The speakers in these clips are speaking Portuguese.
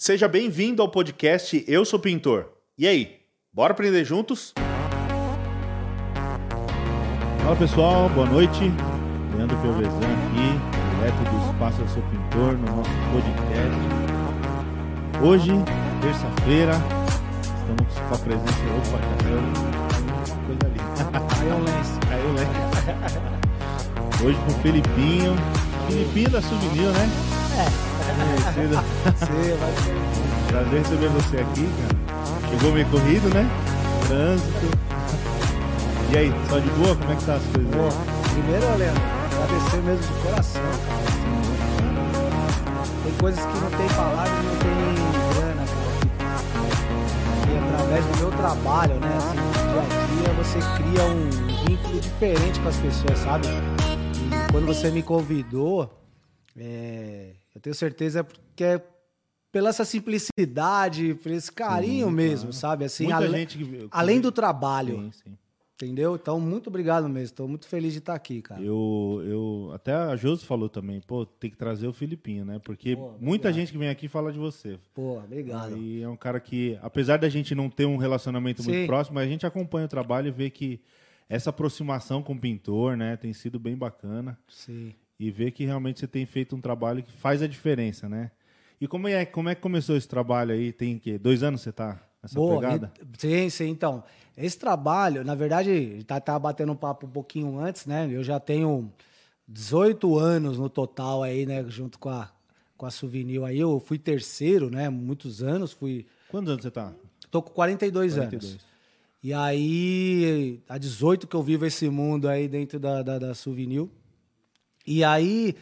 Seja bem-vindo ao podcast Eu Sou Pintor. E aí, bora aprender juntos? Fala pessoal, boa noite. Leandro Pelvezan aqui, direto do Espaço Eu Sou Pintor, no nosso podcast. Hoje, terça-feira, estamos com a presença. Opa, já caiu coisa ali. Caiu o lenço. Caiu o lenço. Hoje com o Felipinho. Felipinho da Souvenir, né? É. Vai ser. Prazer receber você aqui, cara. Chegou meio corrido, né? Trânsito. E aí, só de boa? Como é que tá as coisas aí? primeiro, Leandro, agradecer mesmo de coração, cara. Assim, tem coisas que não tem palavra e não tem grana, cara. E através do meu trabalho, né, assim, dia a dia, você cria um vínculo diferente com as pessoas, sabe? E quando você me convidou, é, eu tenho certeza que é pela essa simplicidade, por esse carinho Sim, mesmo, claro. sabe? Assim, Muita ale- gente que. além do trabalho, Sim, sim. entendeu? Então, muito obrigado mesmo. Estou muito feliz de estar aqui, cara. Eu, eu, até a Josi falou também, pô, tem que trazer o Filipinho, né? Porque Pô, muita gente que vem aqui fala de você. Pô, obrigado. E é um cara que, apesar da gente não ter um relacionamento muito Sim. próximo, a gente acompanha o trabalho e vê que essa aproximação com o pintor, né, tem sido bem bacana. Sim. E vê que realmente você tem feito um trabalho que faz a diferença, né? E como é, como é que começou esse trabalho aí? Tem que dois anos você tá nessa Boa, pegada? e- sim, sim. Então, esse trabalho, na verdade, tá, tá batendo um papo um pouquinho antes, né? Eu já tenho 18 anos no total aí, né? Junto com a, com a Souvenir aí. Eu fui terceiro, né? Muitos anos. Fui. Quantos anos você tá? Tô com 42, 42. anos. E aí, há 18 que eu vivo esse mundo aí dentro da, da, da Souvenir. E aí,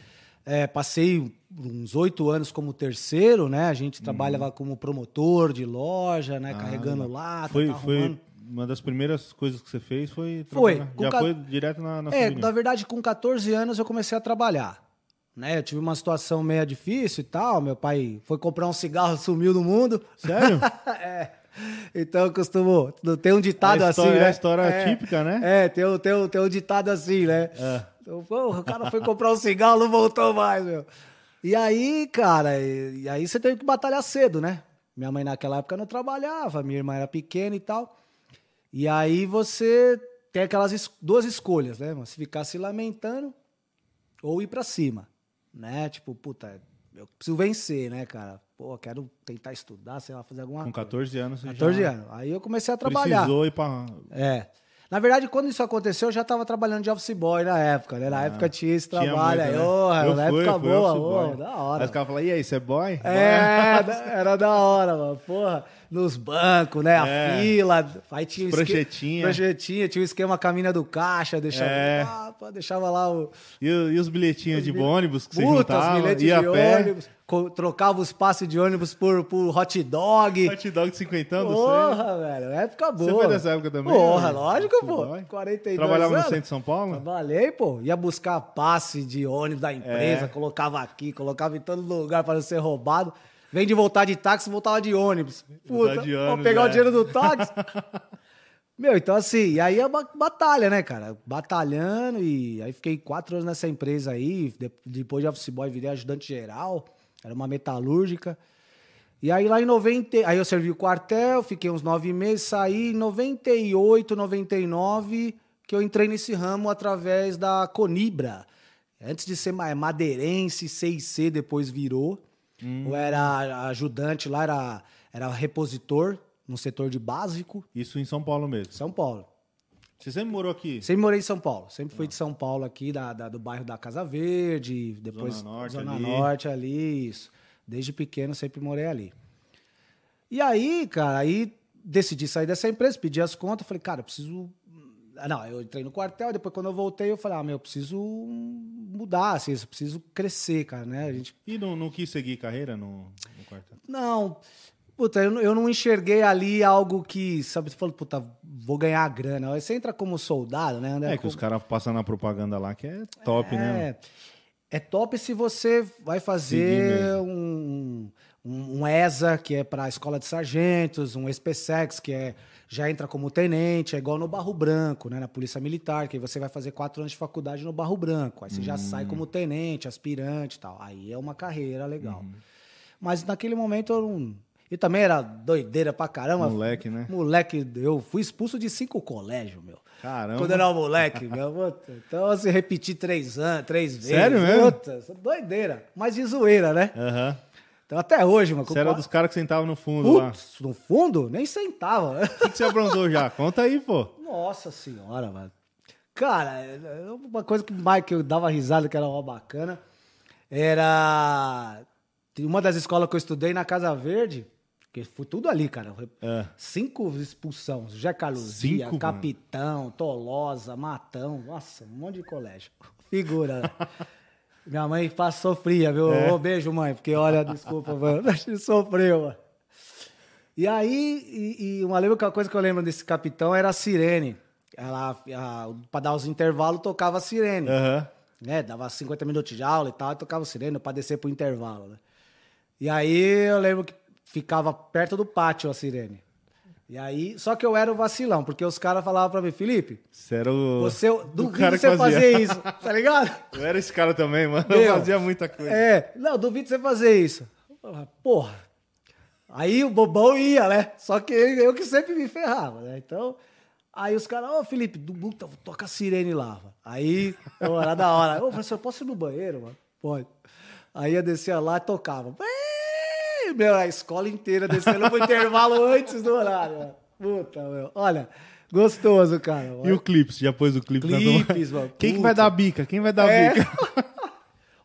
é, passei uns oito anos como terceiro, né? A gente trabalhava como promotor de loja, né? Ah, Carregando lata, Foi, tá foi uma das primeiras coisas que você fez foi Foi, trabalhar- com Já ca- foi direto na, na É, na verdade, com 14 anos eu comecei a trabalhar. Né? Eu tive uma situação meio difícil e tal. Meu pai foi comprar um cigarro, sumiu do mundo. Sério? é. Então eu costumo. Tem um ditado história, assim. é a né? história É. típica, né? É, tem, tem, tem um ditado assim, né? É. Então, porra, o cara foi comprar um cigarro, não voltou mais, meu. E aí, cara, e, e aí você teve que batalhar cedo, né? Minha mãe naquela época não trabalhava, minha irmã era pequena e tal. E aí você tem aquelas duas escolhas, né? Se ficar se lamentando ou ir pra cima, né? Tipo, puta, eu preciso vencer, né, cara? Pô, quero tentar estudar, sei lá, fazer alguma Com coisa. 14 anos você 14 já anos. Aí eu comecei a trabalhar. precisou ir pra... É. Na verdade, quando isso aconteceu, eu já estava trabalhando de office boy na época, né? Na época tinha esse Ah, trabalho aí. né? Ô, Eu na fui, época boa, ô, da Aí hora. os caras falam, e aí, você é boy? É, era da hora, mano. Porra, nos bancos, né? A É. fila. Aí tinha o esque- Pranchetinha. Pranchetinha, tinha o esquema com a mina do caixa, deixava, É. pô, deixava lá o. E, e os bilhetinhos de bil- ônibus que você Puta, os juntava, bilhetes ia de pé, ônibus, trocava os passes de ônibus por, por hot dog. hot dog de cinquentão do centro. Porra, velho, época boa. Você foi dessa época também? Porra, né? lógico, pô. boy? 42 Trabalhava no anos. centro de São Paulo? Trabalhei, pô. Ia buscar passe de ônibus da empresa, É. colocava aqui, colocava em todo lugar para não ser roubado. Vem de voltar de táxi, voltava de ônibus. Voltar Puta, de vou ônibus, pegar é. o dinheiro do táxi. Meu, então assim, e aí é ba- batalha, né, cara? Batalhando e aí fiquei quatro anos nessa empresa aí. de- depois de office boy, virei ajudante geral. Era uma metalúrgica. E aí lá em 90, aí eu servi o quartel, fiquei uns nove meses, saí em 98, 99, que eu entrei nesse ramo através da Conibra. Antes de ser ma- madeirense, C&C depois virou. Eu era ajudante lá, era, era repositor no setor de básico, Isso em São Paulo mesmo. São Paulo. Você sempre morou aqui? Sempre morei em São Paulo. Sempre fui de São Paulo aqui, da, da- do bairro da Casa Verde, depois Zona Norte Zona ali. Norte ali, isso. Desde pequeno sempre morei ali. E aí, cara, aí decidi sair dessa empresa, pedi as contas, falei, cara, eu preciso. Ah, Não, eu entrei no quartel, depois quando eu voltei, eu falei, ah, meu, eu preciso mudar, assim, eu preciso crescer, cara, né? A gente E não, não quis seguir carreira no, no quartel? não. Puta, eu, não- eu não enxerguei ali algo que, sabe, você falou, puta, vou ganhar grana. Você entra como soldado, né? Anda É que como- os caras passam na propaganda lá que é top, né? É, é top se você vai fazer um, um, um ESA, que é para a escola de sargentos, um SPSEX, que é já entra como tenente, é igual no Barro Branco, né? Na Polícia Militar, que aí você vai fazer quatro anos de faculdade no Barro Branco. Aí você já sai Hum. como tenente, aspirante e tal. Aí é uma carreira legal. Uhum. Mas naquele momento eu não. E também era doideira pra caramba. Moleque, né? Moleque, eu fui expulso de cinco colégios, meu. Caramba. Quando eu era um moleque, meu. Então, se repetir três anos, três vezes. Sério mesmo? Puta, doideira. Mas de zoeira, né? Aham. Então, até hoje, mano. Você era dos caras que sentavam no fundo lá. Putz, no fundo, nem sentava. O que, que você aprontou já? Conta aí, pô. Nossa senhora, mano. Cara, uma coisa que mais que eu dava risada, que era uma bacana, era. Uma das escolas que eu estudei na Casa Verde, que foi tudo ali, cara. É. Cinco expulsão. Jacques Luzia, Cinco, Capitão, Tolosa, Matão. Nossa, um monte de colégio. Figura. Minha mãe passou fria, viu? É. Ô, beijo, mãe, porque olha, desculpa, mano. Acho que sofreu, mano. E aí, e, e uma lembra- coisa que eu lembro desse capitão era a sirene. Ela, a, pra dar os intervalos, tocava a sirene. Aham. Né? Dava 50 minutos de aula e tal, e tocava sirene pra descer pro intervalo, né? E aí eu lembro que ficava perto do pátio a sirene. E aí, só que eu era o vacilão, porque os caras falavam pra mim, Felipe, Você era o. você, o duvido cara que você fazia. fazer isso, tá ligado? Eu era esse cara também, mano. Meu, eu fazia muita coisa. É, não, duvido você fazer isso. Eu falava, Porra. Aí o bobão ia, né? Só que eu que sempre me ferrava, né? Então, aí os caras, ô Felipe, do toca a sirene lá. mano. Aí, eu era da hora. Ô, professor, posso ir no banheiro, mano? Pode. Aí eu descia lá e tocava. Meu, a escola inteira descendo pro intervalo antes do horário. Puta, meu. Olha, gostoso, cara. E o clipe? Você já pôs o clipe na Clipes, mano. Quem que vai dar bica? Quem vai dar É. bica?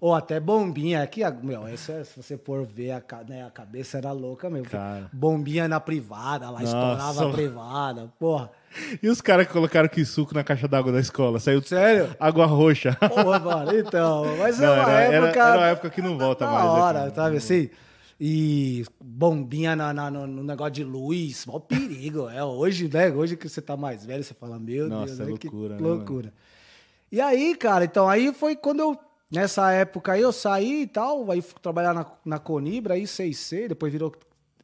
Ou até bombinha. Aqui, a- meu, isso é- se você for ver, a, né, a cabeça era louca mesmo. Cara. Bombinha na privada, lá Nossa. estourava a privada. Porra. E os caras que colocaram que suco na caixa d'água da escola? Saiu Sério? água roxa. Porra, mano. Então, mas Não, é uma era, era- época. era uma época que não volta mais. né, hora, sabe assim? E bombinha na, na- no, no negócio de luz, mó perigo. É, hoje, né? Hoje que você tá mais velho, você fala, meu Nossa, Deus, é né, que loucura, né, loucura. E aí, cara, então aí foi quando eu. Nessa época aí eu saí e tal, aí fui trabalhar na, na Conibra, aí 6C, depois virou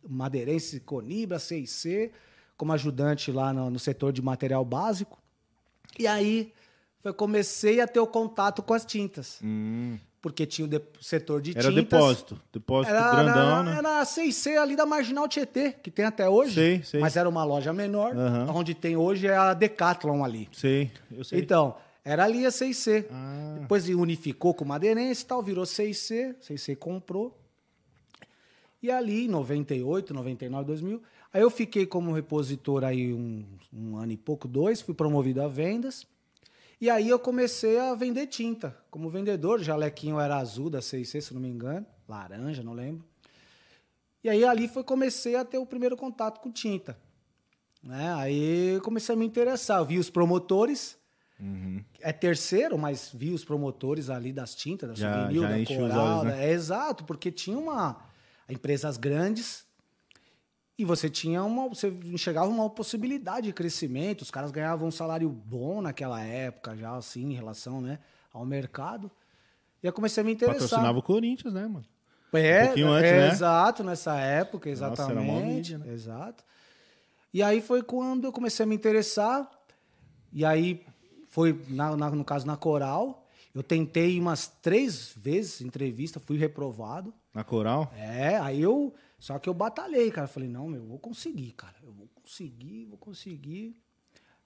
Madeirense Conibra, 6C, como ajudante lá no, no setor de material básico. E aí eu comecei a ter o contato com as tintas. Hum, Porque tinha o setor de era tintas. depósito. Depósito Era, grandão, era, né? era a 6C ali da Marginal Tietê, que tem até hoje. Sei, sei. Mas era uma loja menor. Aham. Onde tem hoje é a Decathlon ali. Sei, eu sei. Então, era ali a 6C. Ah. Depois unificou com o Madeirense e tal, virou 6C. 6C comprou. E ali, em 98, 99, 2000, aí eu fiquei como repositor aí um, um ano e pouco, dois, fui promovido a vendas. E aí eu comecei a vender tinta. Como vendedor, o jalequinho era azul da 6C, se não me engano. Laranja, não lembro. E aí ali foi comecei a ter o primeiro contato com tinta. Né? Aí eu comecei a me interessar. Eu vi os promotores. É terceiro, mas vi os promotores ali das tintas, da Já- Souvenir, já da Coral. olhos, né? É exato, porque tinha uma empresas grandes e você tinha uma, você enxergava uma possibilidade de crescimento. Os caras ganhavam um salário bom naquela época, já assim, em relação, né, ao mercado. E eu comecei a me interessar. Patrocinava o Corinthians, né, mano? É, Um pouquinho antes, é, né? Exato, nessa época, Nossa, era exatamente. mídia, né? Exato. E aí foi quando eu comecei a me interessar. E aí foi, na- na- no caso, na Coral. Eu tentei umas três vezes entrevista, fui reprovado. Na Coral? É, aí eu. Só que eu batalhei, cara. Falei, não, meu, eu vou conseguir, cara. Eu vou conseguir, vou conseguir.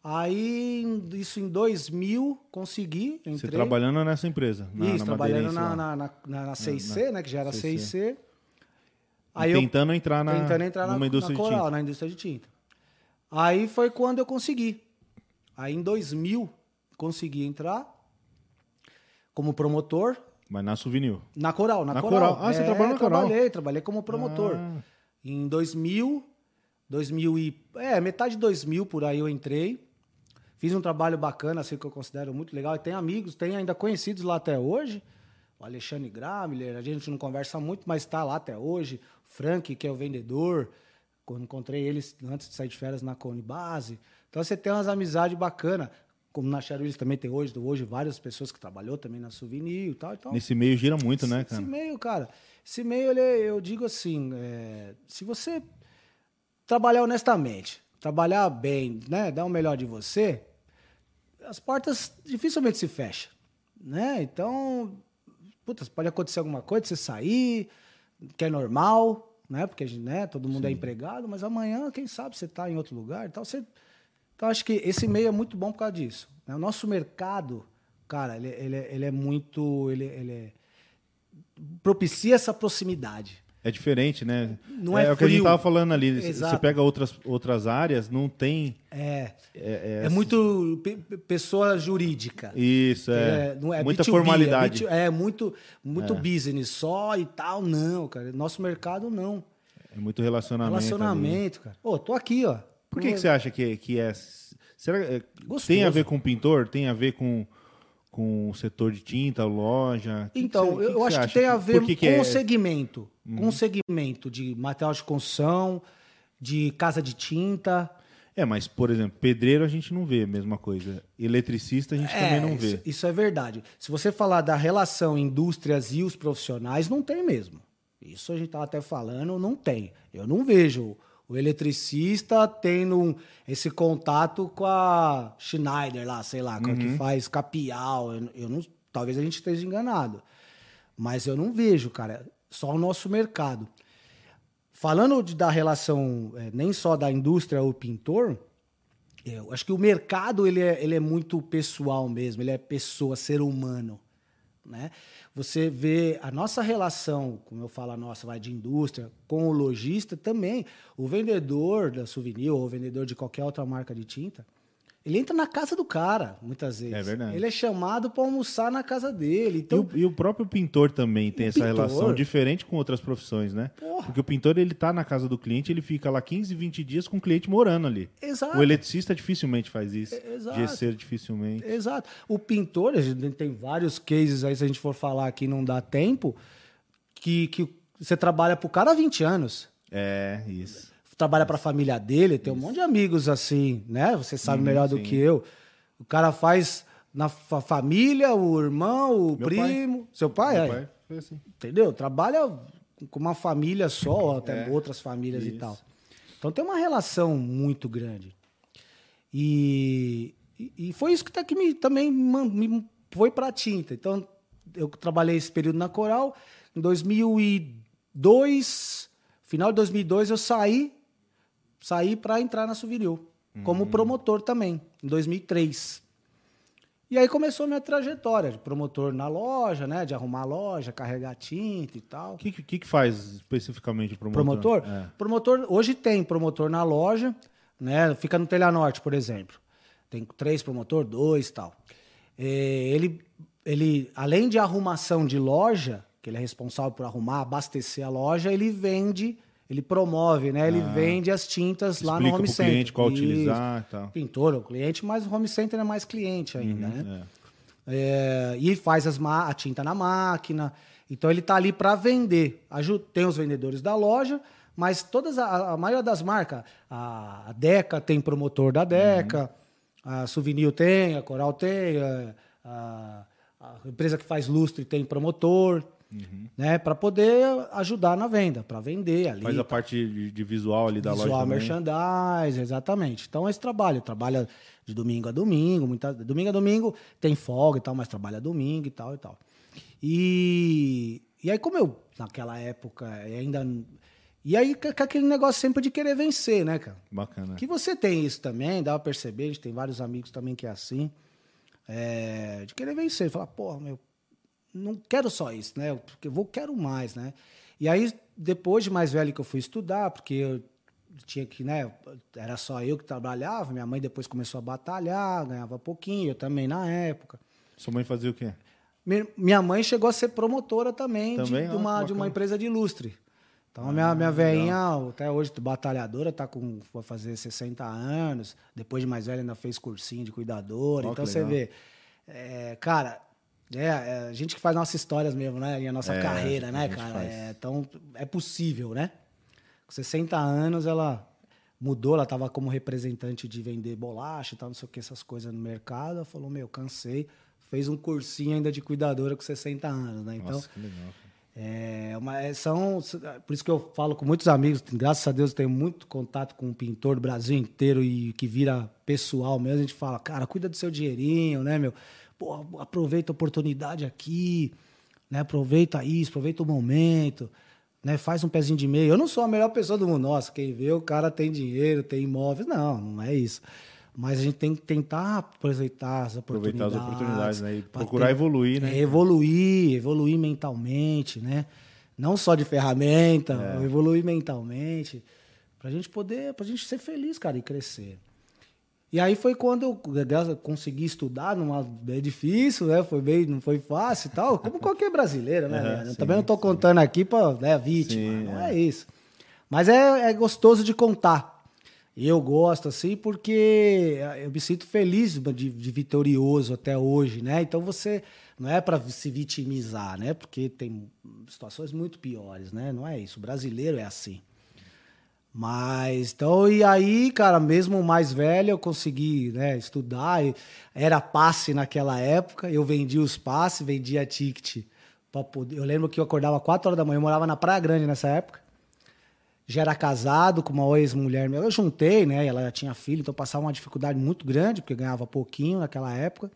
Aí, isso em 2000, consegui. Você Entrei. trabalhando nessa empresa? Na, Isso, na trabalhando na, na, na, na, na 6C, né? Que já era 6C. 6C. E tentando entrar na, tentando entrar na, numa indústria na Coral, na indústria de tinta. Aí foi quando eu consegui. Aí em 2000 consegui entrar como promotor Mas na Souvenir. na Coral, na, Na Coral. Coral. Ah, você trabalhou na Coral? Trabalhei, trabalhei como promotor. Ah. Em 2000, 2000 e é, metade de 2000 por aí eu entrei. Fiz um trabalho bacana, assim que eu considero muito legal. E tem amigos, tem ainda conhecidos lá até hoje. O Alexandre Gramler, a gente não conversa muito, mas está lá até hoje. O Frank, que é o vendedor. Quando encontrei eles antes de sair de férias na Cone Base. Então você tem umas amizades bacanas. Como na Charulis também tem hoje, hoje várias pessoas que trabalhou também na Souvenir e tal. Então, Nesse meio gira muito, né, esse cara? meio, cara, esse meio, ele, é- eu digo assim, é, se você trabalhar honestamente, trabalhar bem, né, dar o melhor de você, as portas dificilmente se fecham, né? Então, putz, pode acontecer alguma coisa, você sair, que é normal, né? Porque né, todo mundo é empregado, mas amanhã, quem sabe, você está em outro lugar. Então, você... então, acho que esse meio é muito bom por causa disso. né? O nosso mercado, cara, ele, ele, é- ele é muito. Ele, ele é- propicia essa proximidade. É diferente, né? Não é o que a gente frio. tava falando ali. Você Exato. pega outras, outras áreas, não tem. É. É, É, muito pe- pe- pessoa jurídica. Isso, é. É, é Muita B2B, formalidade. É, B2 é muito, muito business só e tal, não, cara. Nosso mercado não. É muito relacionamento. ali. Relacionamento, cara. Ô, tô aqui, ó. Por que, que você acha que, que é. Será é, Gostoso. tem a ver com pintor? Tem a ver com, com o setor de tinta, loja? Que que Então, você- eu que que acho que tem a ver que com que é- o segmento. Com o segmento de material de construção, de casa de tinta. É, mas, por exemplo, pedreiro a gente não vê a mesma coisa. Eletricista a gente também não vê. Isso, isso é verdade. Se você falar da relação indústrias e os profissionais, não tem mesmo. Isso a gente estava até falando, não tem. Eu não vejo o eletricista tendo um- esse contato com a Schneider lá, sei lá, com a Uhum. que faz capial. Eu, eu não, talvez a gente esteja enganado. Mas eu não vejo, cara. Só o nosso mercado. Falando de- da relação eh, nem só da indústria ou pintor, eu acho que o mercado ele é, ele é muito pessoal mesmo, ele é pessoa, ser humano. Né? Você vê a nossa relação, como eu falo, a nossa vai de indústria, com o lojista também. O vendedor da souvenir ou o vendedor de qualquer outra marca de tinta, ele entra na casa do cara, muitas vezes. É verdade. Ele é chamado para almoçar na casa dele. E, Então, o, e o próprio pintor também tem essa pintor. relação diferente com outras profissões, né? Porra. Porque o pintor, ele tá na casa do cliente, ele fica lá 15, 20 dias com o cliente morando ali. Exato. O eletricista dificilmente faz isso. É, exato. Gesseiro dificilmente. Exato. O pintor, a gente tem vários cases aí, se a gente for falar aqui, não dá tempo, que, que você trabalha pro cara há 20 anos. É, isso. Trabalha pra família dele, tem um monte de amigos assim, né? Você sabe Uhum, melhor do sim. que eu. O cara faz na fa- família, o irmão, o Meu primo. Seu pai, Meu é? pai foi assim. Entendeu? Trabalha com uma família só, ou até É, outras famílias e isso. tal. Então tem uma relação muito grande. E, e- e foi isso que, tá, que me, também me foi para tinta. Então eu trabalhei esse período na Coral. Em 2002, final de 2002, eu saí, saí para entrar na Souvenir, como promotor também, em 2003. E aí começou a minha trajetória de promotor na loja, né? De arrumar a loja, carregar tinta e tal. O que, que, que faz especificamente o promotor? Promotor? É. Promotor, hoje tem promotor na loja, né? Fica no Telha Norte, por exemplo. Tem três promotor, dois e tal. É, ele, ele, além de arrumação de loja, que ele é responsável por arrumar, abastecer a loja, ele vende, ele promove, né? Ele vende as tintas lá no Ah. Home center. cliente qual Isso. utilizar tal. Pintor, o cliente, mas o home center é mais cliente ainda, né? É. É, e faz as a tinta na máquina. Então ele está ali para vender. Tem os vendedores da loja, mas todas a, a maioria das marcas, a, Deca tem promotor da Deca, a Souvenir tem, a Coral tem, a, a- a empresa que faz lustre tem promotor, né? Para poder ajudar na venda, para vender ali. Faz a parte de, visual ali da Visual loja também. merchandise, exatamente. Então, esse trabalho. Trabalha de domingo a domingo. Muita, domingo a domingo tem folga e tal, mas trabalha domingo e tal e tal. E, e aí, como eu, naquela época, ainda. E aí, com aquele negócio sempre de querer vencer, né, cara? Bacana. Que você tem isso também, dá pra perceber, a gente tem vários amigos também que é assim. é, de querer vencer, falar, pô, meu, não quero só isso, né? Porque eu vou, quero mais, né? E aí, depois de mais velho que eu fui estudar, porque eu tinha que, né? Era só eu que trabalhava, minha mãe depois começou a batalhar, ganhava pouquinho, eu também na época. Sua mãe fazia o quê? Mi- Minha mãe chegou a ser promotora também, de- Também? de, Ó, uma, de bacana. uma empresa de ilustre. Então, a minha, minha veinha, até hoje, batalhadora, tá com, vai fazer 60 anos. Depois de mais velha, ainda fez cursinho de cuidadora. Ó, então, você vê. é, cara, é, é, a gente que faz nossas histórias mesmo, né? E a nossa É, carreira, né, cara? faz. É, então, é possível, né? Com 60 anos, ela mudou, ela tava como representante de vender bolacha e tal, não sei o que, essas coisas no mercado. Ela falou, meu, cansei. Fez um cursinho ainda de cuidadora com 60 anos, né? Então, Nossa, que legal. é, uma, é, são, por isso que eu falo com muitos amigos, graças a Deus eu tenho muito contato com um pintor do Brasil inteiro e que vira pessoal mesmo, a gente fala, cara, cuida do seu dinheirinho, né, meu? Pô, aproveita a oportunidade aqui, né? Aproveita isso, aproveita o momento. né, faz um pezinho de meio. Eu não sou a melhor pessoa do mundo. Nossa, quem vê o cara tem dinheiro, tem imóveis. Não, não é isso. Mas a gente tem que tentar aproveitar as oportunidades. Aproveitar as oportunidades, né? E procurar ter, evoluir, né? É, evoluir, evoluir mentalmente, né? Não só de ferramenta, é. evoluir mentalmente. Pra gente poder, pra gente ser feliz, cara, e crescer. E aí foi quando eu consegui estudar, numa, é difícil, né? Foi bem, não foi fácil e tal, como qualquer brasileiro, né? Uhum, sim, Também não estou contando aqui para né, vítima, sim, não é. é. isso. Mas é, é gostoso de contar. E eu gosto, assim, porque eu me sinto feliz de, de vitorioso até hoje, né? Então você não é para se vitimizar, né? Porque tem situações muito piores, né? Não é isso. O brasileiro é assim. Mas, então, e aí, cara, mesmo mais velho, eu consegui né, estudar. Era passe naquela época, eu vendia os passes, vendia ticket. Poder... Eu lembro que eu acordava 4 horas da manhã, eu morava na Praia Grande nessa época. Já era casado com uma ex-mulher Eu juntei, né? Ela já tinha filho, então passava uma dificuldade muito grande, porque ganhava pouquinho naquela época.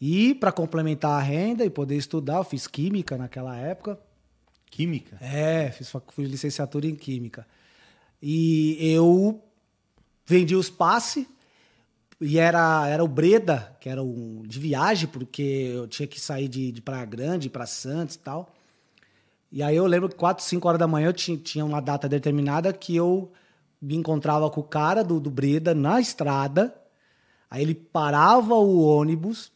E para complementar a renda e poder estudar, eu fiz química naquela época. Química? É, fiz, fiz licenciatura em química. E eu vendi os passes e era, era o Breda, que era um, de viagem, porque eu tinha que sair de, de Praia Grande para Santos e tal. E aí eu lembro que 4, 5 horas da manhã eu tinha, tinha uma data determinada que eu me encontrava com o cara do, do Breda na estrada. Aí ele parava o ônibus,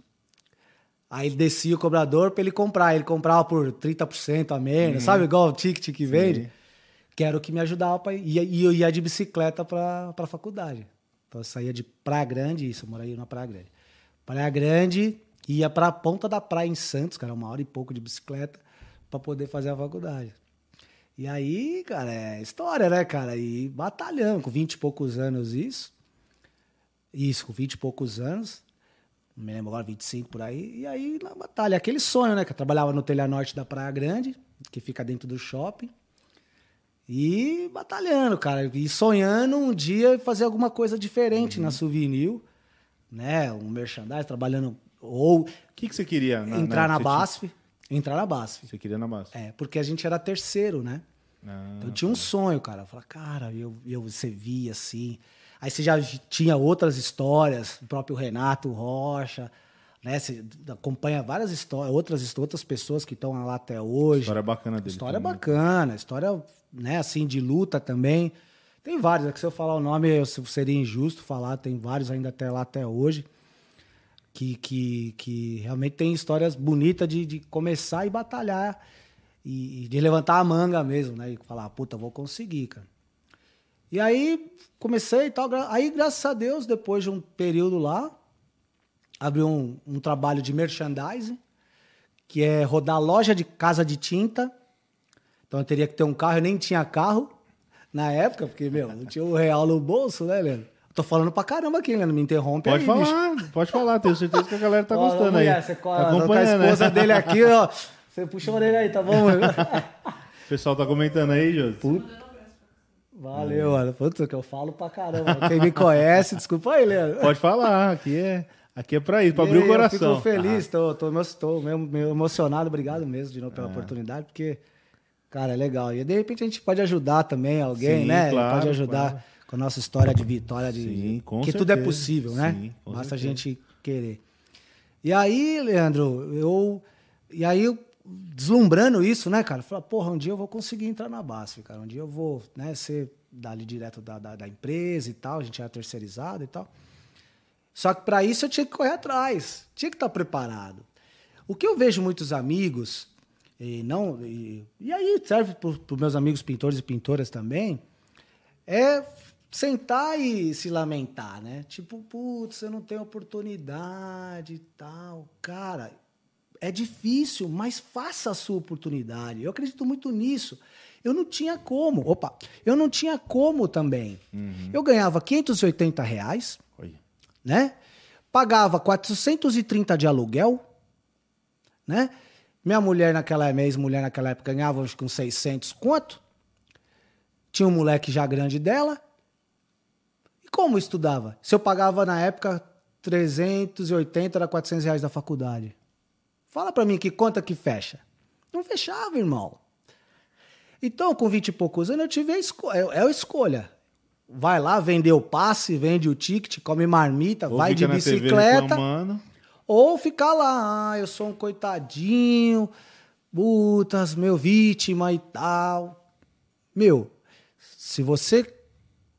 aí ele descia o cobrador para ele comprar. Ele comprava por 30% a menos, uhum. sabe? Igual o ticket que vende. Sim que era o que me ajudava para ir. E eu ia de bicicleta para a faculdade. Então eu saía de Praia Grande, isso, eu moraria na Praia Grande. Praia Grande, ia para a ponta da praia em Santos, cara, uma hora e pouco de bicicleta, para poder fazer a faculdade. E aí, cara, é história, né, cara? E batalhando, com 20 e poucos anos isso. Isso, com 20 e poucos anos. Não me lembro agora, 25 por aí. E aí, na batalha, aquele sonho, né? Que eu trabalhava no Telha Norte da Praia Grande, que fica dentro do shopping. E batalhando, cara. E sonhando um dia fazer alguma coisa diferente uhum. na Souvenir, né? Um merchandising, trabalhando. Ou. O que, que você queria? Na, entrar na, na BASF. Tinha... Entrar na BASF. Você queria na BASF? É, porque a gente era terceiro, né? Ah, então eu tinha um tá. sonho, cara. Eu falava, cara, eu, eu, você via assim. Aí você já tinha outras histórias, o próprio Renato Rocha, né? Você acompanha várias histórias, outras, outras pessoas que estão lá até hoje. História bacana dele. História também. bacana, história né, assim, de luta também. Tem vários, é que se eu falar o nome seria injusto falar, tem vários ainda até lá até hoje. Que, que, que realmente tem histórias bonitas de, de começar e batalhar e, e, de levantar a manga mesmo, né? E falar, puta, vou conseguir, cara. E aí comecei e tal. Aí, graças a Deus, depois de um período lá, abri um, um trabalho de merchandising, que é rodar loja de casa de tinta então eu teria que ter um carro, eu nem tinha carro na época, porque, meu, não tinha o real no bolso, né, Leandro? Tô falando pra caramba aqui, Leandro, me interrompe pode aí, falar, bicho. Pode falar, tenho certeza que a galera tá gostando mulher, aí. Você tá acompanhando, a esposa né? dele aqui, ó. Você puxa a orelha aí, tá bom? o pessoal tá comentando aí, Jô. Valeu, mano. Putz, que eu falo pra caramba. Quem me conhece, desculpa aí, Leandro. Pode falar, aqui é... Aqui é pra isso, pra abrir o coração. Eu fico feliz, ah. tô, tô, tô, tô emocionado, obrigado mesmo de novo pela ah. oportunidade, porque Cara, é legal. E de repente a gente pode ajudar também alguém, Sim, né? Claro, pode ajudar claro. com a nossa história de vitória, de Sim, que certeza. tudo é possível, né? Sim, Basta certeza. a gente querer. E aí, Leandro, eu. E aí, eu, deslumbrando isso, né, cara? Falei, porra, um dia eu vou conseguir entrar na BASF, cara. Um dia eu vou né, ser dali direto da, da, da empresa e tal. A gente era terceirizado e tal. Só que para isso eu tinha que correr atrás, tinha que estar preparado. O que eu vejo muitos amigos e, não, e, e aí serve para os meus amigos pintores e pintoras também, é sentar e se lamentar, né? Tipo, putz, você não tem oportunidade e tal. Cara, é difícil, mas faça a sua oportunidade. Eu acredito muito nisso. Eu não tinha como. Opa, eu não tinha como também. Uhum. Eu ganhava 580 reais, Oi. né? Pagava 430 de aluguel, né? Minha mulher naquela, minha ex-mulher naquela época ganhava uns com 600 quanto? Tinha um moleque já grande dela. E como estudava? Se eu pagava na época 380 era 400 reais da faculdade. Fala para mim que conta que fecha. Não fechava, irmão. Então, com 20 e poucos anos, eu tive a escolha. É, é a escolha. Vai lá, vender o passe, vende o ticket, come marmita, Ou vai de bicicleta. Ou ficar lá, ah, eu sou um coitadinho, putas, meu vítima e tal. Meu, se você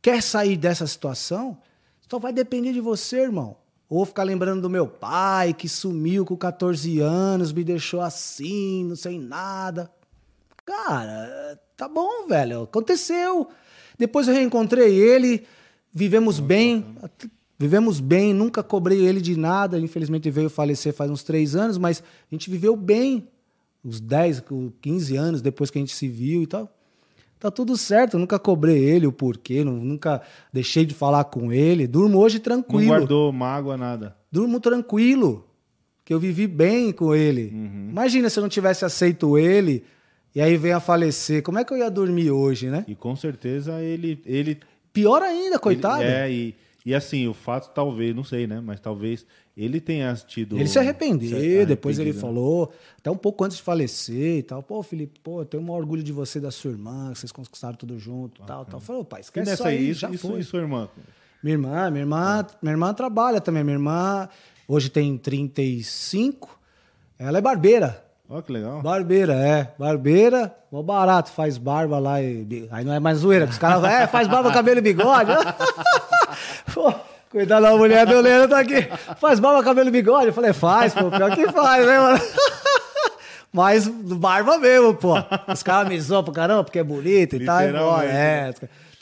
quer sair dessa situação, só vai depender de você, irmão. Ou ficar lembrando do meu pai que sumiu com 14 anos, me deixou assim, não sei nada. Cara, tá bom, velho. Aconteceu. Depois eu reencontrei ele, vivemos bem, vivemos bem, nunca cobrei ele de nada. Infelizmente veio falecer faz uns três anos, mas a gente viveu bem uns 10, 15 anos depois que a gente se viu e tal. Tá tudo certo, eu nunca cobrei ele o porquê, nu- nunca deixei de falar com ele. Durmo hoje Não tranquilo. guardou mágoa, nada. Durmo tranquilo, que eu vivi bem com ele. Uhum. Imagina se eu não tivesse aceito ele e aí vem a falecer. Como é que eu ia dormir hoje, né? E com certeza ele. ele Pior ainda, coitado. Ele, é, e, e assim, o fato, talvez, não sei, né? Mas talvez ele tenha tido. se arrependeu, se depois ele né? falou, até um pouco antes de falecer e tal. Pô, Felipe, pô, eu tenho um orgulho de você e da sua irmã, que vocês conquistaram tudo junto e tal, tal. Falou, pai, E esquece nessa isso aí, aí, já isso, foi. isso, sua irmã. Minha irmã, minha irmã, minha irmã trabalha também. Minha irmã hoje tem 35. Ela é barbeira. Ó, que legal. Barbeira, é. Barbeira, mó barato, faz barba lá e. Aí não é mais zoeira, os caras é, faz barba, cabelo e bigode. Pô, cuidado da mulher do Leandro tá aqui. Faz barba, cabelo e bigode. Eu falei, faz, pô, pior que faz, né, mano? Mas barba mesmo, pô. Os caras me zoam pro caramba porque é bonito e tal. Bora, é.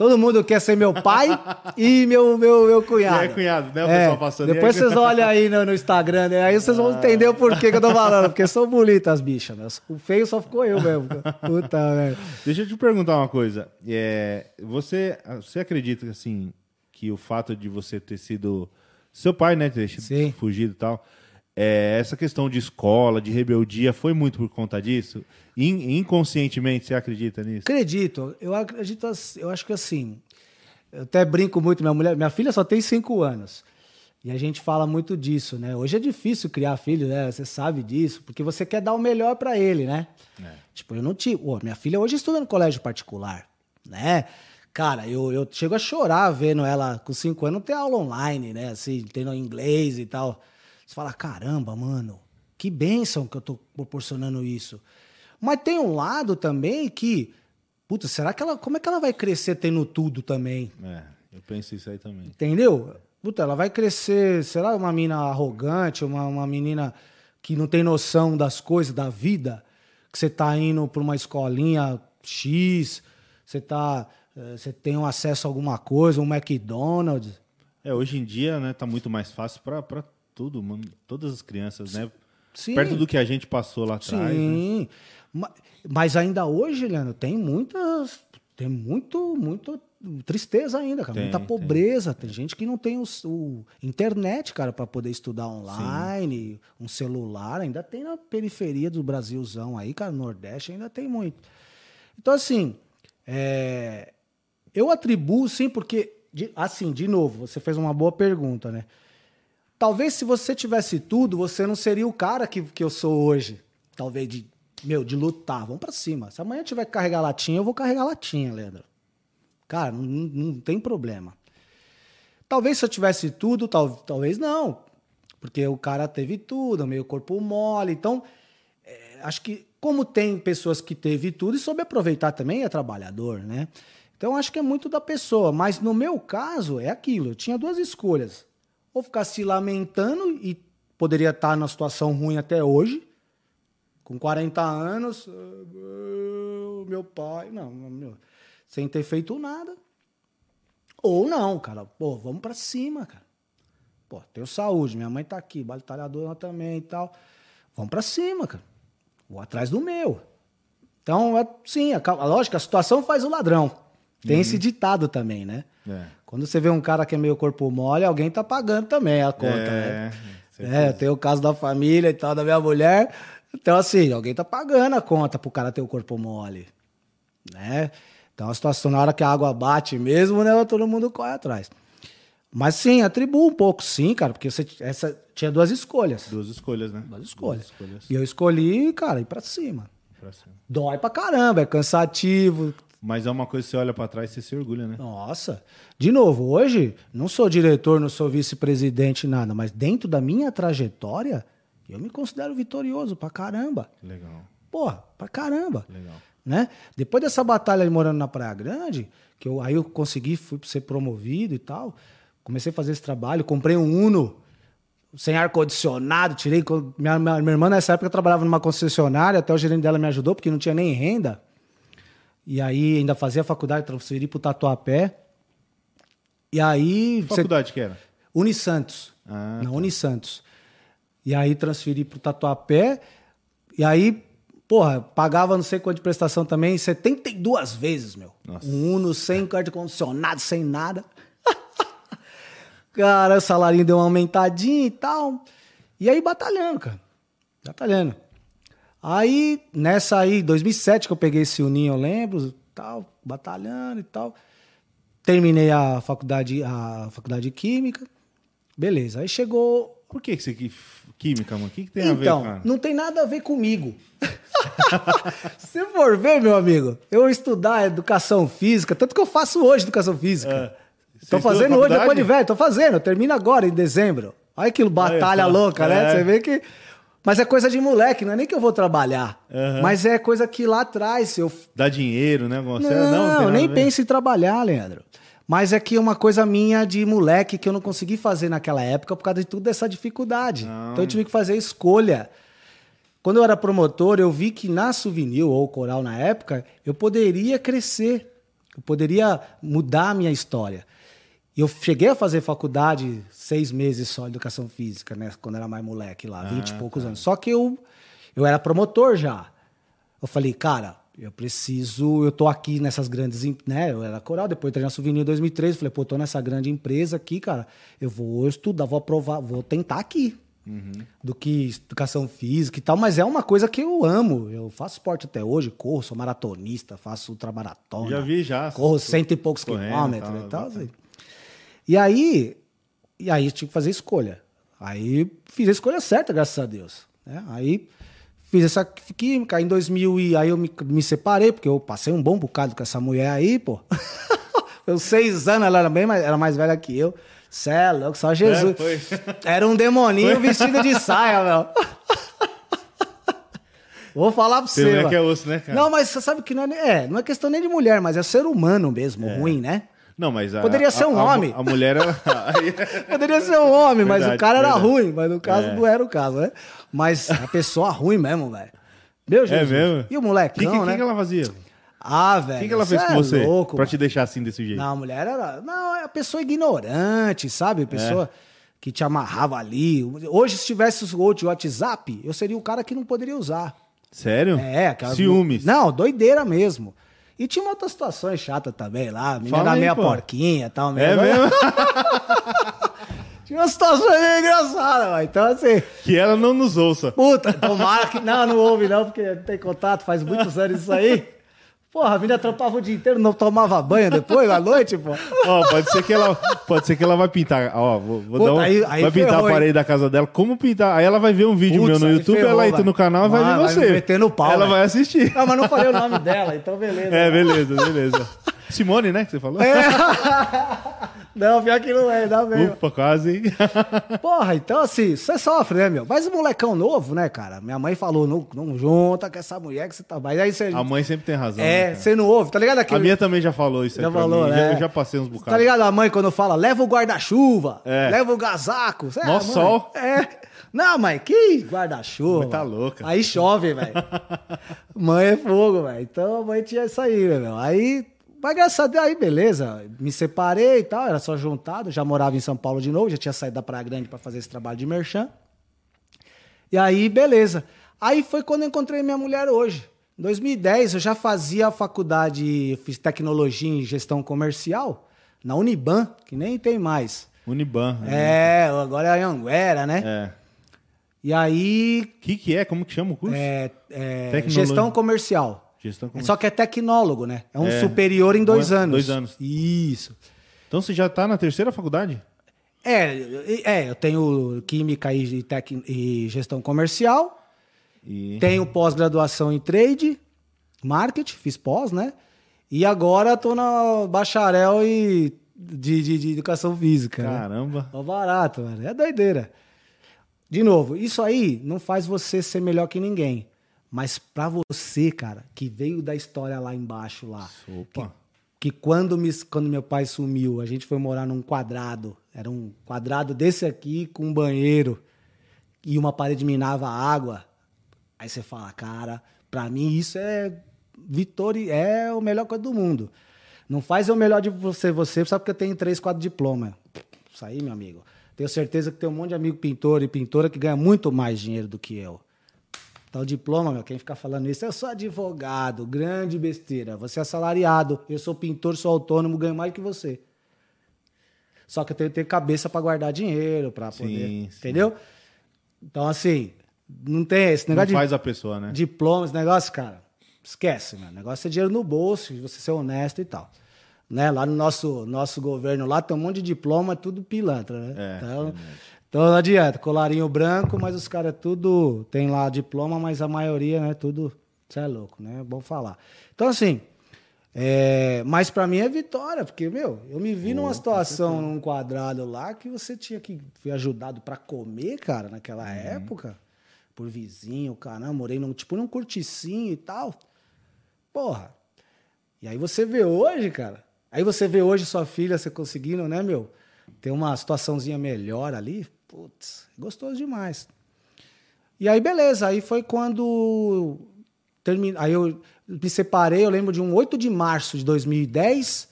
Todo mundo quer ser meu pai e meu, meu, meu cunhado. E aí, cunhado, né, o pessoal passando. Aí, Depois vocês olham aí no, no Instagram, né? Aí vocês vão entender o porquê que eu tô falando. Porque são bonitas as bichas, né? O feio só ficou eu mesmo. Puta, velho. Deixa eu te perguntar uma coisa. É, você, você acredita assim, que o fato de você ter sido seu pai, né, ter Sim. fugido e tal, é, essa questão de escola, de rebeldia, foi muito por conta disso? In- inconscientemente, você acredita nisso? Acredito, eu acredito, eu acho que assim, eu até brinco muito, minha mulher, minha filha só tem cinco anos. E a gente fala muito disso, né? Hoje é difícil criar filho, né? Você sabe disso, porque você quer dar o melhor pra ele, né? Tipo, eu não tive. Pô, minha filha hoje estuda no colégio particular, né? Cara, eu, eu chego a chorar vendo ela com cinco anos ter aula online, né? Assim, tendo inglês e tal. Você fala, caramba, mano, que bênção que eu tô proporcionando isso. Mas tem um lado também que, puta, será que ela. Como é que ela vai crescer tendo tudo também? É, eu penso isso aí também. Entendeu? Puta, ela vai crescer, será uma menina arrogante, uma, uma menina que não tem noção das coisas, da vida? Que você tá indo para uma escolinha X, você tá. eh, Você tem um acesso a alguma coisa, um McDonald's. É, hoje em dia, né, tá muito mais fácil pra, tudo, mano. Todas as crianças, né? Sim. Perto do que a gente passou lá atrás, né? Sim. Ma- Mas ainda hoje, Leandro, tem muitas. Tem muito, muito tristeza ainda, cara. Tem, muita tem. pobreza. Tem. gente que não tem o, o internet, cara, para poder estudar online, um celular. Ainda tem na periferia do Brasilzão aí, cara, no Nordeste ainda tem muito. Então, assim, é, eu atribuo sim, porque, de- assim, de novo, você fez uma boa pergunta, né? Talvez se você tivesse tudo, você não seria o cara que, que eu sou hoje. Talvez de, meu, de lutar. Vamos pra cima. Se amanhã tiver que carregar latinha, eu vou carregar latinha, Leandro. Cara, não, não- não tem problema. Talvez se eu tivesse tudo, tal, talvez não. Porque o cara teve tudo, meio corpo mole. Então, é, acho que como tem pessoas que teve tudo e soube aproveitar também, é trabalhador, né? Então, acho que é muito da pessoa. Mas no meu caso, é aquilo. Eu tinha duas escolhas. Ou ficar se lamentando e poderia estar numa situação ruim até hoje, com 40 anos, ah, meu- meu pai, não, meu, sem ter feito nada. Ou não, cara, pô, vamos pra cima, cara. Pô, tenho saúde, minha mãe tá aqui, batalhadora também e tal. Vamos pra cima, cara. Vou atrás do meu. Então, é, sim, a, a lógico, a situação faz o ladrão. Tem esse ditado também, né? É. Quando você vê um cara que é meio corpo mole, alguém tá pagando também a conta, né? certeza. É, tem o caso da família e tal, da minha mulher. Então, assim, alguém tá pagando a conta pro cara ter o corpo mole. Né? Então, a situação, na hora que a água bate mesmo, né? Todo mundo corre atrás. Mas sim, atribuo um pouco, sim, cara, porque você essa, tinha duas escolhas. Duas escolhas, né? Duas escolhas. Duas escolhas. E eu escolhi, cara, ir pra cima. pra cima. Dói pra caramba, é cansativo. Mas é uma coisa que você olha pra trás e você se orgulha, né? Nossa. De novo, hoje, não sou diretor, não sou vice-presidente, nada, mas dentro da minha trajetória, eu me considero vitorioso pra caramba. Legal, Porra, pra caramba. legal. né? Depois dessa batalha aí morando na Praia Grande, que eu, aí eu consegui, fui ser promovido e tal, comecei a fazer esse trabalho, comprei um Uno sem ar-condicionado, tirei... Minha, minha, minha irmã nessa época trabalhava numa concessionária, até o gerente dela me ajudou, porque não tinha nem renda. E aí ainda fazia faculdade, transferi pro Tatuapé. E aí... Que você- faculdade que era? Unisantos. Ah, na tá. Unisantos. E aí transferi pro Tatuapé. E aí, porra, pagava não sei quanto de prestação também, 72 vezes, meu. Nossa. Um Uno sem ar-condicionado, sem nada. cara, o salarinho deu uma aumentadinha e tal. E aí batalhando, cara. Batalhando. Aí, nessa aí, 2007 que eu peguei esse Uninho, eu lembro, tal, batalhando e tal. Terminei a faculdade, a faculdade de Química. Beleza. Aí chegou. Por que, que você química, mano? O que, que tem a ver, Então, não tem nada a ver comigo. Se for ver, meu amigo, eu estudar educação física, tanto que eu faço hoje educação física. É. Estuda fazendo hoje, depois de velho, tô fazendo. Termina agora, em dezembro. Olha aquilo, batalha louca, né? É. Você vê que. Mas é coisa de moleque, não é nem que eu vou trabalhar. Aham. Mas é coisa que lá atrás eu Dá dinheiro, né? não, tem nada nem penso em trabalhar, Leandro. Mas é que é uma coisa minha de moleque que eu não consegui fazer naquela época por causa de tudo dessa dificuldade. Não. Então eu tive que fazer escolha. Quando eu era promotor, eu vi que na Souvenir ou Coral na época, eu poderia crescer. Eu poderia mudar a minha história. E eu cheguei a fazer faculdade seis meses só, educação física, né? Quando era mais moleque lá, vinte e poucos anos. Só que eu, eu era promotor já. Eu falei, cara, eu preciso, eu tô aqui nessas grandes, né? Eu era coral, depois entrei na Souvenir em 2013, falei, pô, tô nessa grande empresa aqui, cara, eu vou estudar, vou aprovar, vou tentar aqui. Do que educação física e tal, mas é uma coisa que eu amo. Eu faço esporte até hoje, corro, sou maratonista, faço ultramaratona. Já vi, já. Corro cento e poucos Correndo, quilômetros tal, e tal. assim. E aí, e aí eu tive que fazer escolha. Aí fiz a escolha certa, graças a Deus. né? Aí fiz essa química, em 2000 e aí eu me, me separei, porque eu passei um bom bocado com essa mulher aí, pô. eu seis anos, ela era bem mais, era mais velha que eu. Cê é louco, só Jesus. foi. Era um demoninho vestido de saia, meu. Vou falar pra Tem você. mano. que é osso, né, cara? Não, mas você sabe que não é, é, não é questão nem de mulher, mas é ser humano mesmo, ruim, né? Não, mas a, Poderia ser um a- homem. A, mulher, ela... Poderia ser um homem, mas Verdade, o cara era verdade. ruim, mas no caso É. não era o caso, né? Mas a pessoa ruim mesmo, velho. Meu Jesus. É mesmo? E o O moleque, que, que, né? que ela fazia? O Ah, velho. que, que ela fez com é você? Louco, pra mano. te deixar assim desse jeito? Não, a mulher era. Não, é a pessoa ignorante, sabe? A pessoa que te amarrava ali. Hoje, se tivesse o outro WhatsApp, eu seria o cara que não poderia usar. Sério? É, aquelas. Ciúmes. Não, doideira mesmo. E tinha outras situações chatas também lá. A menina Fala aí, meia pô. porquinha e tal. É mesmo? Tinha uma situação meio engraçada, mano. Então, assim. que ela não nos ouça. Puta, tomara que. Não, não ouve não, porque não tem contato, faz muitos anos isso aí. Porra, a menina trampava o dia inteiro, não tomava banho depois, à noite, pô. Ó, pode ser que ela, pode ser que ela vai pintar. Ó, vou, vou Puta, dar um, aí- aí vai pintar ferrou, a parede hein? da casa dela. Como pintar? Aí ela vai ver um vídeo Putz, meu no YouTube, ferrou, ela entra vai. no canal e vai Vai, ver vai você. me meter no pau, Ela vai. vai assistir. Não, mas não falei o nome dela, então beleza. É, beleza, beleza. Simone, né, que você falou? É. Não, pior que não é, dá mesmo. Ufa, quase, hein? Porra, então assim, você sofre, né, meu? Mas o molecão novo, né, cara? Minha mãe falou, não, não junta com essa mulher que você tá... Mas aí você... A mãe sempre tem razão. né, É, cara? você não ouve, tá ligado? A minha também já falou isso aí Já falou, mim. Já- né? Eu já passei uns bocados. Tá ligado? A mãe quando fala, leva o guarda-chuva, É. leva o Mó ah, mãe, sol. É. Não, mãe, que guarda-chuva. Tá louca. Aí chove, velho. mãe é fogo, velho. Então a mãe tinha isso aí, né, meu. Aí, mas graças a Deus, aí beleza. Me separei e tal, era só juntado. Já morava em São Paulo de novo, já tinha saído da Praia Grande pra fazer esse trabalho de merchan. E aí, beleza. Aí foi quando eu encontrei minha mulher hoje. Em 2010, eu já fazia a faculdade, fiz tecnologia em gestão comercial na Uniban, que nem tem mais. Uniban. É, agora é a Anguera, né? É. E aí, O que que é? Como que chama o curso? é, é, gestão comercial. Gestão É comercial. Só que é tecnólogo, né? É um É. superior em dois Dois- anos. dois anos. Isso. Então você já tá na terceira faculdade? É, é, eu tenho química e, tec, e gestão comercial. E... Tenho pós-graduação em trade, marketing, fiz pós, né? E agora tô na bacharel e de, de, de educação física. Né? Caramba. É barato, mano. É doideira. De novo, isso aí não faz você ser melhor que ninguém. Mas pra você, cara, que veio da história lá embaixo lá. Opa. Que, que quando, me, quando meu pai sumiu, a gente foi morar num quadrado. Era um quadrado desse aqui com um banheiro. E uma parede minava água. Aí você fala, cara, pra mim isso é vitória, é a melhor coisa do mundo. Não faz o melhor de você, você, só porque eu tenho três, quatro diplomas. Isso aí, meu amigo. Tenho certeza que tem um monte de amigo pintor e pintora que ganha muito mais dinheiro do que eu. Então, diploma, meu, quem ficar falando isso, eu sou advogado, grande besteira. Você é assalariado, eu sou pintor, sou autônomo, ganho mais que você. Só que eu tenho que ter cabeça para guardar dinheiro, para poder. Sim. Entendeu? Então, assim, não tem esse Não negócio faz de a pessoa, né? diploma, esse negócio, cara. Esquece, meu. O negócio é dinheiro no bolso, você ser honesto e tal. Né? Lá no nosso, nosso governo, lá tem um monte de diploma, tudo pilantra, né? É, então, então não adianta, colarinho branco, mas os caras tudo tem lá diploma, mas a maioria, né, tudo, você é louco, né? É bom falar. Então, assim, é, mas pra mim é vitória, porque, meu, eu me vi numa situação, num quadrado lá, que você tinha que ser ajudado pra comer, cara, naquela época, por vizinho, caramba, morei num, tipo, num corticinho e tal. Porra. E aí você vê hoje, cara. Aí você vê hoje sua filha você conseguindo, né, meu? Ter uma situaçãozinha melhor ali. Putz, gostoso demais. E aí, beleza. Aí foi quando. Termin... Aí eu me separei, eu lembro de um 8 de março de 2010.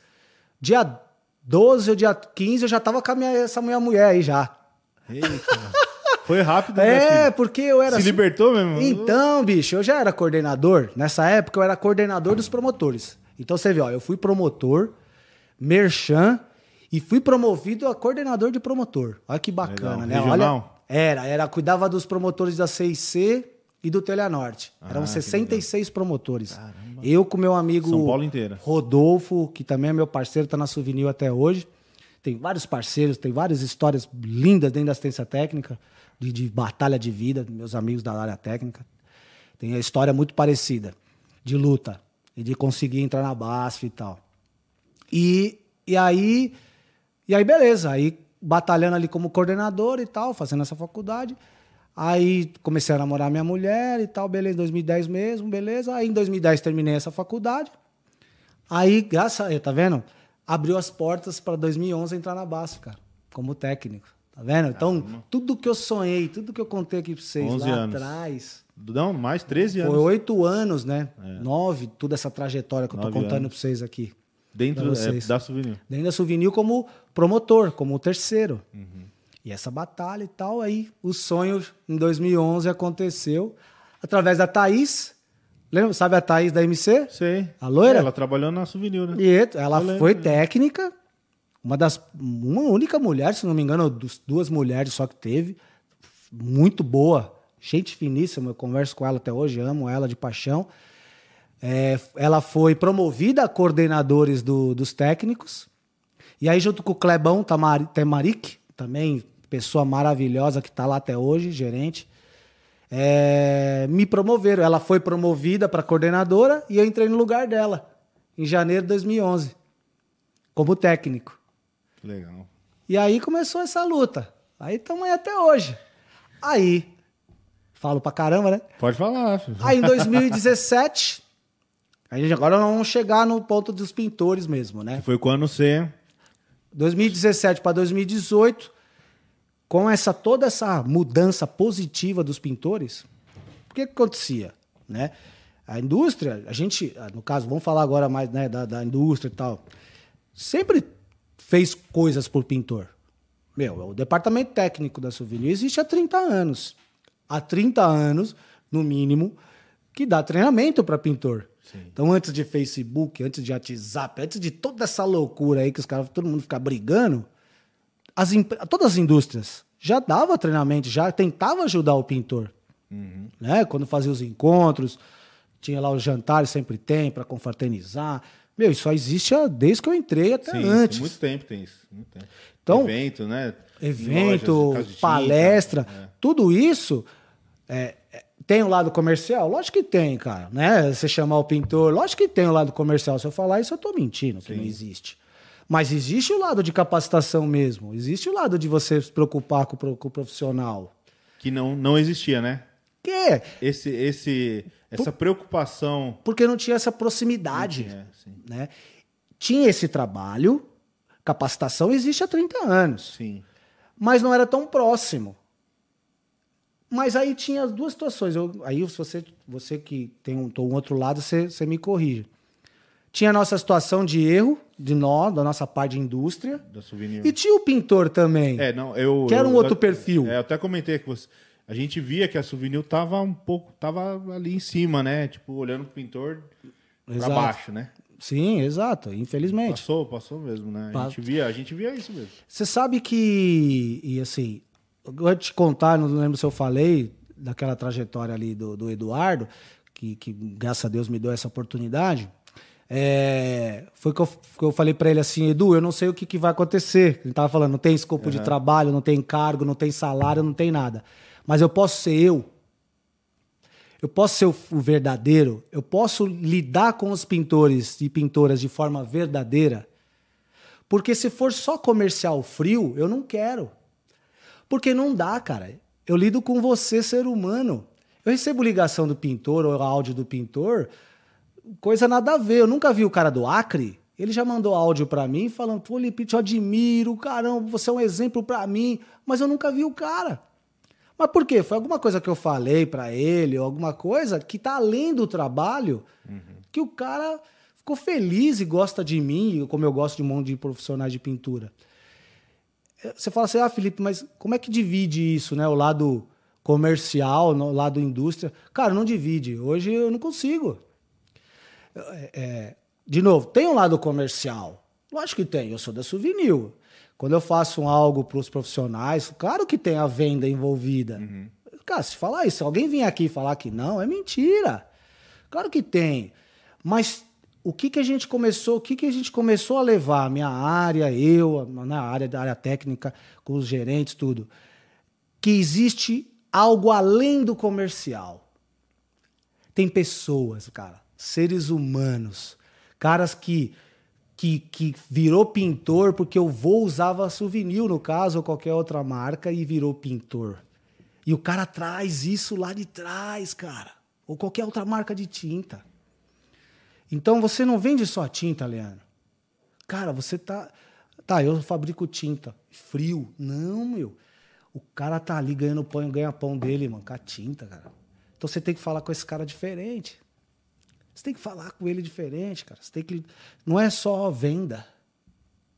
Dia 12 ou dia 15, eu já tava com a minha, essa minha mulher aí já. Eita. Foi rápido, né, É, porque eu era. Se libertou mesmo? Então, bicho, eu já era coordenador. Nessa época, eu era coordenador dos promotores. Então, você vê, ó, eu fui promotor, merchan e fui promovido a coordenador de promotor. Olha que bacana, Legal. né? Regional? Olha, era, era, cuidava dos promotores da CIC e do Telhanorte. Eram Ah, que 66 promotores. Eu com meu amigo São Paulo inteira. Rodolfo, que também é meu parceiro, tá na Souvenir até hoje. Tem vários parceiros, tem várias histórias lindas dentro da assistência técnica, de, de batalha de vida, meus amigos da área técnica. Tem a história muito parecida, de luta, e de conseguir entrar na BASF e tal. E, e aí, e aí, beleza. Aí, batalhando ali como coordenador e tal, fazendo essa faculdade. Aí comecei a namorar minha mulher e tal, beleza, em 2010 mesmo, beleza. Aí em 2010 terminei essa faculdade. Aí, graças a tá vendo? Abriu as portas para 2011 entrar na BASF, cara, como técnico. Tá vendo? Então, tudo que eu sonhei, tudo que eu contei aqui pra vocês 11 lá anos. atrás, Não, mais 13 foi anos. oito anos, né? Nove, toda essa trajetória que eu tô contando pra vocês aqui. Dentro é, da souvenir. Dentro da Souvenir como promotor, como terceiro. E essa batalha e tal, aí o sonho em 2011 aconteceu através da Thaís. Lembra, sabe a Thaís da MC? Sei. A loira? Ela trabalhou na souvenir, né? E ela Eu lembro, foi né? técnica, uma das uma única mulher, se não me engano, duas mulheres só que teve, muito boa, gente finíssima, eu converso com ela até hoje, amo ela de paixão. É, ela foi promovida a coordenadores do- dos técnicos. E aí, junto com o Clebão Tamari, Temaric, também pessoa maravilhosa que está lá até hoje, gerente, é, me promoveram. Ela foi promovida para coordenadora e eu entrei no lugar dela, em janeiro de 2011, como técnico. Legal. E aí começou essa luta. Aí estamos aí até hoje. Aí, falo pra caramba, né? Pode falar, filho. Aí em 2017, aí agora nós vamos chegar no ponto dos pintores mesmo, né? Foi quando você. 2017 para 2018, com essa toda essa mudança positiva dos pintores, o que, que acontecia, né? A indústria, a gente, no caso, vamos falar agora mais né, da, da indústria e tal, sempre fez coisas por pintor. Meu, o departamento técnico da Souvenir existe há 30 anos. Há 30 anos, no mínimo, que dá treinamento para pintor. Então, antes de Facebook, antes de WhatsApp, antes de toda essa loucura aí que os caras, todo mundo ficar brigando, as todas as indústrias já dava treinamento, já tentava ajudar o pintor. Né? Quando fazia os encontros, tinha lá os jantares, sempre tem, para confraternizar. Meu, isso só existe desde que eu entrei até Sim, antes. muito tempo tem isso. Muito tempo. Então, evento, né? evento, Lojas, de tinta, palestra, é. tudo isso é, Tem o lado comercial? Lógico que tem, cara. Né? Você chamar o pintor, lógico que tem o lado comercial. Se eu falar isso, eu tô mentindo, que não existe. Mas existe o lado de capacitação mesmo. Existe o lado de você se preocupar com, com o profissional. Que não, não existia, né? Que é Esse, esse, essa preocupação. porque não tinha essa proximidade. Sim. né? Tinha esse trabalho, capacitação existe há 30 anos, Sim. mas não era tão próximo. Mas aí tinha as duas situações. Eu- aí se você, você que tem um, um outro lado, você, você me corrige. Tinha a nossa situação de erro, de nós, da nossa parte de indústria, Da souvenir. e tinha o pintor também. É, não, eu. Que era um eu- outro eu- perfil. É, eu até comentei que você. A gente via que a souvenir tava um pouco. tava ali em cima, né? Tipo, olhando pro pintor pra Exato. baixo, né? Sim, exato, infelizmente. Passou, passou mesmo, né? A gente via, a gente via isso mesmo. Você sabe que, e assim, eu vou te contar, não lembro se eu falei, daquela trajetória ali do, do Eduardo, que, que graças a Deus me deu essa oportunidade. É, foi que eu, que eu falei pra ele assim, Edu, eu não sei o que, que vai acontecer. Ele tava falando, não tem escopo de trabalho, não tem cargo, não tem salário, não tem nada. Mas eu posso ser eu. Eu posso ser o, o verdadeiro. Eu posso lidar com os pintores e pintoras de forma verdadeira. Porque se for só comercial frio, eu não quero. Porque não dá, cara. Eu lido com você, ser humano. Eu recebo ligação do pintor ou áudio do pintor, coisa nada a ver. Eu nunca vi o cara do Acre. Ele já mandou áudio pra mim falando: pô, Lipe, te admiro, caramba, você é um exemplo pra mim. Mas eu nunca vi o cara. Mas por quê? Foi alguma coisa que eu falei pra ele, ou alguma coisa que tá além do trabalho, que o cara ficou feliz e gosta de mim, como eu gosto de um monte de profissionais de pintura. É, Você fala assim, ah, Felipe, mas como é que divide isso, né? O lado comercial, o lado indústria. Cara, não divide. Hoje eu não consigo. É, é, de novo, tem um lado comercial. Lógico que tem. Eu sou da Souvenir. Quando eu faço um algo para os profissionais, claro que tem a venda envolvida. Cara, se falar isso, se alguém vir aqui e falar que não, é mentira. Claro que tem. Mas o que, que a gente começou, o que, que a gente começou a levar, minha área, eu, na área da área técnica, com os gerentes, tudo, que existe algo além do comercial. Tem pessoas, cara, seres humanos, caras que que, que virou pintor porque o vô usava souvenir, no caso, ou qualquer outra marca, e virou pintor. E o cara traz isso lá de trás, cara. Ou qualquer outra marca de tinta. Então você não vende só tinta, Leandro. Cara, você tá. Tá, eu fabrico tinta. Frio. Não, meu. O cara tá ali ganhando pão, ganha pão dele, mano, com a tinta, cara. Então você tem que falar com esse cara diferente. Você tem que falar com ele diferente, cara. Você tem que. Não é só venda.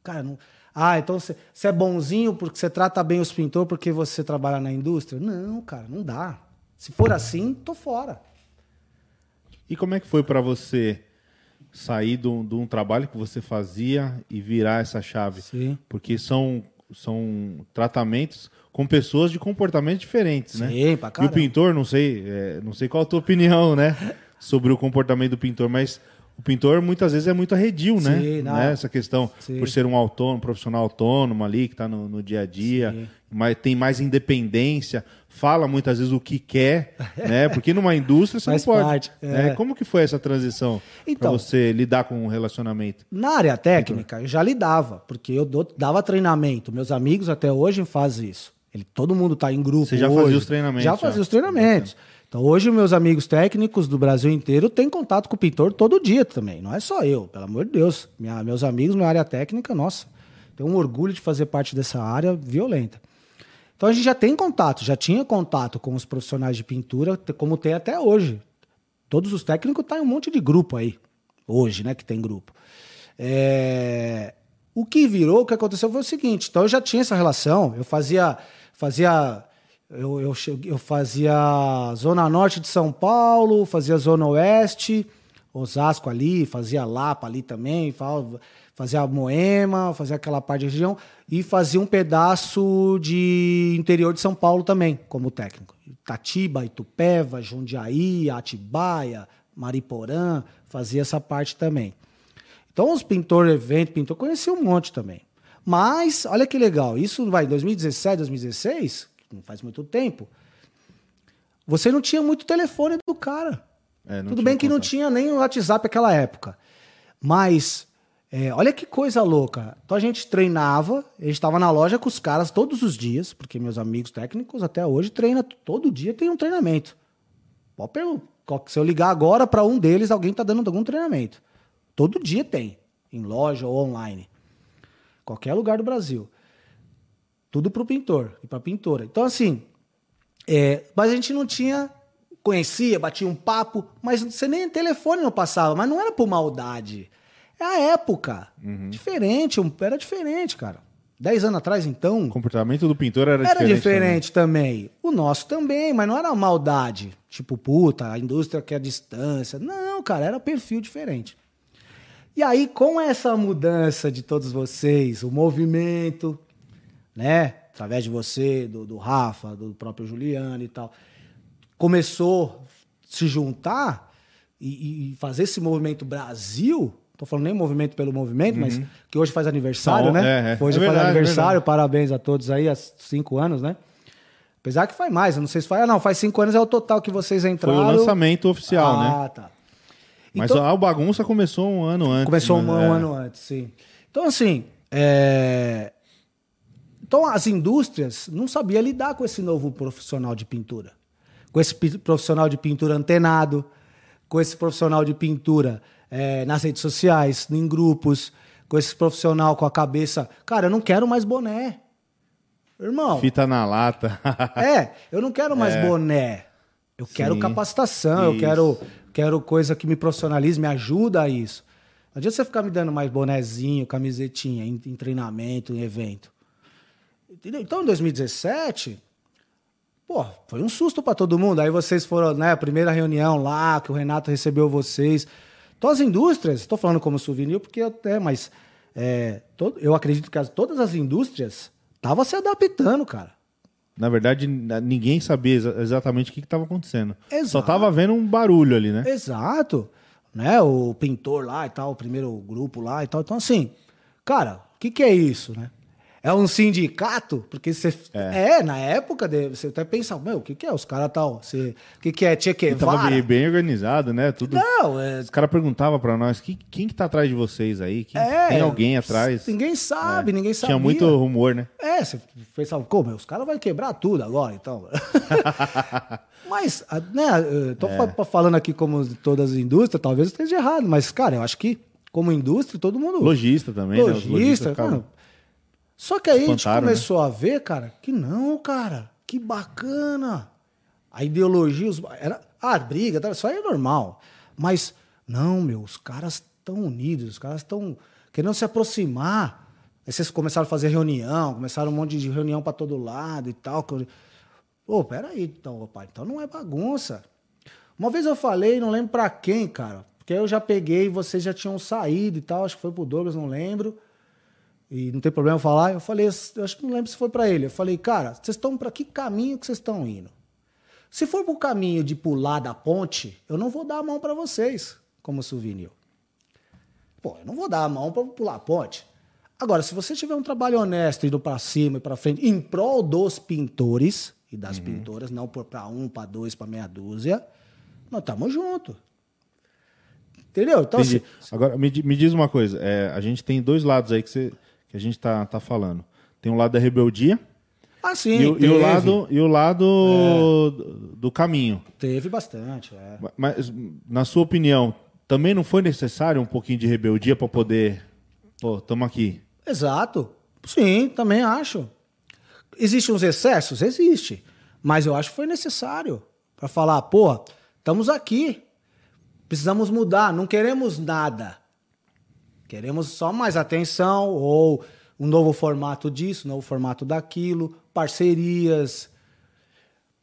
Cara, não. Ah, então você, é bonzinho porque você trata bem os pintores porque você trabalha na indústria? Não, cara, não dá. Se for assim, tô fora. E como é que foi pra você sair de um, de um trabalho que você fazia e virar essa chave? Sim. Porque são, são tratamentos com pessoas de comportamentos diferentes, né? Sim, pra E o pintor, não sei, é, não sei qual a tua opinião, né? Sobre o comportamento do pintor, mas o pintor muitas vezes é muito arredio, né? Sim, né? Essa questão, Sim. por ser um autônomo, profissional autônomo ali, que está no, no dia a dia, Sim. mas tem mais independência, fala muitas vezes o que quer, né? Porque numa indústria você Faz não pode. parte, né? é. Como que foi essa transição para Então. você lidar com o relacionamento? Na área técnica, eu já lidava, porque eu dava treinamento. Meus amigos até hoje fazem isso. Ele, todo mundo está em grupo. Você já hoje. fazia os treinamentos, Já já. fazia os treinamentos. Então, hoje, meus amigos técnicos do Brasil inteiro têm contato com o pintor todo dia também. Não é só eu, pelo amor de Deus. Minha- meus amigos, minha área técnica, nossa, tenho um orgulho de fazer parte dessa área violenta. Então, a gente já tem contato, já tinha contato com os profissionais de pintura, como tem até hoje. Todos os técnicos estão em um monte de grupo aí. Hoje, né, que tem grupo. É, O que virou, o que aconteceu foi o seguinte. Então eu já tinha essa relação. Eu fazia. fazia eu, eu, eu fazia Zona Norte de São Paulo, fazia Zona Oeste, Osasco ali, fazia Lapa ali também, fa- fazia Moema, fazia aquela parte de região, e fazia um pedaço de interior de São Paulo também, como técnico. Itatiba, Itupeva, Jundiaí, Atibaia, Mariporã, fazia essa parte também. Então, os pintores, evento, pintor, conheci um monte também. Mas, olha que legal, isso vai em 2017, 2016, que não faz muito tempo. você não tinha muito telefone do cara. É, Tudo bem que contato. não tinha nem o WhatsApp naquela época. Mas, é, olha que coisa louca. Então a gente treinava, a gente estava na loja com os caras todos os dias, porque meus amigos técnicos até hoje treinam, todo dia tem um treinamento. Se eu ligar agora para um deles, alguém está dando algum treinamento. Todo dia tem, em loja ou online. Qualquer lugar do Brasil. Tudo para o pintor e para pintora. Então, assim, é, mas a gente não tinha. Conhecia, batia um papo, mas você nem telefone não passava, mas não era por maldade. É a época. Uhum. Diferente, era diferente, cara. Dez anos atrás, então. O comportamento do pintor era, era diferente. Era diferente também. também. O nosso também, mas não era maldade. Tipo, puta, a indústria quer distância. Não, cara, era perfil diferente. E aí, com essa mudança de todos vocês, o movimento, né? Através de você, do, do Rafa, do próprio Juliano e tal, começou a se juntar e, e fazer esse movimento Brasil. Tô falando nem movimento pelo movimento, uhum. mas que hoje faz aniversário, né? É, é. Hoje é faz verdade, aniversário, é parabéns a todos aí, há cinco anos, né? Apesar que faz mais, eu não sei se faz. Ah, não, faz cinco anos é o total que vocês entraram. Foi o lançamento oficial, ah, né? Ah, tá. Mas então, a bagunça começou um ano antes. Começou um, um é. ano antes, sim. Então, assim, é... então as indústrias não sabiam lidar com esse novo profissional de pintura. Com esse profissional de pintura antenado, com esse profissional de pintura é, nas redes sociais, em grupos, com esse profissional com a cabeça. Cara, eu não quero mais boné. Irmão. Fita na lata. é, eu não quero mais é. boné. Eu Sim. quero capacitação, Isso. eu quero quero coisa que me profissionalize, me ajuda a isso. Não adianta você ficar me dando mais bonezinho, camisetinha, em, em treinamento, em evento. Entendeu? Então, em 2017, pô, foi um susto para todo mundo. Aí vocês foram, né, a primeira reunião lá, que o Renato recebeu vocês. Então, as indústrias, estou falando como souvenir porque até, mas é, todo, eu acredito que as, todas as indústrias estavam se adaptando, cara. Na verdade, ninguém sabia exatamente o que estava acontecendo. Exato. Só estava vendo um barulho ali, né? Exato. Né? O pintor lá e tal, o primeiro grupo lá e tal. Então, assim, cara, o que, que é isso, né? É um sindicato? Porque você. É, é na época, você até pensa, meu, o que, que é? Os caras tal. Você, o que, que é? Che Guevara? Tava bem, bem organizado, né? Tudo. Não, é... Os caras perguntavam pra nós: que, quem que tá atrás de vocês aí? Quem, é, tem alguém atrás? Ninguém sabe, é. ninguém sabia. Tinha muito rumor, né? É, você pensava, como? Os caras vão quebrar tudo agora, então. mas, né, tô é. falando aqui como todas as indústrias, talvez esteja errado, mas, cara, eu acho que como indústria, todo mundo. Logista também, Logista, né? Logista, cara. Só que aí a gente né? começou né? a ver, cara, que não, cara, que bacana. A ideologia, os, era, ah, briga, isso aí é normal. Mas, não, meu, os caras estão unidos, os caras estão querendo se aproximar. Aí vocês começaram a fazer reunião, começaram um monte de reunião para todo lado e tal. Pô, peraí, então, pai, então não é bagunça. Uma vez eu falei, não lembro para quem, cara, porque eu já peguei, vocês já tinham saído e tal, acho que foi pro Douglas, não lembro e não tem problema falar. Eu falei, eu acho que não lembro se foi para ele. Eu falei, cara, vocês estão para que caminho que vocês estão indo? Se for para o caminho de pular da ponte, eu não vou dar a mão para vocês como souvenir. Pô, eu não vou dar a mão para pular a ponte. Agora, se você tiver um trabalho honesto, indo para cima e para frente, em prol dos pintores e das uhum. pintoras, não para um, para dois, para meia dúzia, nós estamos juntos. Entendeu? Então, assim, Agora, me, me diz uma coisa: é, a gente tem dois lados aí que você que a gente tá, tá falando. Tem o lado da rebeldia. Ah, sim. E, e o lado, e o lado é. do caminho. Teve bastante. É. Mas, na sua opinião, também não foi necessário um pouquinho de rebeldia para poder. Pô, estamos aqui. Exato. Sim, também acho. Existem uns excessos? Existe. Mas eu acho que foi necessário para falar, pô, estamos aqui. Precisamos mudar, não queremos nada. Queremos só mais atenção ou um novo formato disso, um novo formato daquilo, parcerias.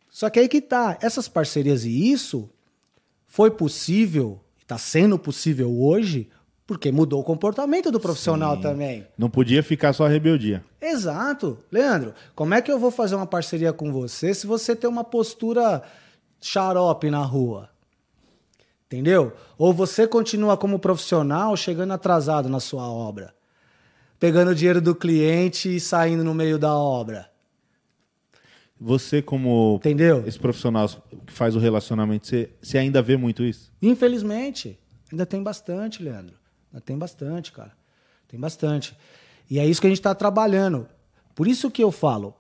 Só que aí que tá, essas parcerias e isso foi possível, está sendo possível hoje, porque mudou o comportamento do profissional Sim. também. Não podia ficar só a rebeldia. Exato. Leandro, como é que eu vou fazer uma parceria com você se você tem uma postura xarope na rua? Entendeu? Ou você continua como profissional chegando atrasado na sua obra, pegando o dinheiro do cliente e saindo no meio da obra. Você, como Entendeu? esse profissional que faz o relacionamento, você, você ainda vê muito isso? Infelizmente, ainda tem bastante, Leandro. Ainda tem bastante, cara. Tem bastante. E é isso que a gente está trabalhando. Por isso que eu falo,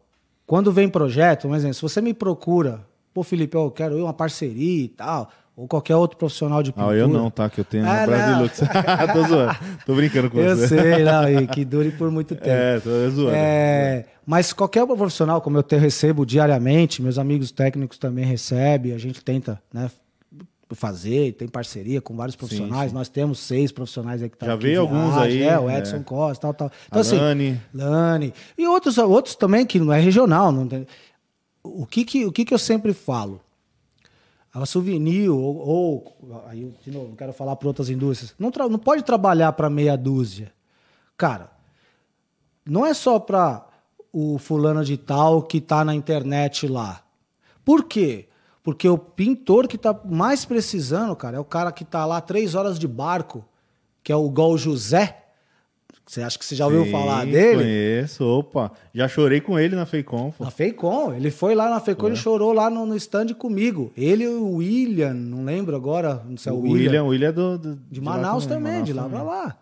quando vem projeto, um exemplo, se você me procura, pô, Felipe, eu quero uma parceria e tal, ou qualquer outro profissional de pintura. Ah, eu não, tá? Que eu tenho Ah, a Brasilux. Tô zoando. Tô brincando com Eu você. sei, não, e que dure por muito tempo. É, tô zoando. É, mas qualquer profissional, como eu te recebo diariamente, meus amigos técnicos também recebem, a gente tenta né, fazer, tem parceria com vários profissionais. sim. Nós temos seis profissionais aí que estão Já veio alguns aí, É, o é. Edson Costa, tal, tal. A Então, assim, Lani. Lani. E outros, outros também que não é regional. Não tem... o, que que, o que que eu sempre falo? A Souvenir, ou, ou aí, de novo, quero falar para outras indústrias, não, não pode trabalhar para meia dúzia. Cara, não é só para o fulano de tal que tá na internet lá. Por quê? Porque o pintor que tá mais precisando, cara, é o cara que tá lá três horas de barco, que é o Gol José. Você acha que você já ouviu Sim, falar dele? Conheço, opa. Já chorei com ele na Feicom. pô. Na Feicom. Ele foi lá na Feicom, ele chorou lá no, no stand comigo. Ele e o William, não lembro agora, não sei, O o William, William. o William é do, do- De Manaus também, Manaus de lá também. pra lá.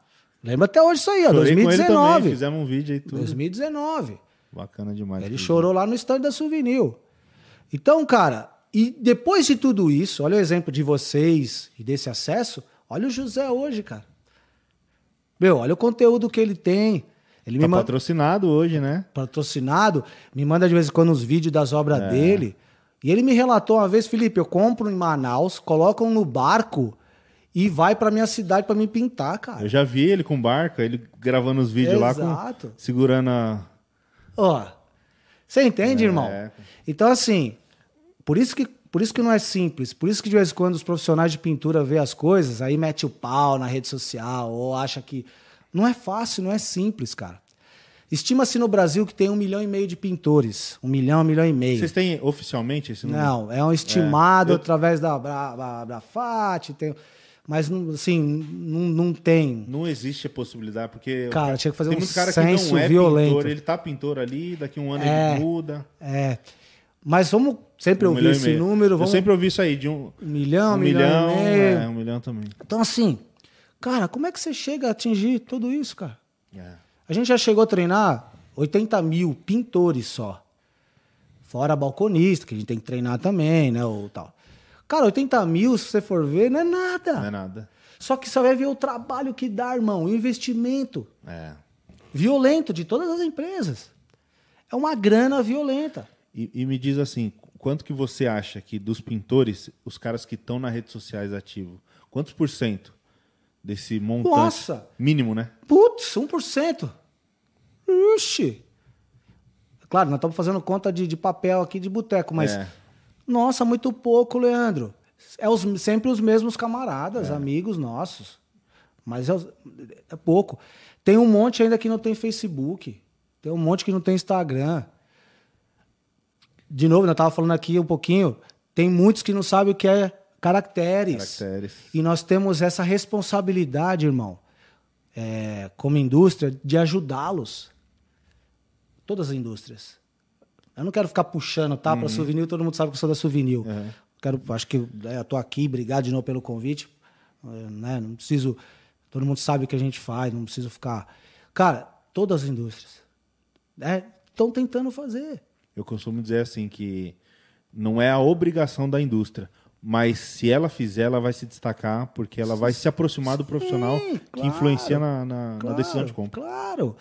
Lembra até hoje isso aí, ó, Chorei com ele 2019. também, fizemos um vídeo aí tudo. 2019. Bacana demais. Ele chorou lá no stand da Souvenir. Então, cara, e depois de tudo isso, olha o exemplo de vocês e desse acesso, olha o José hoje, cara. Meu, olha o conteúdo que ele tem. Ele Tá me manda patrocinado hoje, né? patrocinado, me manda de vez em quando os vídeos das obras É. dele. E ele me relatou uma vez, Felipe, eu compro em Manaus, colocam no barco e vai pra minha cidade pra me pintar, cara. Eu já vi ele com barca, ele gravando os vídeos lá, Exato. com, segurando a... Ó, você entende, É. irmão? Então, assim, por isso, que, por isso que não é simples. Por isso que de vez em quando os profissionais de pintura vê as coisas, aí mete o pau na rede social, ou acha que. Não é fácil, não é simples, cara. Estima-se no Brasil que tem um milhão e meio de pintores. Um milhão, um milhão e meio. Vocês têm oficialmente esse número? Não, é um estimado É, eu- através da, Bra- da, da FAT, tem, mas assim, não, não tem. Não existe a possibilidade, porque... Cara, tinha que fazer tem um muito cara que não é violento. pintor, ele tá pintor ali, daqui a um ano É. ele muda. É. Mas vamos sempre Um ouvir milhão e esse número. Vamos... Eu sempre ouvi isso aí, de um, Um milhão, um um milhão, milhão, é, um milhão também. Então, assim, cara, como é que você chega a atingir tudo isso, cara? É. A gente já chegou a treinar 80 mil pintores só. Fora balconista, que a gente tem que treinar também, né? Ou tal. Cara, 80 mil, se você for ver, não é nada. Não é nada. Só que você vai ver o trabalho que dá, irmão, o investimento É. violento de todas as empresas. É uma grana violenta. E, e me diz assim, quanto que você acha que dos pintores, os caras que estão nas redes sociais ativos, quantos por cento desse montante? Nossa! Mínimo, né? Putz, 1%. Ixi. Claro, nós estamos fazendo conta de, de papel aqui de boteco, mas. É. Nossa, muito pouco, Leandro. É os- sempre os mesmos camaradas, amigos nossos. Mas é, é pouco. Tem um monte ainda que não tem Facebook. Tem um monte que não tem Instagram. De novo, eu estava falando aqui um pouquinho. Tem muitos que não sabem o que é caracteres. Caracteres. E nós temos essa responsabilidade, irmão, é, como indústria, de ajudá-los. Todas as indústrias. Eu não quero ficar puxando, tá? Para souvenir, todo mundo sabe que eu sou da souvenir. Uhum. Quero, acho que é, eu tô aqui, obrigado de novo pelo convite. é, né? Não preciso. Todo mundo sabe o que a gente faz, não preciso ficar. Cara, todas as indústrias estão tentando fazer. Eu costumo dizer assim que não é a obrigação da indústria, mas se ela fizer, ela vai se destacar porque ela vai se aproximar do profissional que claro, influencia na, na- na decisão de compra. Claro.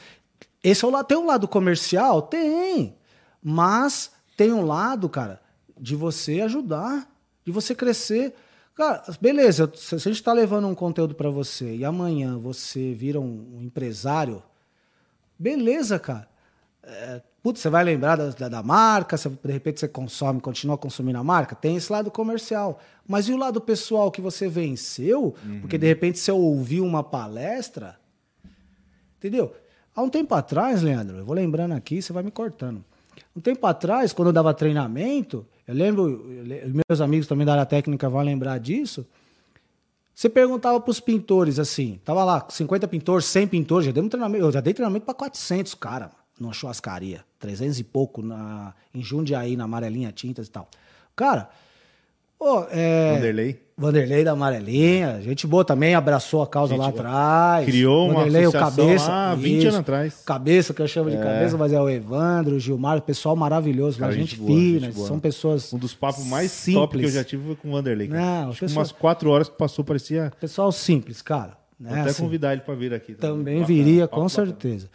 Esse é o lado, tem um lado comercial? Tem. Mas tem um lado, cara, de você ajudar, de você crescer. Cara, beleza, se se a gente está levando um conteúdo para você e amanhã você vira um, um empresário, beleza, cara. É, putz, você vai lembrar da, da, da marca, você- de repente você consome, continua consumindo a marca, tem esse lado comercial. Mas e o lado pessoal que você venceu? Porque de repente você ouviu uma palestra, entendeu? Há um tempo atrás, Leandro, eu vou lembrando aqui, você vai me cortando. Um tempo atrás, quando eu dava treinamento, eu lembro, eu le- meus amigos também da área técnica vão lembrar disso. Você perguntava para os pintores assim, tava lá, 50 pintores, 100 pintores, já dei um treinamento, eu já dei treinamento para 400 cara. mano. Numa churrascaria. 300 e pouco na, em Jundiaí, na Amarelinha Tintas e tal. Cara, oh, é, Vanderlei. Vanderlei da Amarelinha, gente boa também, abraçou a causa Gente lá boa. atrás. Criou uma Vanderlei, o associação cabeça, lá 20 isso. anos atrás. Cabeça, que eu chamo de cabeça, mas é o Evandro, o Gilmar, pessoal maravilhoso, lá, Cara, gente, gente fina, gente são pessoas Um dos papos mais simples. top que eu já tive foi com o Vanderlei. Não, Acho que pessoa- umas quatro horas que passou, parecia. Pessoal simples, cara. Né? Vou até Assim, convidar ele pra vir aqui. também Bacana, viria, papo com bacana. certeza.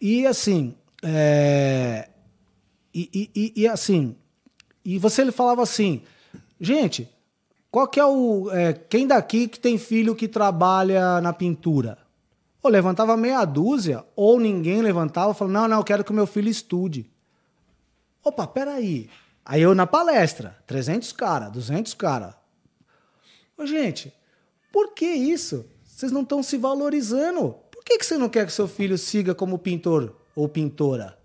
E assim, é, e, e- e- e assim, e você ele falava assim, gente, qual que é o, é, quem daqui que tem filho que trabalha na pintura? Ou levantava meia dúzia, ou ninguém levantava, falando, não, não, eu quero que o meu filho estude. Opa, peraí. Aí eu na palestra, 300 cara, 200 cara. Ô, gente, por que isso? Vocês não estão se valorizando. Que, que você não quer que seu filho siga como pintor ou pintora?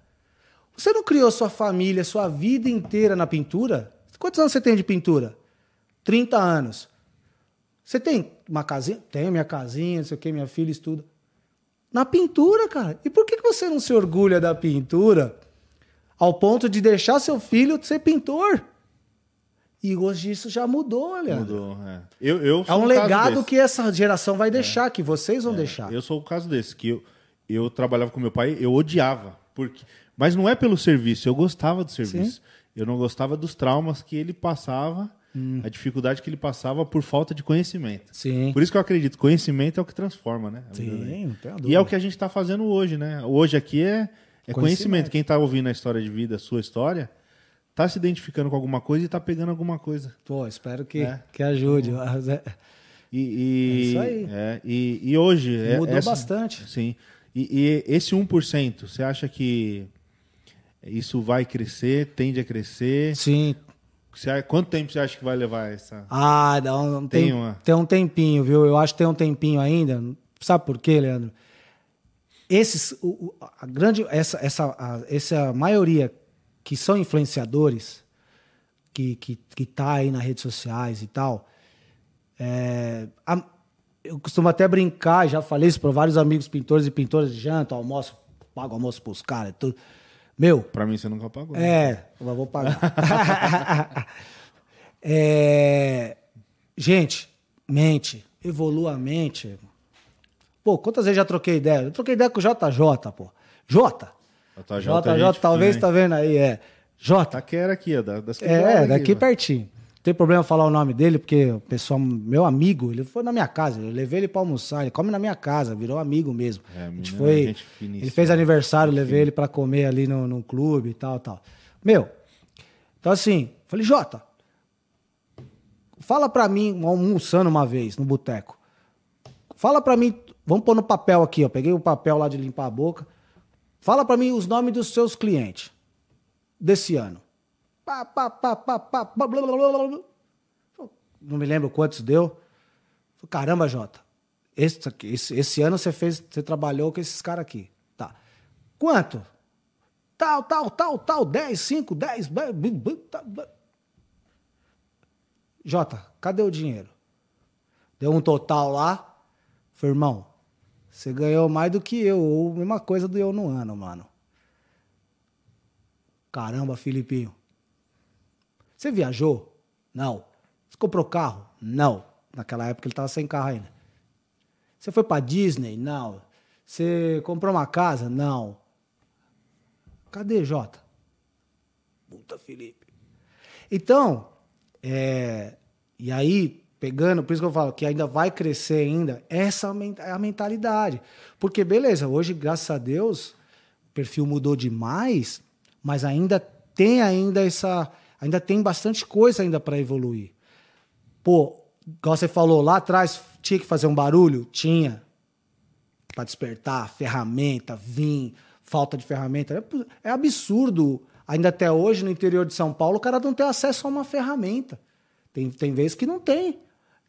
Você não criou sua família, sua vida inteira na pintura? Quantos anos você tem de pintura? 30 anos. Você tem uma casinha? Tenho minha casinha, não sei o que, minha filha estuda. Na pintura, cara. E por que você não se orgulha da pintura ao ponto de deixar seu filho ser pintor? E hoje isso já mudou, Leandro. Mudou, é. Eu, eu É um caso legado que essa geração vai deixar, que vocês vão deixar. Eu sou o caso desse, que eu, eu trabalhava com meu pai, eu odiava. Porque, mas não é pelo serviço, eu gostava do serviço. Eu não gostava dos traumas que ele passava, a dificuldade que ele passava por falta de conhecimento. Sim. Por isso que eu acredito, conhecimento é o que transforma, né? a. Sim, não tenho E dúvida. é o que a gente está fazendo hoje, né? Hoje aqui é, é conhecimento. Conhecimento. Quem está ouvindo a história de vida, a sua história, está se identificando com alguma coisa e está pegando alguma coisa. Pô, espero que, É. que ajude. Mas é- E, e- É isso aí. é, e, e hoje. é- Mudou essa- bastante. Sim. E, e esse 1%, você acha que isso vai crescer, tende a crescer? Sim. Você- quanto tempo você acha que vai levar essa. Ah, dá um, Tem tem, uma- tem um tempinho, viu? Eu acho que tem um tempinho ainda. Sabe por quê, Leandro? Esses, o- a grande, essa, essa, a, essa maioria que são influenciadores, que, que, que tá aí nas redes sociais e tal, é, a- eu costumo até brincar, já falei isso para vários amigos pintores e pintoras de janta, almoço, pago almoço pros caras e tudo. Meu, Pra mim você nunca pagou. né? é, eu vou pagar. É, gente, mente, evolua a mente. Pô, quantas vezes já troquei ideia? Eu troquei ideia com o JJ, pô. J. JJ, JJ, talvez fina, tá vendo aí, é. J. Taquera aqui, da- das É, quebradas daqui aqui, ó. pertinho. Não tem problema falar o nome dele, porque o pessoal, meu amigo, ele foi na minha casa, eu levei ele pra almoçar, ele come na minha casa, virou amigo mesmo. É, a gente foi, gente ele fez aniversário, levei ele pra comer ali no, no clube e tal, tal. Meu, então assim, falei, Jota, fala pra mim, almoçando uma vez no boteco, fala pra mim, vamos pôr no papel aqui, ó, peguei o papel lá de limpar a boca, fala pra mim os nomes dos seus clientes desse ano. Pá, pá, pá, pá, pá, blá, blá, blá, blá. Não me lembro quantos deu. Caramba, Jota. Esse, esse, esse ano você fez, você trabalhou com esses caras aqui. Tá. Quanto? Tal, tal, tal, tal, 10, 5, 10. blá, blá, blá, tá, blá. Jota, cadê o dinheiro? Deu um total lá. Falei, irmão, você ganhou mais do que eu, ou mesma coisa do eu no ano, mano. Caramba, Filipinho. Você viajou? Não. Você comprou carro? Não. Naquela época ele tava sem carro ainda. Você foi pra Disney? Não. Você comprou uma casa? Não. Cadê, Jota? Puta, Felipe. Então, é, e aí, pegando, por isso que eu falo que ainda vai crescer ainda, essa é a mentalidade. Porque, beleza, hoje, graças a Deus, o perfil mudou demais, mas ainda tem ainda essa. Ainda tem bastante coisa ainda para evoluir. Pô, igual você falou lá atrás, tinha que fazer um barulho? Tinha. Para despertar, ferramenta, vim, falta de ferramenta. É, é absurdo. Ainda até hoje, no interior de São Paulo, o cara não tem acesso a uma ferramenta. Tem, tem vezes que não tem.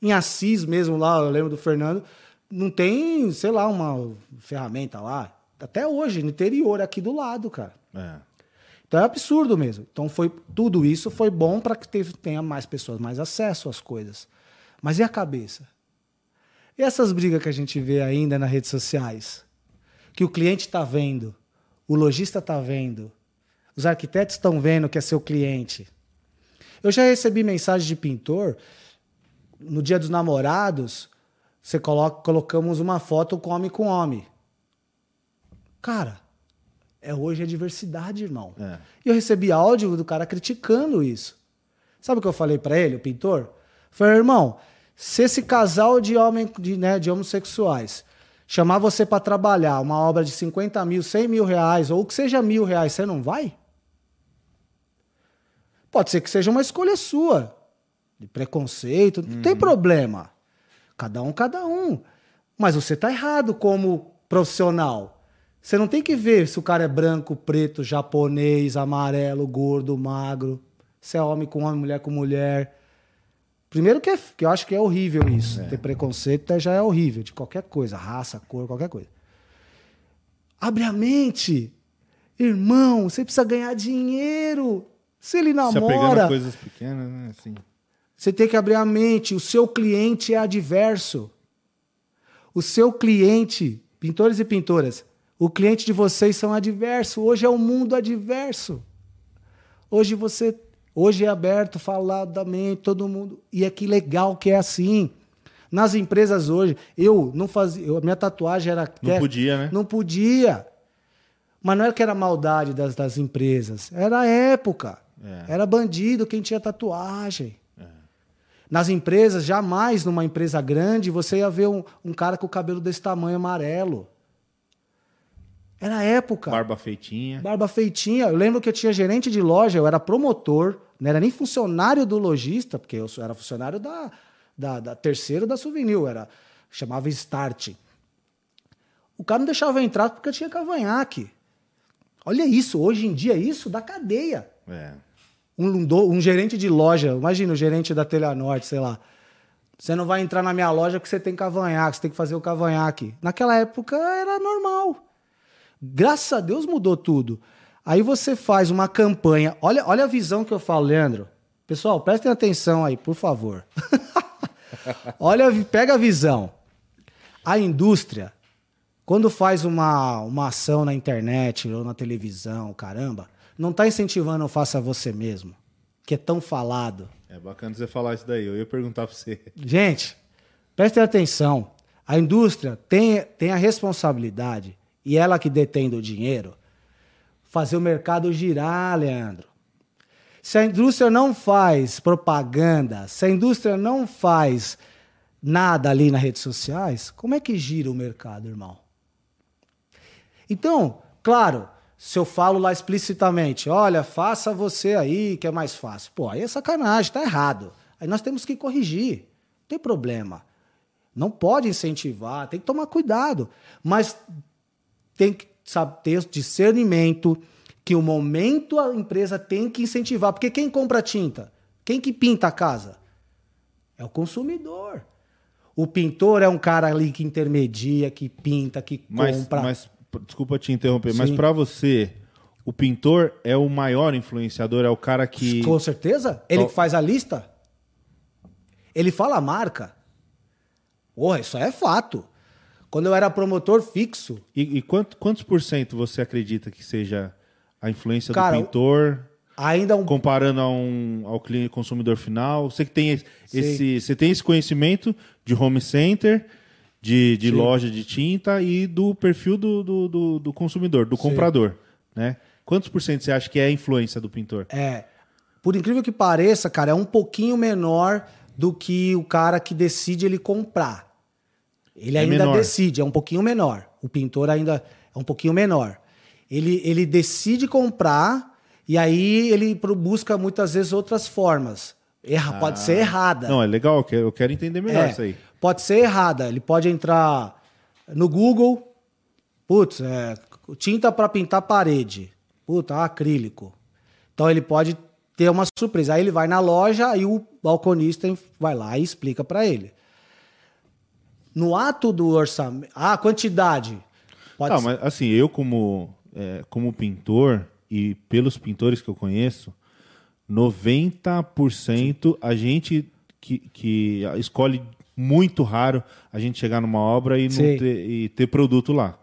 Em Assis mesmo, lá, eu lembro do Fernando, não tem, sei lá, uma ferramenta lá. Até hoje, no interior, aqui do lado, cara. É. Então é absurdo mesmo. Então foi tudo isso foi bom para que teve- tenha mais pessoas, mais acesso às coisas. Mas e a cabeça? E essas brigas que a gente vê ainda nas redes sociais? Que o cliente está vendo o lojista está vendo, os arquitetos estão vendo que é seu cliente. Eu já recebi mensagem de pintor, no dia dos namorados, você coloca, colocamos uma foto com homem com homem. Cara, é hoje a diversidade, irmão. É. E eu recebi áudio do cara criticando isso. Sabe o que eu falei para ele, o pintor? falei, irmão, se esse casal de, homem, de, né, de homossexuais chamar você para trabalhar uma obra de 50 mil, 100 mil reais, ou que seja mil reais, você não vai? Pode ser que seja uma escolha sua, de preconceito, não tem problema. Cada um, cada um. Mas você tá errado como profissional. Você não tem que ver se o cara é branco, preto, japonês, amarelo, gordo, magro, se é homem com homem, mulher com mulher. Primeiro que, é, que eu acho que é horrível isso. É. Ter preconceito já é horrível, de qualquer coisa, raça, cor, qualquer coisa. Abre a mente. Irmão, você precisa ganhar dinheiro. Se ele namora. Se coisas pequenas, né? Assim. Você tem que abrir a mente. O seu cliente é adverso. O seu cliente, pintores e pintoras, o cliente de vocês são adverso. Hoje é o um mundo adverso. Hoje você, hoje é aberto, faladamente, todo mundo. E é que legal que é assim. Nas empresas hoje, eu não fazia, eu, minha tatuagem era não podia, né? Não podia. Mas não era que era maldade das, das empresas, era a época. É. Era bandido quem tinha tatuagem. Nas empresas, jamais numa empresa grande você ia ver um, um cara com o cabelo desse tamanho amarelo. Era época. Barba feitinha. Barba feitinha. Eu lembro que eu tinha gerente de loja, eu era promotor, não era nem funcionário do lojista, porque eu era funcionário da, da, da terceiro da Souvenir, era chamava Start. O cara não deixava eu entrar porque eu tinha cavanhaque. Olha isso, hoje em dia isso da cadeia. É um, um gerente de loja, imagina o gerente da Telha Norte, sei lá. Você não vai entrar na minha loja porque você tem cavanhaque, você tem que fazer o cavanhaque. Naquela época era normal. Graças a Deus mudou tudo. Aí você faz uma campanha. Olha, olha a visão que eu falo, Leandro. Pessoal, prestem atenção aí, por favor. olha, pega a visão. A indústria, quando faz uma, uma ação na internet ou na televisão, caramba, não está incentivando o faça você mesmo, que é tão falado. É bacana você falar isso daí. Eu ia perguntar para você. Gente, prestem atenção. A indústria tem, tem a responsabilidade, e ela que detém do dinheiro, fazer o mercado girar, Leandro. Se a indústria não faz propaganda, se a indústria não faz nada ali nas redes sociais, como é que gira o mercado, irmão? Então, claro, se eu falo lá explicitamente, olha, faça você aí que é mais fácil. Pô, aí é sacanagem, tá errado. Aí nós temos que corrigir. Não tem problema. Não pode incentivar, tem que tomar cuidado. Mas tem que saber ter discernimento que o momento a empresa tem que incentivar. Porque quem compra tinta? Quem que pinta a casa? É o consumidor. O pintor é um cara ali que intermedia, que pinta, que compra. Mas desculpa te interromper, Sim. mas para você, o pintor é o maior influenciador, é o cara que. Com certeza. Ele faz a lista. Ele fala a marca. Porra, isso é fato. Quando eu era promotor fixo. E, e quanto, quantos por cento você acredita que seja a influência cara, do pintor? Ainda um... comparando a um, ao cliente consumidor final. Você que tem esse, você tem esse conhecimento de home center de, de loja de tinta e do perfil do, do, do, do consumidor, do Sim. comprador. Né? Quantos por cento você acha que é a influência do pintor? É. Por incrível que pareça, cara, é um pouquinho menor do que o cara que decide ele comprar. Ele é ainda menor. decide, é um pouquinho menor. O pintor ainda é um pouquinho menor. Ele, ele decide comprar e aí ele busca muitas vezes outras formas. Erra, ah. Pode ser errada. Não, é legal, eu quero, eu quero entender melhor é. isso aí pode ser errada. Ele pode entrar no Google, putz, é, tinta para pintar parede, puta, acrílico. Então ele pode ter uma surpresa. Aí ele vai na loja e o balconista vai lá e explica para ele. No ato do orçamento, ah, quantidade. Pode ser. mas assim, eu como, é, como pintor e pelos pintores que eu conheço, 90% a gente que, que escolhe muito raro a gente chegar numa obra e, ter, e ter produto lá.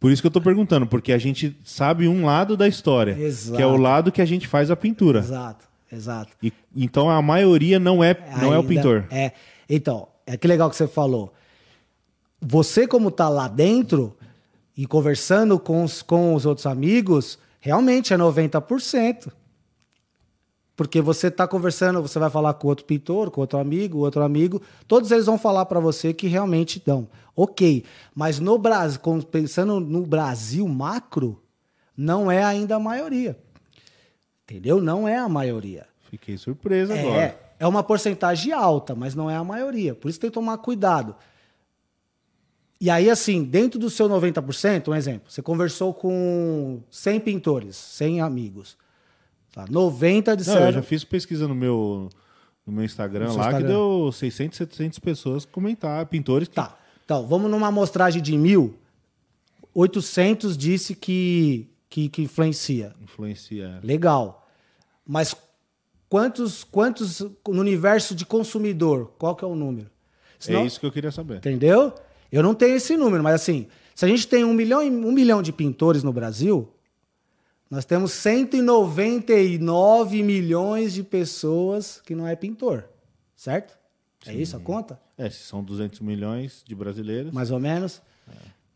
Por isso que eu tô perguntando, porque a gente sabe um lado da história, Exato. que é o lado que a gente faz a pintura. Exato, exato. E, então a maioria não é, não é o Ainda- pintor. É. Então, é que legal que você falou. Você, como tá lá dentro e conversando com os, com os outros amigos, realmente é 90%. Porque você tá conversando, você vai falar com outro pintor, com outro amigo, outro amigo, todos eles vão falar para você que realmente dão. Ok, mas no Brasil, pensando no Brasil macro, não é ainda a maioria. Entendeu? Não é a maioria. Fiquei surpreso agora. É, é uma porcentagem alta, mas não é a maioria. Por isso tem que tomar cuidado. E aí, assim, dentro do seu 90%, um exemplo, você conversou com 100 pintores, 100 amigos. Tá? 90 Não, disseram... eu já fiz pesquisa no meu, no meu Instagram No lá que Instagram. deu 600, 700 pessoas comentar, pintores que Tá, então, vamos numa amostragem de mil, 800 disse que, que, que influencia. influenciam. Legal. Mas quantos, quantos no universo de consumidor, qual que é o número? Senão- É isso que eu queria saber. Entendeu? Eu não tenho esse número, mas assim, se a gente tem um milhão, um milhão de pintores no Brasil, nós temos 199 milhões de pessoas que não é pintor, certo? É isso a conta? É, são 200 milhões de brasileiros. Mais ou menos.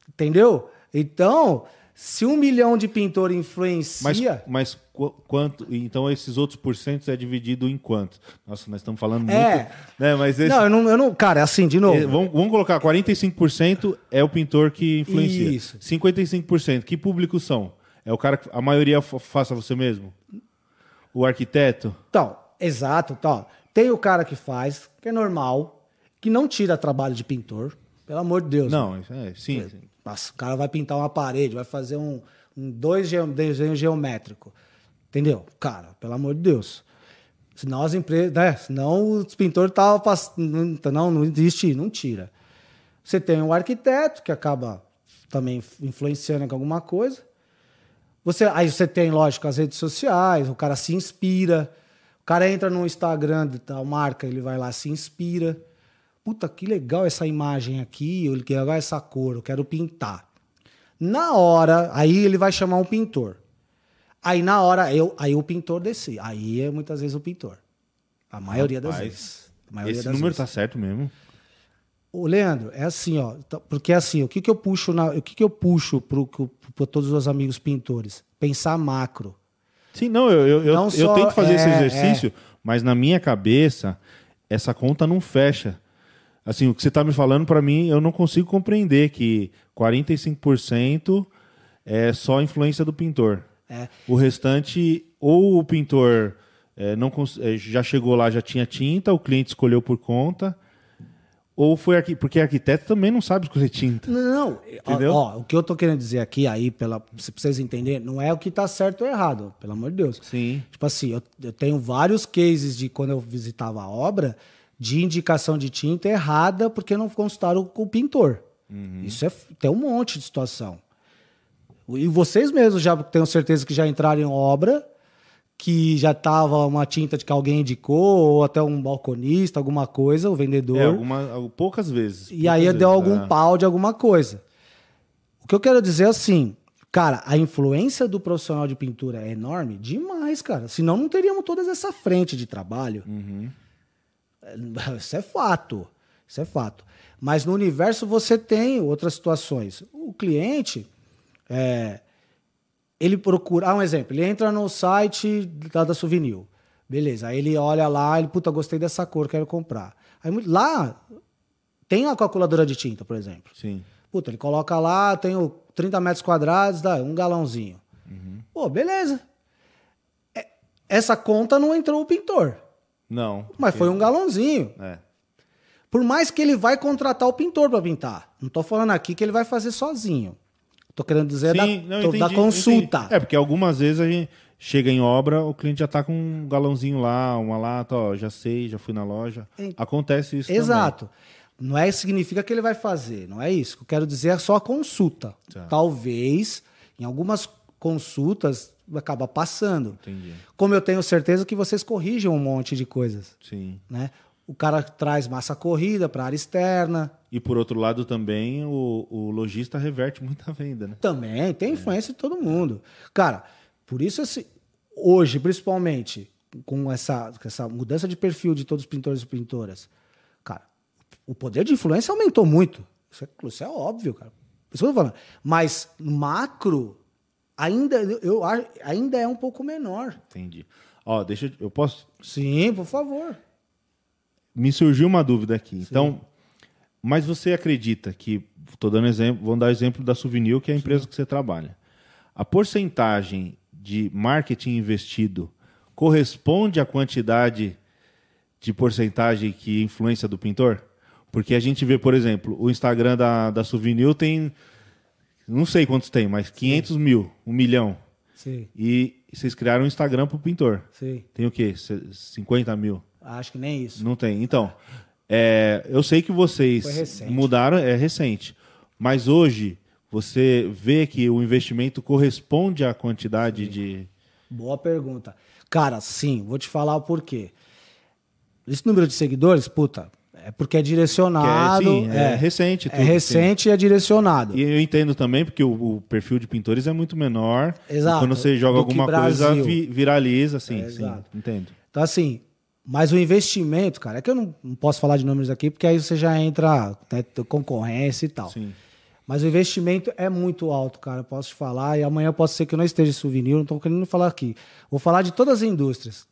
Entendeu? Então, se um milhão de pintor Mas, influencia. mas qu- quanto. Então esses outros porcentos é dividido em quanto? Nossa, nós estamos falando muito. É. Né, mas esse, Não, eu não, eu não. Cara, é assim, de novo. eh, vamos, vamos colocar 45% é o pintor que influencia. Isso. 55%. Que público são? É o cara que a maioria fa- faça você mesmo? O arquiteto? Então, exato, então, tem o cara que faz, que é normal, que não tira trabalho de pintor, pelo amor de Deus. Não, é, sim. Nossa, o cara vai pintar uma parede, vai fazer um, um dois desenho geométrico. Entendeu? Cara, pelo amor de Deus. Senão as empresas, né? Senão os pintores estavam passando. Não, não existe, não tira. Você tem o arquiteto, que acaba também influenciando em alguma coisa. Você, aí você tem, lógico, as redes sociais, o cara se inspira. O cara entra no Instagram de tal marca, ele vai lá, se inspira. Puta, que legal essa imagem aqui, ou que legal essa cor, eu quero pintar. Na hora, aí ele vai chamar um pintor. Aí na hora, eu, aí o pintor desce. Aí é muitas vezes o pintor. A maioria das Rapaz, vezes. A maioria Esse das número vezes. tá certo mesmo. Ô, Leandro, é assim, ó. tá- Porque assim, o que, que eu puxo na, o que, que eu puxo para todos os amigos pintores? Pensar macro. Sim, não, eu, eu, eu, Não eu só- tento fazer esse é, exercício, mas na minha cabeça, essa conta não fecha. Assim, o que você está me falando, para mim, eu não consigo compreender que 45% é só influência do pintor. É. O restante, ou o pintor é, não é, já chegou lá, já tinha tinta, o cliente escolheu por conta, ou foi aqui, porque arquiteto também não sabe escolher tinta. Não. Entendeu? Ó, ó, o que eu tô querendo dizer aqui, aí, pela, pra vocês entenderem, não é o que tá certo ou errado, pelo amor de Deus. Sim. Tipo assim, eu, eu tenho vários cases de quando eu visitava a obra de indicação de tinta errada porque não consultaram com o pintor. Isso é, tem um monte de situação. E vocês mesmos já tenho certeza que já entraram em obra que já tava uma tinta de que alguém indicou, ou até um balconista, alguma coisa, o vendedor. É, alguma, poucas vezes. E aí poucas deu vezes, algum é. pau de alguma coisa. O que eu quero dizer é assim, cara, a influência do profissional de pintura é enorme demais, cara. Senão não teríamos toda essa frente de trabalho. É, Isso é fato. Isso é fato. Mas no universo você tem outras situações. O cliente, é, ele procura. Ah, um exemplo. Ele entra no site da, da Souvenir. Beleza. Aí ele olha lá, ele, puta, gostei dessa cor, quero comprar. Aí lá tem a calculadora de tinta, por exemplo. Sim. Puta, ele coloca lá, tenho 30 metros quadrados, dá um galãozinho. Pô, beleza. É- Essa conta não entrou o pintor, Não. mas foi um galãozinho. É. Por mais que ele vai contratar o pintor para pintar. Não tô falando aqui que ele vai fazer sozinho. Tô querendo dizer da, Sim, não, tô- entendi, da consulta. entendi. É, porque algumas vezes a gente chega em obra, o cliente já tá com um galãozinho lá, uma lata, ó, já sei, já fui na loja. Acontece isso Exato. Não é significa que ele vai fazer, não é isso. Eu quero dizer é só a consulta. Tá. Talvez, em algumas consultas, acaba passando. também. Entendi. Como eu tenho certeza que vocês corrigem um monte de coisas. Sim. né? O cara traz massa corrida para área externa. E por outro lado também o, o lojista reverte muita venda, né? Também, tem influência é. de todo mundo. Cara, por isso esse, hoje, principalmente, com essa, com essa mudança de perfil de todos os pintores e pintoras, cara, o poder de influência aumentou muito. Isso é, isso é óbvio, cara. Isso que eu tô falando. Mas macro ainda, eu, ainda é um pouco menor. Entendi. Ó, deixa eu, eu posso? Sim, por favor. Me surgiu uma dúvida aqui. Sim. Então, mas você acredita que, estou dando exemplo, vamos dar exemplo da Souvenir, que é a empresa Sim. que você trabalha. A porcentagem de marketing investido corresponde à quantidade de porcentagem que influência do pintor? Porque a gente vê, por exemplo, o Instagram da, da Souvenir tem, não sei quantos tem, mas 500 Sim. mil, um milhão. Sim. E vocês criaram um Instagram para o pintor. Sim. Tem o quê? 50 mil? Acho que nem isso. Não tem. Então, é, eu sei que vocês mudaram, é recente. Mas hoje, você vê que o investimento corresponde à quantidade sim. de. Boa pergunta. Cara, sim, vou te falar o porquê. Esse número de seguidores, puta, é porque é direcionado. É, sim, é, é recente. Tudo, é recente sim. e é direcionado. E eu entendo também, porque o, o perfil de pintores é muito menor. Exato. quando você joga alguma coisa, vi, viraliza, assim. É, sim, entendo. Então, assim, mas o investimento, cara, é que eu não, não, posso falar de números aqui, porque aí você já entra né, concorrência e tal. Sim. Mas o investimento é muito alto, cara. Posso te falar, e amanhã pode ser que eu não esteja souvenir, não estou querendo falar aqui. Vou falar de todas as indústrias.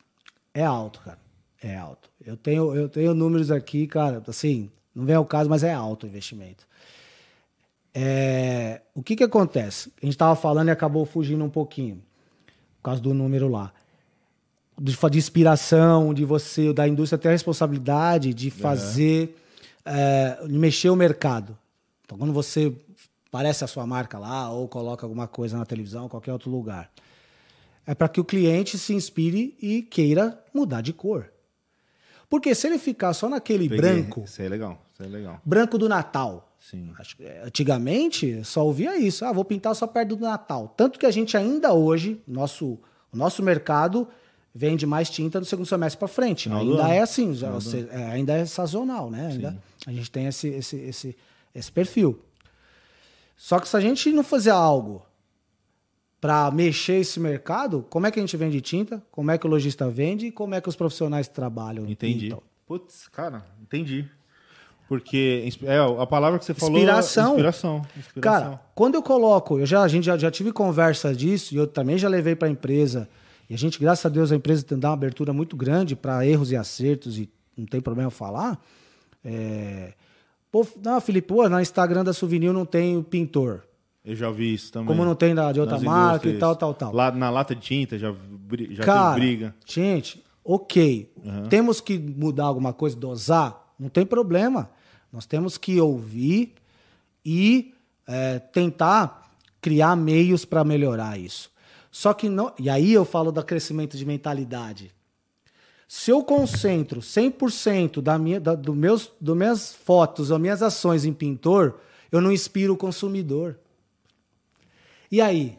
É alto, cara. É alto. Eu tenho, eu tenho números aqui, cara, assim, não vem ao caso, mas é alto o investimento. É, o que que acontece? A gente estava falando e acabou fugindo um pouquinho, por causa do número lá. De, de inspiração, de você, da indústria ter a responsabilidade de fazer, é. É, de mexer o mercado. Então, quando você aparece a sua marca lá, ou coloca alguma coisa na televisão, qualquer outro lugar, é para que o cliente se inspire e queira mudar de cor. Porque se ele ficar só naquele Peguei. branco. Isso é legal, isso é legal. Branco do Natal. Sim. É, antigamente só ouvia isso. Ah, vou pintar só perto do Natal. Tanto que a gente ainda hoje, nosso, o nosso mercado vende mais tinta no segundo semestre para frente. Final ainda é assim, você, é, ainda é sazonal, né? Ainda, a gente tem esse, esse, esse, esse perfil. Só que se a gente não fazer algo para mexer esse mercado, como é que a gente vende tinta, como é que o lojista vende e como é que os profissionais trabalham. Entendi. Então. Putz, cara, entendi. Porque é, a palavra que você falou inspiração. inspiração. Inspiração. Cara, quando eu coloco, eu já, a gente já, já tive conversa disso e eu também já levei para a empresa. E a gente, graças a Deus, a empresa tem dá uma abertura muito grande para erros e acertos e não tem problema falar. É... Pô, não, Felipe, pô, no Instagram da Souvenir não tem o pintor. Eu já vi isso também. Como não tem da, de outra Nas marca e tal, tal, tal. Lá na lata de tinta já, já Cara, tem briga. Gente, ok. Uhum. Temos que mudar alguma coisa, dosar? Não tem problema. Nós temos que ouvir e é, tentar criar meios para melhorar isso. Só que não. E aí eu falo do crescimento de mentalidade. Se eu concentro 100% da minha, da, do meus, do minhas fotos, das minhas ações em pintor, eu não inspiro o consumidor. E aí?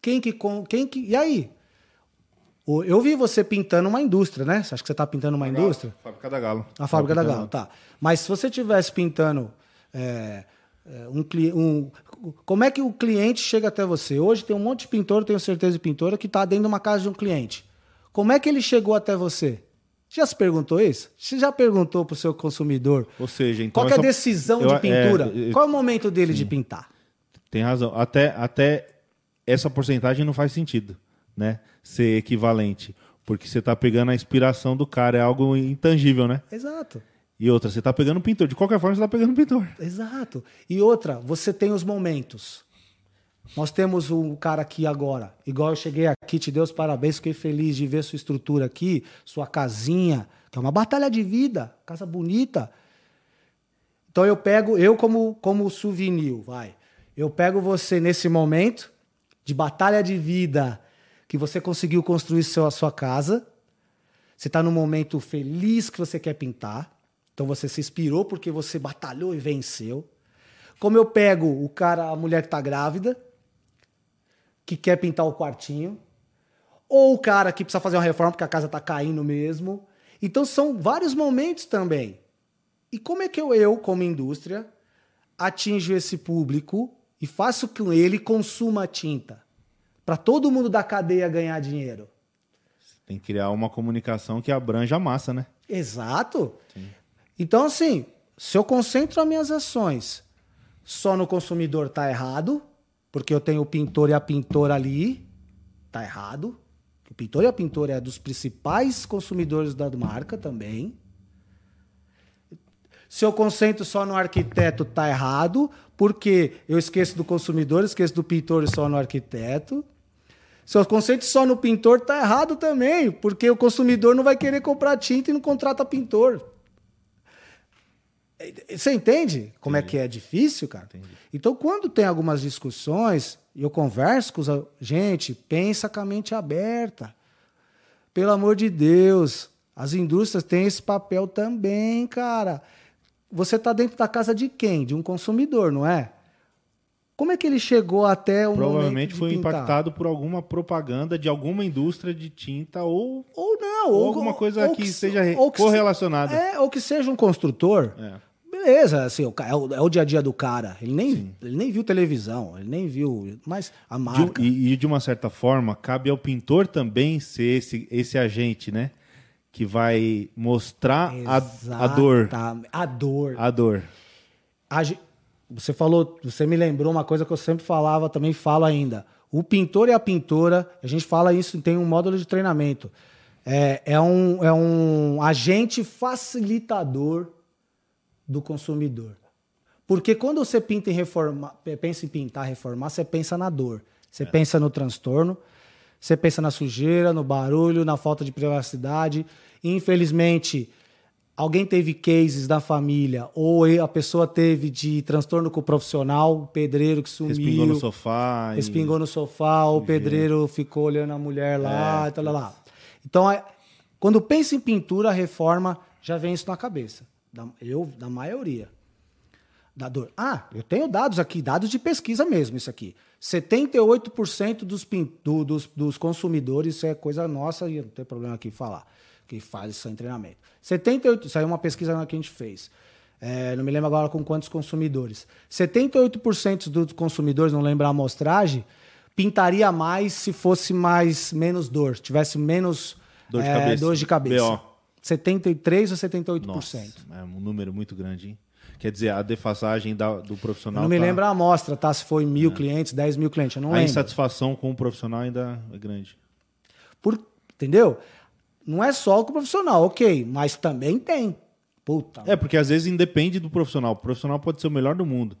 Quem que. Quem que e aí? Eu vi você pintando uma indústria, né? Você acha que você está pintando uma Galo, indústria? Fábrica da Galo. A Fábrica, da Galo, tá. Mas se você tivesse pintando é um, um, como é que o cliente chega até você? Hoje tem um monte de pintor, tenho certeza de pintora, que está dentro de uma casa de um cliente. Como é que ele chegou até você? Já se perguntou isso? Você já perguntou para o seu consumidor? Ou seja, então. Qual é a decisão eu, de pintura? É, eu, Qual é o momento dele sim. de pintar? Tem razão. Até, até essa porcentagem não faz sentido, né? Ser equivalente. Porque você está pegando a inspiração do cara, é algo intangível, né? Exato. E outra, você está pegando um pintor. De qualquer forma, você está pegando um pintor. Exato. E outra, você tem os momentos. Nós temos um cara aqui agora. Igual eu cheguei aqui, te dei os parabéns, fiquei feliz de ver sua estrutura aqui, sua casinha, que é uma batalha de vida, casa bonita. Então eu pego, eu como, como souvenir, vai. Eu pego você nesse momento de batalha de vida que você conseguiu construir seu, a sua casa. Você está num momento feliz que você quer pintar. Então você se inspirou porque você batalhou e venceu. Como eu pego o cara, a mulher que está grávida, que quer pintar o quartinho, ou o cara que precisa fazer uma reforma porque a casa está caindo mesmo. Então são vários momentos também. E como é que eu, eu como indústria, atinjo esse público e faço com ele consuma tinta? Para todo mundo da cadeia ganhar dinheiro. Tem que criar uma comunicação que abranja a massa, né? Exato. Sim. Então, assim, se eu concentro as minhas ações só no consumidor, tá errado, porque eu tenho o pintor e a pintora ali, tá errado. O pintor e a pintora é dos principais consumidores da marca também. Se eu concentro só no arquiteto, tá errado, porque eu esqueço do consumidor, esqueço do pintor e só no arquiteto. Se eu concentro só no pintor, tá errado também, porque o consumidor não vai querer comprar tinta e não contrata pintor. Você entende como Entendi. é que é difícil, cara? Entendi. Então, quando tem algumas discussões, e eu converso com os. Gente, pensa com a mente aberta. Pelo amor de Deus, as indústrias têm esse papel também, cara. Você está dentro da casa de quem? De um consumidor, não é? Como é que ele chegou até o Provavelmente foi pintar? impactado por alguma propaganda de alguma indústria de tinta ou ou não, ou, ou alguma coisa ou que, que, seja correlacionada. É, ou que seja um construtor. É. Beleza, assim, é o, é o dia a dia do cara. Ele nem, ele nem viu televisão, ele nem viu, mas a marca. De, e, e, de uma certa forma, cabe ao pintor também ser esse, esse agente, né? Que vai mostrar a, a dor. A dor. A dor. A, você falou, você me lembrou uma coisa que eu sempre falava, também falo ainda. O pintor e a pintora, a gente fala isso, tem um módulo de treinamento. É, é, um, é um agente facilitador do consumidor. Porque quando você pinta em reformar, pensa em pintar, reformar, você pensa na dor. Você é. pensa no transtorno, você pensa na sujeira, no barulho, na falta de privacidade. Infelizmente, alguém teve cases da família, ou a pessoa teve de transtorno com o profissional, o pedreiro que sumiu. Respingou no sofá. Respingou e... no sofá, o pedreiro ficou olhando a mulher lá, é, tal, lá, lá. Então, quando pensa em pintura, reforma, já vem isso na cabeça. Eu, da maioria. Da dor. Ah, eu tenho dados aqui, dados de pesquisa mesmo, isso aqui. 78% dos, do, dos, dos consumidores, isso é coisa nossa e não tem problema aqui falar que faz isso em treinamento. 78, isso aí é uma pesquisa que a gente fez. É, não me lembro agora com quantos consumidores. 78% dos consumidores, não lembro a amostragem, pintaria mais se fosse mais menos dor, tivesse menos dor de é, cabeça. Dor de cabeça. BO. 73 ou 78%. Nossa, é um número muito grande, hein? Quer dizer, a defasagem da, do profissional. Eu não me tá... lembro a amostra, tá? Se foi mil é. clientes, 10 mil clientes, eu não a lembro. A insatisfação com o profissional ainda é grande. Por, entendeu? Não é só com o profissional, ok, mas também tem. Puta. É, porque às vezes independe do profissional. O profissional pode ser o melhor do mundo.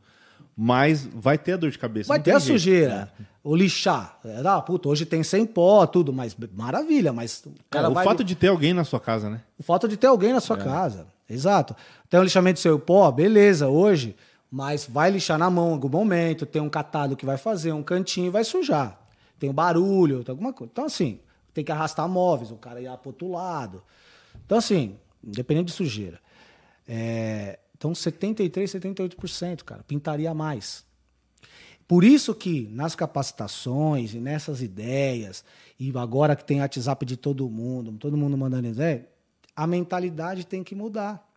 Mas vai ter a dor de cabeça. Vai ter a jeito. sujeira. É. O lixar. É, ah, puta, hoje tem sem pó, tudo, mas maravilha. Mas o, cara é, o vai... fato de ter alguém na sua casa, né? O fato de ter alguém na sua é. casa. Exato. Tem um lixamento seu pó, beleza, hoje. Mas vai lixar na mão em algum momento. Tem um catado que vai fazer, um cantinho e vai sujar. Tem um barulho, tem alguma coisa. Então, assim, tem que arrastar móveis, o cara ia pro outro lado. Então, assim, independente de sujeira. É, então, 73, 78%, cara, pintaria mais. Por isso que nas capacitações e nessas ideias, e agora que tem WhatsApp de todo mundo, todo mundo mandando ideia, a mentalidade tem que mudar.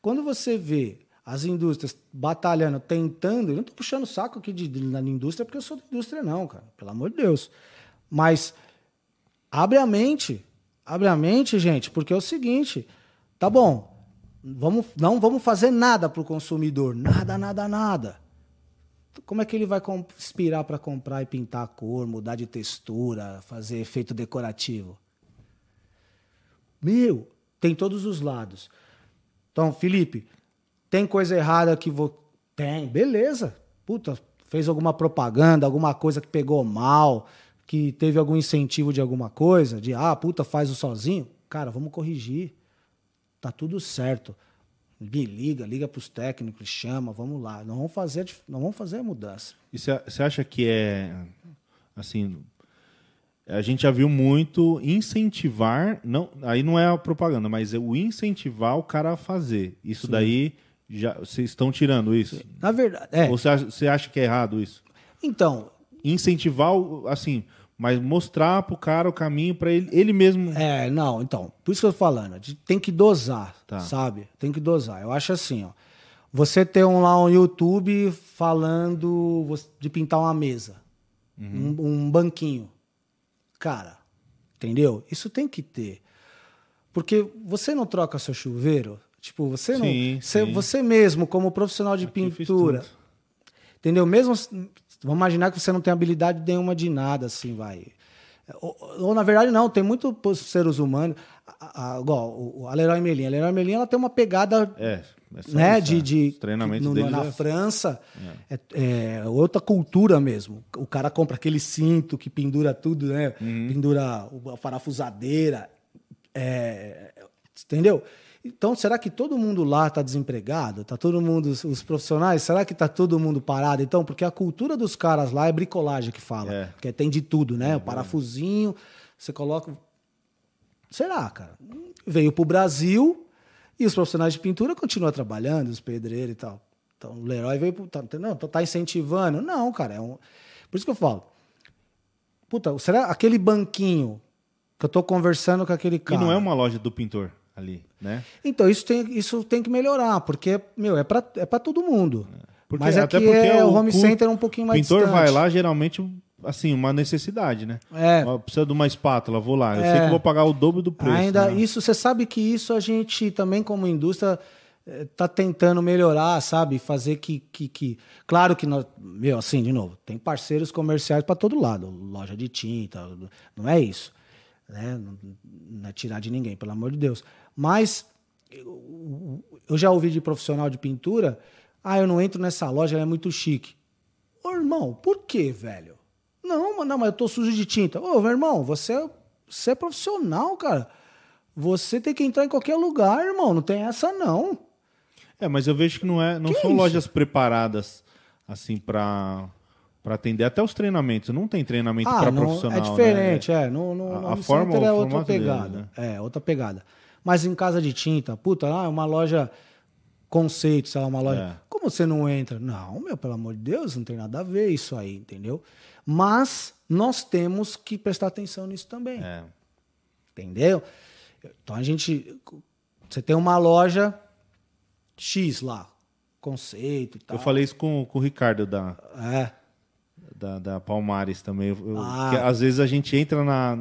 Quando você vê as indústrias batalhando, tentando, eu não estou puxando saco aqui de, de, na indústria porque eu sou da indústria, não, cara, pelo amor de Deus. Mas Abre a mente. Abre a mente, gente, porque é o seguinte: tá bom, vamos, não vamos fazer nada para o consumidor. Nada, nada, nada. Como é que ele vai inspirar para comprar e pintar a cor, mudar de textura, fazer efeito decorativo? Meu, tem todos os lados. Então, Felipe, tem coisa errada que vou. Tem, beleza. Puta, fez alguma propaganda, alguma coisa que pegou mal, que teve algum incentivo de alguma coisa, de ah, puta, faz o sozinho, cara, vamos corrigir. Tá tudo certo. Me liga, liga para os técnicos, chama, vamos lá. Não vamos fazer, não vamos fazer a mudança. E você acha que é assim, a gente já viu muito incentivar, não, aí não é a propaganda, mas é o incentivar o cara a fazer. Isso Sim. daí já vocês estão tirando isso? Na verdade, é. Ou você acha, você acha que é errado isso? Então, incentivar assim, mas mostrar pro cara o caminho para ele, ele mesmo. É, não, então, por isso que eu tô falando, tem que dosar, tá. sabe? Tem que dosar. Eu acho assim, ó. Você ter um, lá um YouTube falando de pintar uma mesa, uhum. um, um banquinho. Cara, entendeu? Isso tem que ter. Porque você não troca seu chuveiro, tipo, você não. Sim, você, sim. você mesmo, como profissional de Aqui pintura. Entendeu? Mesmo Vamos imaginar que você não tem habilidade nenhuma de nada, assim, vai. Ou, ou na verdade, não, tem muitos seres humanos. A, a, igual a Leroy Merlin. A Leroy Merlin ela tem uma pegada. É, é né, de, de treinamento no, na é... França é. É, é. outra cultura mesmo. O cara compra aquele cinto que pendura tudo, né? Uhum. Pendura a parafusadeira. É, entendeu? Então, será que todo mundo lá está desempregado? Tá todo mundo, os profissionais, será que está todo mundo parado? Então, porque a cultura dos caras lá é bricolagem que fala. É. Que tem de tudo, né? É, o parafusinho, você coloca. Será, cara? Veio para o Brasil e os profissionais de pintura continuam trabalhando, os pedreiros e tal. Então, o Leroy veio pro, tá, não, tá incentivando. Não, cara, é um, por isso que eu falo. Puta, será aquele banquinho que eu tô conversando com aquele cara. E não é uma loja do pintor ali, né? Então, isso tem, isso tem que melhorar, porque, meu, é para é pra todo mundo. Porque, Mas aqui é, o, o home center é um pouquinho mais pintor distante. vai lá, geralmente, assim, uma necessidade, né? É. Precisa de uma espátula, vou lá. Eu é. sei que vou pagar o dobro do preço. Ainda, né? isso, você sabe que isso a gente também, como indústria, tá tentando melhorar, sabe? Fazer que, que, que... claro que nós, meu, assim, de novo, tem parceiros comerciais para todo lado, loja de tinta, não é isso, né? Não é tirar de ninguém, pelo amor de Deus. Mas eu já ouvi de profissional de pintura, ah, eu não entro nessa loja, ela é muito chique. Ô, irmão, por quê, velho? Não, não, mas eu tô sujo de tinta. Ô, meu irmão, você, é, você é profissional, cara. Você tem que entrar em qualquer lugar, irmão. Não tem essa, não. É, mas eu vejo que não, é, não que são é lojas preparadas, assim, para para atender até os treinamentos. Não tem treinamento ah, para profissional. É diferente, né? é. No, no, a, a forma é outra pegada. Dele, né? É, outra pegada. Mas em casa de tinta, puta, ah, é uma loja conceito, sabe? Uma loja. É. Como você não entra? Não, meu, pelo amor de Deus, não tem nada a ver isso aí, entendeu? Mas nós temos que prestar atenção nisso também. É. Entendeu? Então a gente. Você tem uma loja X lá, conceito e tal. Eu falei isso com, com o Ricardo da. É. Da, da Palmares também. Eu, ah. às vezes a gente entra na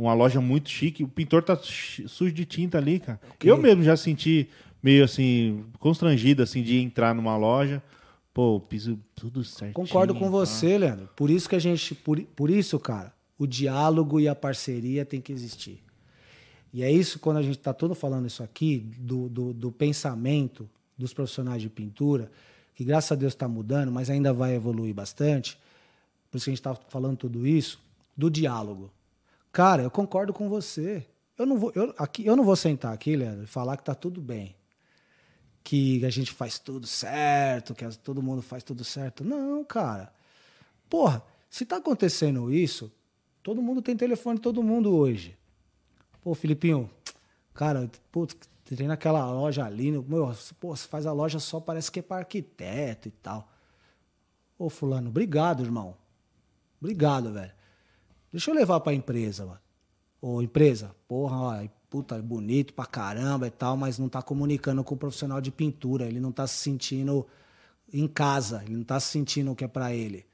uma loja muito chique, o pintor tá sujo de tinta ali, cara. Okay. Eu mesmo já senti meio assim, constrangido assim de entrar numa loja. Pô, piso tudo certo. Concordo com tá? você, Leandro. Por isso que a gente, por, por isso, cara, o diálogo e a parceria tem que existir. E é isso quando a gente está todo falando isso aqui, do, do, do, pensamento dos profissionais de pintura, que graças a Deus está mudando, mas ainda vai evoluir bastante. Por isso que a gente está falando tudo isso, do diálogo. Cara, eu concordo com você. Eu não vou, eu, aqui, eu não vou sentar aqui, Leandro, e falar que tá tudo bem. Que a gente faz tudo certo, que todo mundo faz tudo certo. Não, cara. Porra, se tá acontecendo isso, todo mundo tem telefone, todo mundo hoje. Pô, Filipinho, cara, putz, tem naquela loja ali, meu, pô, você faz a loja só, parece que é para arquiteto e tal. Ô, fulano, obrigado, irmão. Obrigado, velho. Deixa eu levar pra empresa, mano. Ô, empresa, porra, ó, puta, é bonito pra caramba e tal, mas não tá comunicando com o profissional de pintura. Ele não tá se sentindo em casa, ele não tá se sentindo o que é pra ele.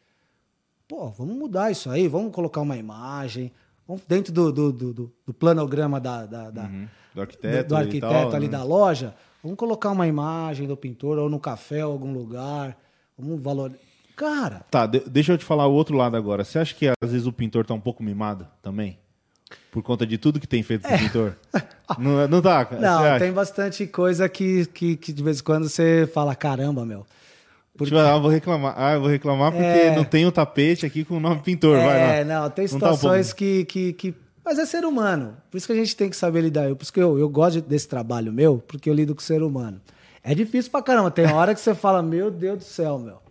Pô, vamos mudar isso aí, vamos colocar uma imagem, vamos dentro do, do, do, do planograma da, da, da uhum. do arquiteto, do arquiteto tal, ali né? da loja, vamos colocar uma imagem do pintor, ou no café, ou algum lugar, vamos valorizar. Cara. Tá, de, deixa eu te falar o outro lado agora. Você acha que às vezes o pintor tá um pouco mimado também? Por conta de tudo que tem feito pro é. pintor? não, não tá? Não, tem bastante coisa que, que, que, de vez em quando você fala, caramba, meu. Porque... Tipo, ah, vou reclamar. Ah, eu vou reclamar porque é... não tem o um tapete aqui com o nome pintor. É, vai, não. não, tem situações não tá que, que, que. Mas é ser humano. Por isso que a gente tem que saber lidar. Por isso que eu, eu gosto desse trabalho meu, porque eu lido com o ser humano. É difícil pra caramba. Tem hora que você fala, meu Deus do céu, meu.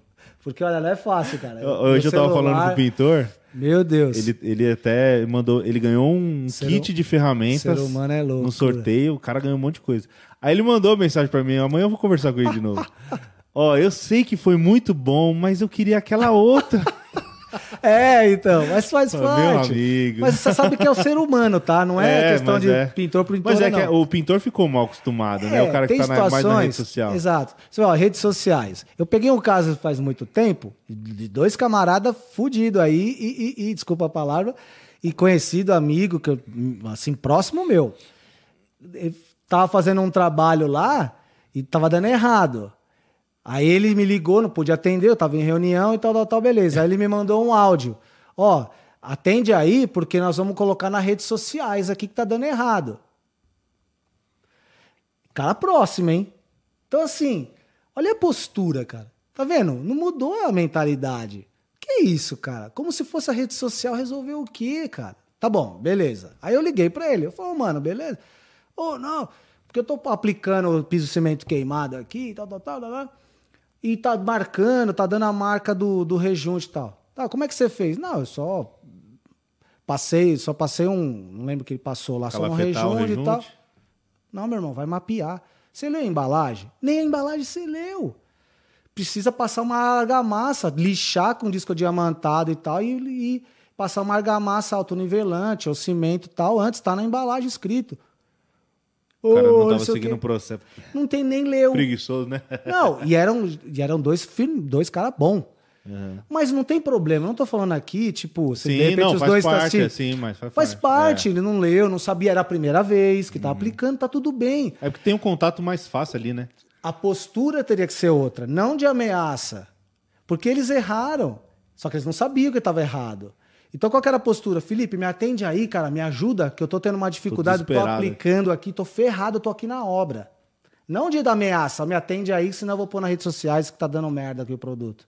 Porque, olha, não é fácil, cara. Hoje eu tava falando com o pintor. Meu Deus. Ele, ele até mandou. Ele ganhou um ser kit de ferramentas. Ser humano é louco. No sorteio, o cara ganhou um monte de coisa. Aí ele mandou mensagem para mim: amanhã eu vou conversar com ele de novo. Ó, eu sei que foi muito bom, mas eu queria aquela outra. é, então, mas faz Meu parte. Amigo. Mas você sabe que é o ser humano, tá? Não é, é questão de é. pintor pro pintor. Mas é não. que o pintor ficou mal acostumado, né? O cara que tá na, mais na rede social. Exato. Você vê, ó, redes sociais. Eu peguei um caso faz muito tempo de dois camaradas fudidos aí, e, e, e, desculpa a palavra, e conhecido, amigo, que assim, próximo meu. Ele tava fazendo um trabalho lá e tava dando errado. Aí ele me ligou, não pude atender, eu tava em reunião e tal, tal, tal, beleza. Aí ele me mandou um áudio. Ó, atende aí, porque nós vamos colocar nas redes sociais aqui que tá dando errado. Cara próximo, hein? Então, assim, olha a postura, cara. Tá vendo? Não mudou a mentalidade. Que isso, cara? Como se fosse a rede social resolver o quê, cara? Tá bom, beleza. Aí eu liguei pra ele. Eu falei, oh, mano, beleza? Ô, oh, não, porque eu tô aplicando o piso cimento queimado aqui, tal, tal, tal, tal, tal e tá marcando, tá dando a marca do, do rejunte e tal. Tá, como é que você fez? Não, eu só passei, só passei um, não lembro que ele passou lá, só um rejunte, rejunte e tal. Não, meu irmão, vai mapear. Você leu a embalagem? Nem a embalagem você leu. Precisa passar uma argamassa, lixar com disco diamantado e tal, e, e passar uma argamassa autonivelante ou cimento e tal, antes tá na embalagem escrito. O cara não estava seguindo o processo. Não tem nem leu. Preguiçoso, né? Não, e eram, e eram dois, dois caras bons. Uhum. Mas não tem problema, eu não tô falando aqui, tipo, se sim, de repente não, os dois tá parte, tá assim, mas faz, faz parte. parte. É. ele não leu, não sabia, era a primeira vez que tá uhum. aplicando, tá tudo bem. É porque tem um contato mais fácil ali, né? A postura teria que ser outra, não de ameaça. Porque eles erraram, só que eles não sabiam que estava errado. Então, qual era a postura? Felipe, me atende aí, cara, me ajuda, que eu tô tendo uma dificuldade, tô, tô aplicando aqui, tô ferrado, tô aqui na obra. Não de dar ameaça, me atende aí, senão eu vou pôr nas redes sociais que tá dando merda aqui o produto.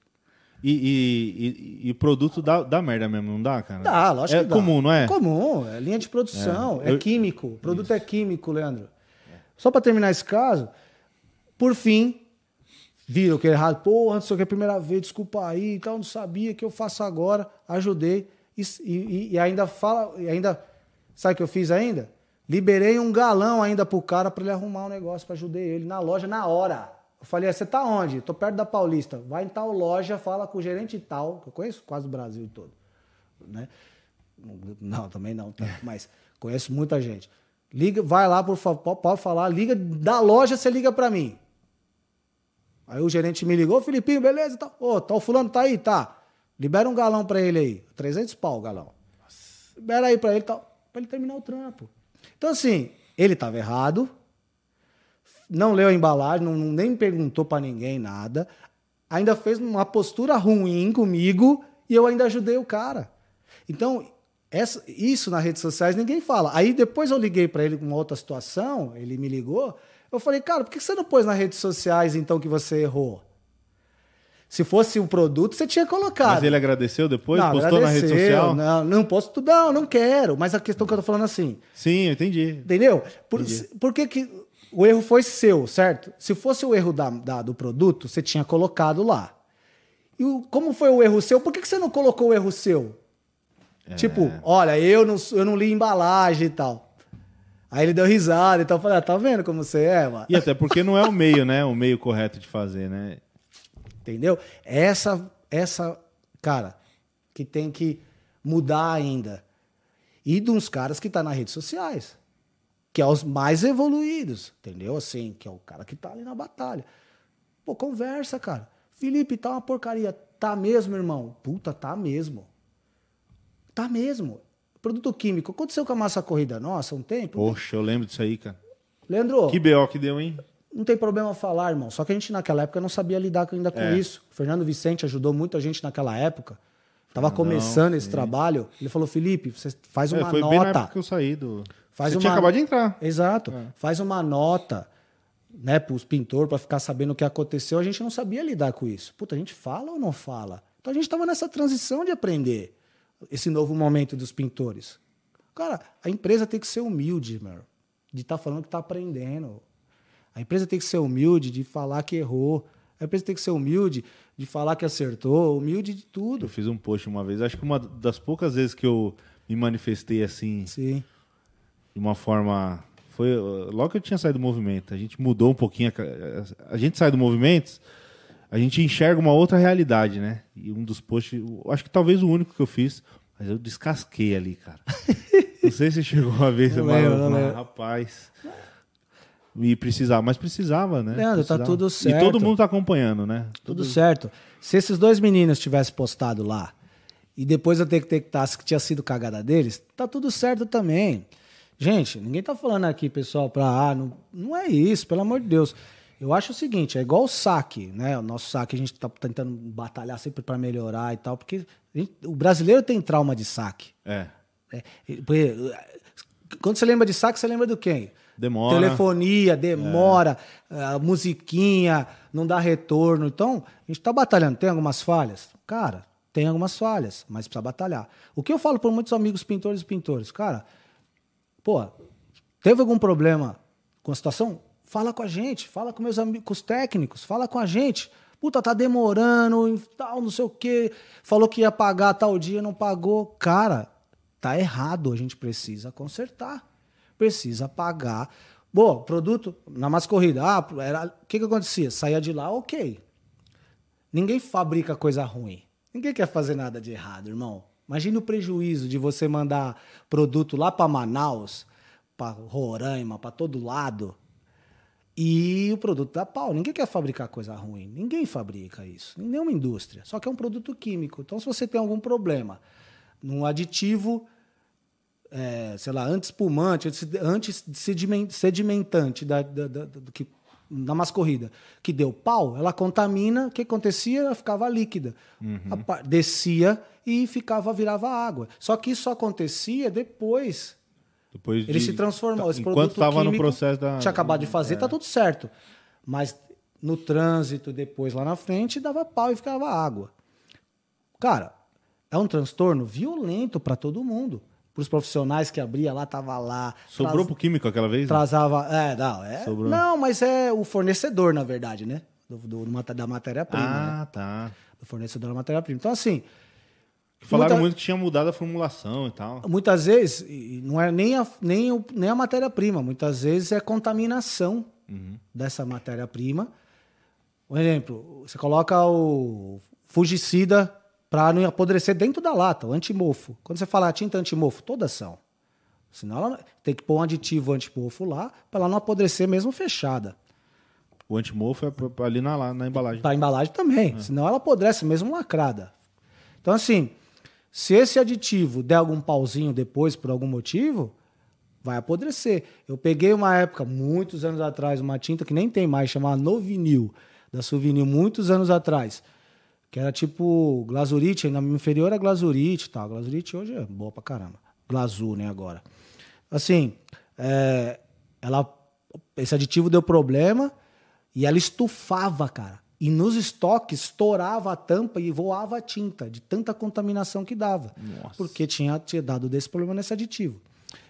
E, e, e, e produto dá, dá merda mesmo, não dá, cara? Dá, lógico é que dá. comum, não é? É comum, é linha de produção, é, é eu... químico. O produto Isso. é químico, Leandro. Só para terminar esse caso, por fim, viram que é errado. Porra, não sei o que, é a primeira vez, desculpa aí, então não sabia que eu faço agora. Ajudei. E, e, e ainda fala, e ainda, sabe o que eu fiz ainda? Liberei um galão ainda pro cara para ele arrumar um negócio, para ajudar ele na loja na hora. Eu falei, ah, você tá onde? Tô perto da Paulista. Vai em tal loja, fala com o gerente tal, que eu conheço quase o Brasil todo, né? Não, também não, tá? mas conheço muita gente. Liga, vai lá, por favor, pode falar, liga da loja, você liga para mim. Aí o gerente me ligou, Filipinho, beleza? Tá, ô, tá, o fulano tá aí? Tá. Libera um galão para ele aí. 300 pau o galão. Libera aí para ele, para ele terminar o trampo. Então, assim, ele estava errado, não leu a embalagem, não, nem perguntou para ninguém nada, ainda fez uma postura ruim comigo e eu ainda ajudei o cara. Então, essa, isso nas redes sociais ninguém fala. Aí depois eu liguei para ele com outra situação, ele me ligou, eu falei, cara, por que você não pôs nas redes sociais então que você errou? Se fosse um produto, você tinha colocado. Mas ele agradeceu depois? Não, postou na rede social? Não, não posto, não, não quero. Mas a questão que eu tô falando assim. Sim, eu entendi. Entendeu? Por, entendi. por que, que o erro foi seu, certo? Se fosse o erro da, da do produto, você tinha colocado lá. E o, como foi o erro seu? Por que, que você não colocou o erro seu? É. Tipo, olha, eu não, eu não li embalagem e tal. Aí ele deu risada, então eu falei, ah, tá vendo como você é, mano? E até porque não é o meio, né? O meio correto de fazer, né? Entendeu? Essa, essa, cara, que tem que mudar ainda. E de uns caras que tá nas redes sociais. Que é os mais evoluídos, entendeu? Assim, que é o cara que tá ali na batalha. Pô, conversa, cara. Felipe, tá uma porcaria. Tá mesmo, irmão? Puta, tá mesmo. Tá mesmo. Produto químico. Aconteceu com a massa corrida nossa um tempo? Poxa, eu lembro disso aí, cara. Leandro. Que BO que deu, hein? Não tem problema falar, irmão. Só que a gente naquela época não sabia lidar ainda com é. isso. O Fernando Vicente ajudou muita gente naquela época. Tava começando esse trabalho. Ele falou, Felipe, você faz é, uma é, foi nota. Foi bem na época que eu saí do... Faz você uma... tinha acabado de entrar. Exato. É. Faz uma nota né, para os pintores, para ficar sabendo o que aconteceu. A gente não sabia lidar com isso. Puta, a gente fala ou não fala? Então a gente estava nessa transição de aprender esse novo momento dos pintores. Cara, a empresa tem que ser humilde, meu. De estar tá falando que está aprendendo. A empresa tem que ser humilde de falar que errou. A empresa tem que ser humilde de falar que acertou, humilde de tudo. Eu fiz um post uma vez, acho que uma das poucas vezes que eu me manifestei assim, Sim. de uma forma. Foi logo que eu tinha saído do movimento. A gente mudou um pouquinho. A, a gente sai do movimento, a gente enxerga uma outra realidade, né? E um dos posts, acho que talvez o único que eu fiz, mas eu descasquei ali, cara. não sei se chegou uma vez, não lembro, rapaz. E precisava, mas precisava, né? Leandro, tá precisava. tá tudo certo. E todo mundo tá acompanhando, né? Tudo, tudo certo. Se esses dois meninos tivessem postado lá e depois eu que que tinha sido cagada deles, tá tudo certo também. Gente, ninguém tá falando aqui, pessoal, pra. Ah, não, não é isso, pelo amor de Deus. Eu acho o seguinte, é igual o saque, né? O nosso saque a gente tá tentando batalhar sempre para melhorar e tal, porque gente, o brasileiro tem trauma de saque. É. é. Quando você lembra de saque, você lembra do quem? Demora. Telefonia, demora, é. musiquinha, não dá retorno. Então, a gente tá batalhando. Tem algumas falhas? Cara, tem algumas falhas, mas precisa batalhar. O que eu falo por muitos amigos pintores e pintores? Cara, pô, teve algum problema com a situação? Fala com a gente, fala com meus amigos, técnicos, fala com a gente. Puta, tá demorando, tal, não sei o quê. Falou que ia pagar tal dia, não pagou. Cara, tá errado, a gente precisa consertar. Precisa pagar. Bom, produto na mais corrida. Ah, era, o que que acontecia? Saía de lá, ok. Ninguém fabrica coisa ruim. Ninguém quer fazer nada de errado, irmão. Imagine o prejuízo de você mandar produto lá para Manaus, para Roraima, para todo lado e o produto dá pau. Ninguém quer fabricar coisa ruim. Ninguém fabrica isso. Nenhuma indústria. Só que é um produto químico. Então, se você tem algum problema num aditivo, é, sei lá, anti-espumante, anti-sedimentante da, da, da, do que na mascorrida, que deu pau, ela contamina, o que acontecia? Ela ficava líquida. Uhum. Descia e ficava, virava água. Só que isso acontecia depois depois ele de, se transformou. Esse enquanto estava no processo da. Tinha acabado de fazer, é. tá tudo certo. Mas no trânsito, depois lá na frente, dava pau e ficava água. Cara, é um transtorno violento para todo mundo. Para os profissionais que abria lá, tava lá. Sobrou traz... pro químico aquela vez? Trazava. É, não, é. Sobrou. Não, mas é o fornecedor, na verdade, né? Do, do da matéria-prima. Ah, né? tá. Do fornecedor da matéria-prima. Então, assim, Falaram Muita... muito que tinha mudado a formulação e tal. Muitas vezes, não é nem a, nem, nem a matéria-prima, muitas vezes é contaminação uhum. dessa matéria-prima. Um exemplo, você coloca o fungicida para não apodrecer dentro da lata, o antimofo. Quando você fala tinta antimofo, todas são. Senão ela tem que pôr um aditivo antimofo lá para ela não apodrecer mesmo fechada. O antimofo é ali na, na embalagem. Para a embalagem também. É. Senão ela apodrece mesmo lacrada. Então, assim, se esse aditivo der algum pauzinho depois, por algum motivo, vai apodrecer. Eu peguei uma época, muitos anos atrás, uma tinta que nem tem mais, chamada Novinil, da Souvenir, muitos anos atrás. Que era tipo glazurite, na inferior a glazurite tá? Glazurite hoje é boa pra caramba. Glazur, né, agora. Assim, é, ela, esse aditivo deu problema e ela estufava, cara. E nos estoques estourava a tampa e voava a tinta, de tanta contaminação que dava. Nossa. Porque tinha, tinha dado desse problema nesse aditivo.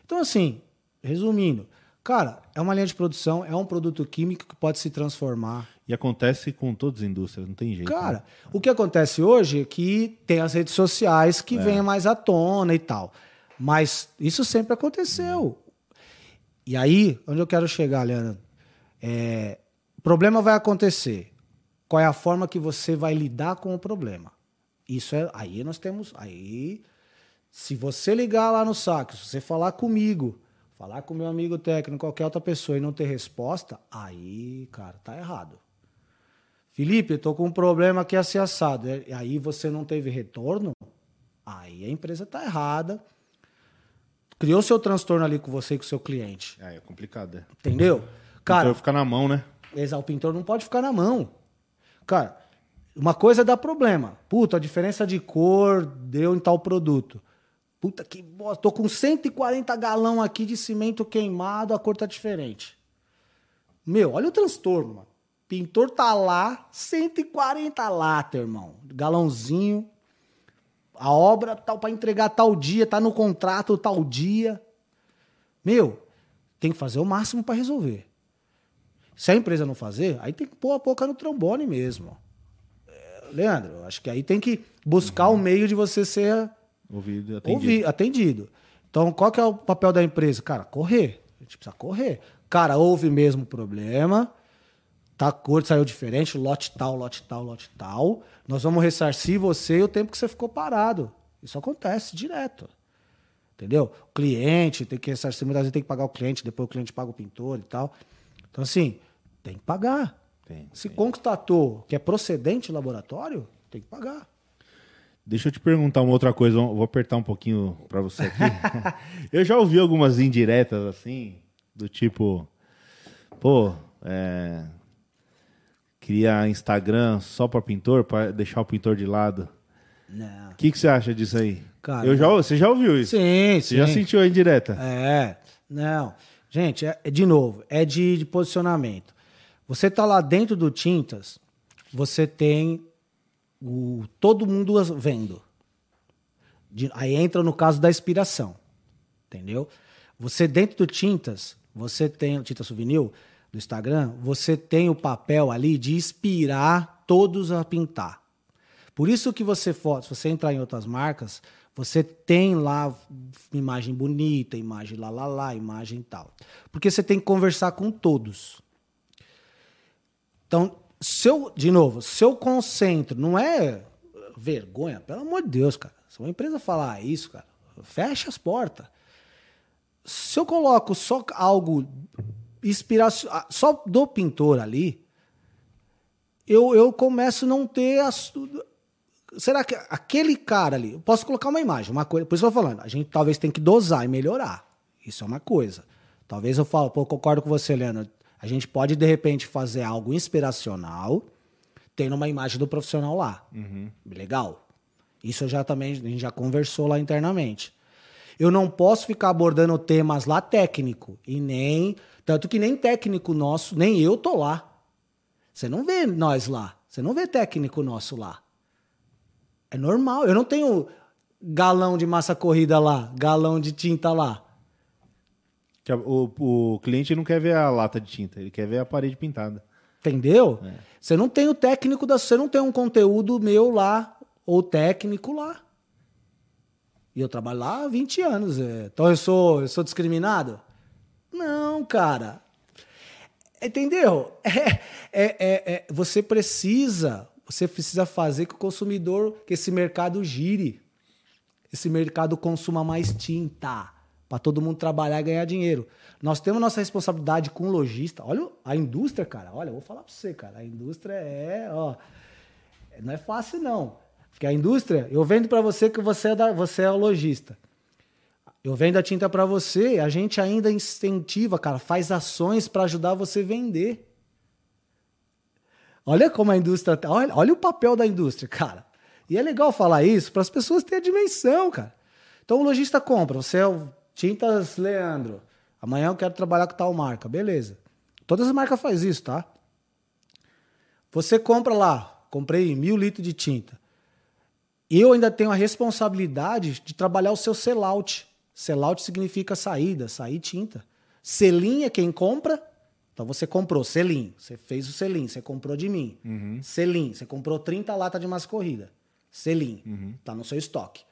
Então, assim, resumindo, cara, é uma linha de produção, é um produto químico que pode se transformar. E acontece com todas as indústrias, não tem jeito. Cara, né? o que acontece hoje é que tem as redes sociais que é. vêm mais à tona e tal. Mas isso sempre aconteceu. E aí, onde eu quero chegar, Leandro? É, o problema vai acontecer qual é a forma que você vai lidar com o problema. Isso é. Aí nós temos. Aí, se você ligar lá no saco, se você falar comigo, falar com meu amigo técnico, qualquer outra pessoa e não ter resposta, aí, cara, tá errado. Felipe, eu tô com um problema aqui assim assado. E aí você não teve retorno, aí a empresa tá errada. Criou seu transtorno ali com você e com o seu cliente. É, é complicado, é. Entendeu? Cara, o pintor fica na mão, né? Exato, o pintor não pode ficar na mão. Cara, uma coisa dá problema. Puta, a diferença de cor deu em tal produto. Puta que bosta, tô com 140 galão aqui de cimento queimado, a cor tá diferente. Meu, olha o transtorno, mano. Pintor tá lá, 140 lata, irmão. Galãozinho. A obra tal para entregar tal dia, tá no contrato tal dia. Meu, tem que fazer o máximo para resolver. Se a empresa não fazer, aí tem que pôr a boca no trombone mesmo. É, Leandro, acho que aí tem que buscar o uhum. um meio de você ser ouvido, atendido. atendido. Então, qual que é o papel da empresa? Cara, correr. A gente precisa correr. Cara, houve mesmo problema. Tá, a cor saiu diferente, lote tal, lote tal, lote tal. Nós vamos ressarcir você e o tempo que você ficou parado. Isso acontece direto. Entendeu? O cliente tem que ressarcir, muitas vezes tem que pagar o cliente, depois o cliente paga o pintor e tal. Então, assim, tem que pagar. Tem, Se tem. constatou que é procedente laboratório, tem que pagar. Deixa eu te perguntar uma outra coisa, vou apertar um pouquinho para você aqui. eu já ouvi algumas indiretas assim, do tipo, pô, é, criar Instagram só para pintor, para deixar o pintor de lado. O que, que você acha disso aí? Cara, eu já, você já ouviu isso? Sim, você sim. já sentiu a indireta? É, não. Gente, é, de novo, é de, de, posicionamento. Você tá lá dentro do Tintas, você tem o, todo mundo vendo. De, aí entra no caso da inspiração, entendeu? Você dentro do Tintas, você tem o Tinta Souvenir, do Instagram, você tem o papel ali de inspirar todos a pintar. Por isso que você se você entrar em outras marcas, você tem lá imagem bonita, imagem lá lá lá, imagem tal. Porque você tem que conversar com todos. Então, se eu, de novo, se eu concentro, não é vergonha, pelo amor de Deus, cara. Se uma empresa falar isso, cara, fecha as portas. Se eu coloco só algo inspiração, ah, só do pintor ali, eu, eu começo a não ter as, será que aquele cara ali, eu posso colocar uma imagem, uma coisa, por isso eu tô falando, a gente talvez tem que dosar e melhorar. Isso é uma coisa. Talvez eu falo, pô, eu concordo com você, Leandro. A gente pode de repente fazer algo inspiracional, tendo uma imagem do profissional lá. Uhum. Legal. Isso eu já também a gente já conversou lá internamente. Eu não posso ficar abordando temas lá técnico e nem tanto que nem técnico nosso, nem eu tô lá. Você não vê nós lá. Você não vê técnico nosso lá. É normal. Eu não tenho galão de massa corrida lá, galão de tinta lá. O, o cliente não quer ver a lata de tinta, ele quer ver a parede pintada. Entendeu? É. Você não tem o técnico da. Você não tem um conteúdo meu lá, ou técnico lá. E eu trabalho lá há 20 anos. É. Então eu sou, eu sou discriminado? Não, cara. Entendeu? É, é, é, é, você precisa, você precisa fazer que o consumidor, que esse mercado gire, esse mercado consuma mais tinta, para todo mundo trabalhar e ganhar dinheiro. Nós temos nossa responsabilidade com o lojista. Olha a indústria, cara. Olha, eu vou falar para você, cara. A indústria é, ó, não é fácil não. Porque a indústria, eu vendo para você que você é, da, você é o lojista. Eu vendo a tinta para você, a gente ainda incentiva, cara, faz ações para ajudar você a vender. Olha como a indústria. Tá, olha, olha o papel da indústria, cara. E é legal falar isso para as pessoas terem a dimensão, cara. Então o lojista compra, você é o Tintas Leandro. Amanhã eu quero trabalhar com tal marca. Beleza. Todas as marcas fazem isso, tá? Você compra lá, comprei mil litros de tinta. Eu ainda tenho a responsabilidade de trabalhar o seu sellout. Sellout significa saída, sair tinta. Selim é quem compra. Então você comprou selim, você fez o selim, você comprou de mim. Uhum. Selim, você comprou 30 latas de massa corrida. Selim, uhum. tá no seu estoque.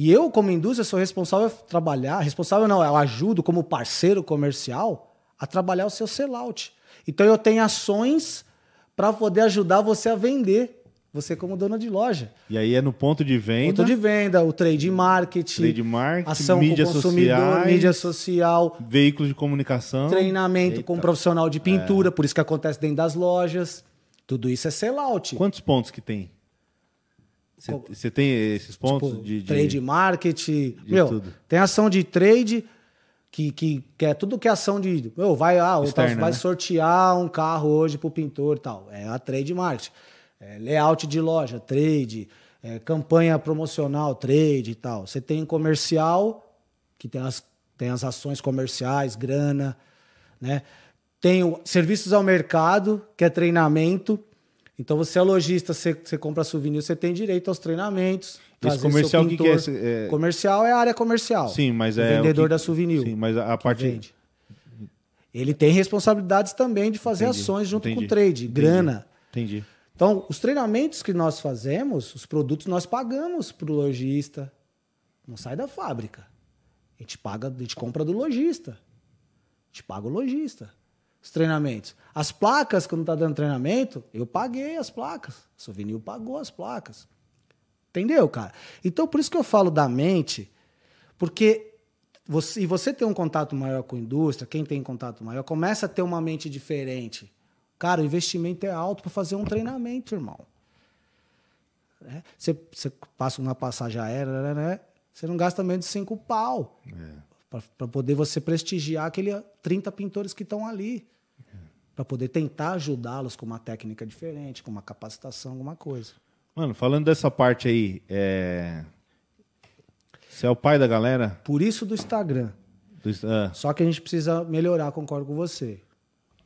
E eu, como indústria, sou responsável por trabalhar, responsável não, eu ajudo como parceiro comercial a trabalhar o seu sellout. Então eu tenho ações para poder ajudar você a vender você como dona de loja. E aí é no ponto de venda. Ponto de venda, o trade marketing, trade marketing ação mídia com o consumidor, sociais, mídia social, veículos de comunicação, treinamento Eita. com um profissional de pintura, é. por isso que acontece dentro das lojas. Tudo isso é sellout. Quantos pontos que tem? Você tem esses pontos tipo, de, de, trade marketing, de meu, tudo. tem ação de trade que, que, que é tudo que é ação de, meu, vai ah, Externa, vai né? sortear um carro hoje pro pintor e tal. É a trade marketing é, layout de loja, trade, é, campanha promocional, trade e tal. Você tem comercial, que tem as, tem as ações comerciais, grana, né? Tem o, serviços ao mercado, que é treinamento. Então você é lojista, você, você compra souvenir, você tem direito aos treinamentos. Esse comercial que, que é, é, Comercial é a área comercial. Sim, mas é. vendedor que, da souvenir. Sim, mas a, a parte. Vende. Ele tem responsabilidades também de fazer Entendi. ações junto Entendi. com o trade, Entendi. grana. Entendi. Então, os treinamentos que nós fazemos, os produtos nós pagamos para o lojista. Não sai da fábrica. A gente paga, a gente compra do lojista. A gente paga o lojista. Os treinamentos. As placas, quando tá dando treinamento, eu paguei as placas. O Souvenir pagou as placas. Entendeu, cara? Então, por isso que eu falo da mente, porque você, e você tem um contato maior com a indústria, quem tem contato maior, começa a ter uma mente diferente. Cara, o investimento é alto para fazer um treinamento, irmão. É, você, você, passa uma passagem aérea, né, né? Você não gasta menos de cinco pau. É. Para poder você prestigiar aquele 30 pintores que estão ali. Para poder tentar ajudá-los com uma técnica diferente, com uma capacitação, alguma coisa. Mano, falando dessa parte aí, é... você é o pai da galera? Por isso do Instagram. Do... Ah. Só que a gente precisa melhorar, concordo com você.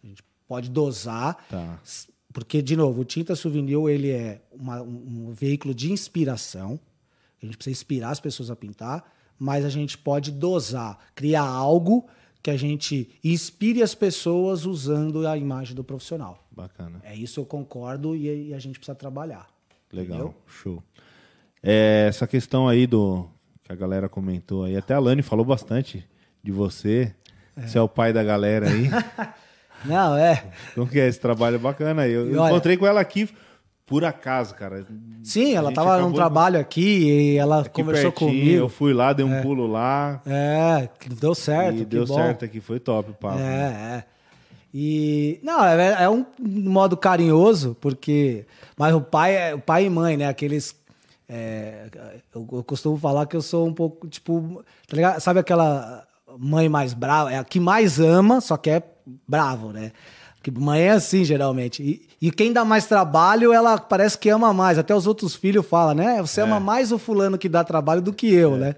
A gente pode dosar. Tá. Porque, de novo, o Tinta Souvenir ele é uma, um, um veículo de inspiração. A gente precisa inspirar as pessoas a pintar, mas a gente pode dosar, criar algo que a gente inspire as pessoas usando a imagem do profissional. Bacana. É isso eu concordo e, e a gente precisa trabalhar. Legal, entendeu? show. É, essa questão aí do que a galera comentou aí, até a Lani falou bastante de você. É. Você é o pai da galera aí. Não, é. Como que é esse trabalho bacana aí? Eu, eu encontrei com ela aqui por acaso, cara. Sim, ela estava num trabalho aqui e ela conversou comigo. Eu fui lá, dei um é. pulo lá. É, deu certo. E deu bom. certo aqui, foi top o papo. É, né? é. E não, é, é, um modo carinhoso, porque mas o pai é o pai e mãe, né? Aqueles é, eu, eu, costumo falar que eu sou um pouco tipo, tá ligado? Sabe aquela mãe mais brava, é a que mais ama, só que é bravo, né? Que mãe é assim, geralmente. E, e, quem dá mais trabalho, ela parece que ama mais. Até os outros filhos falam, né? Você é. ama mais o fulano que dá trabalho do que eu, é. né?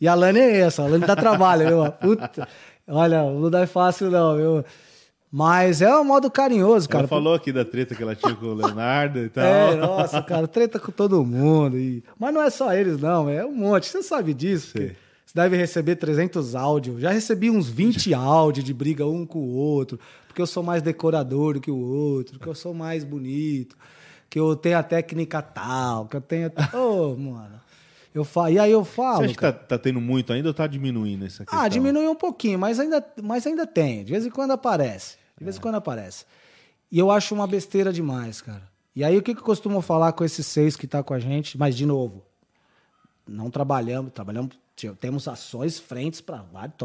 E a Lani é essa, a Lani dá trabalho, viu? Puta, olha, não dá fácil não, viu? Mas é um modo carinhoso, cara. Ela falou aqui da treta que ela tinha com o Leonardo e tal. É, nossa, cara, treta com todo mundo. E... Mas não é só eles, não, é um monte. Você sabe disso, Você deve receber 300 áudios. Já recebi uns 20 áudios de briga um com o outro porque eu sou mais decorador do que o outro, que eu sou mais bonito, que eu tenho a técnica tal, que eu tenho. Ô, oh, mano. Eu falo, e aí eu falo. Você acha que tá, tá, tendo muito ainda ou tá diminuindo essa questão? Ah, diminuiu um pouquinho, mas ainda, mas ainda tem. De vez em quando aparece. De vez em é. quando aparece. E eu acho uma besteira demais, cara. E aí o que, que eu costumo falar com esses seis que tá com a gente? Mas, de novo, não trabalhamos, trabalhamos, temos ações frentes para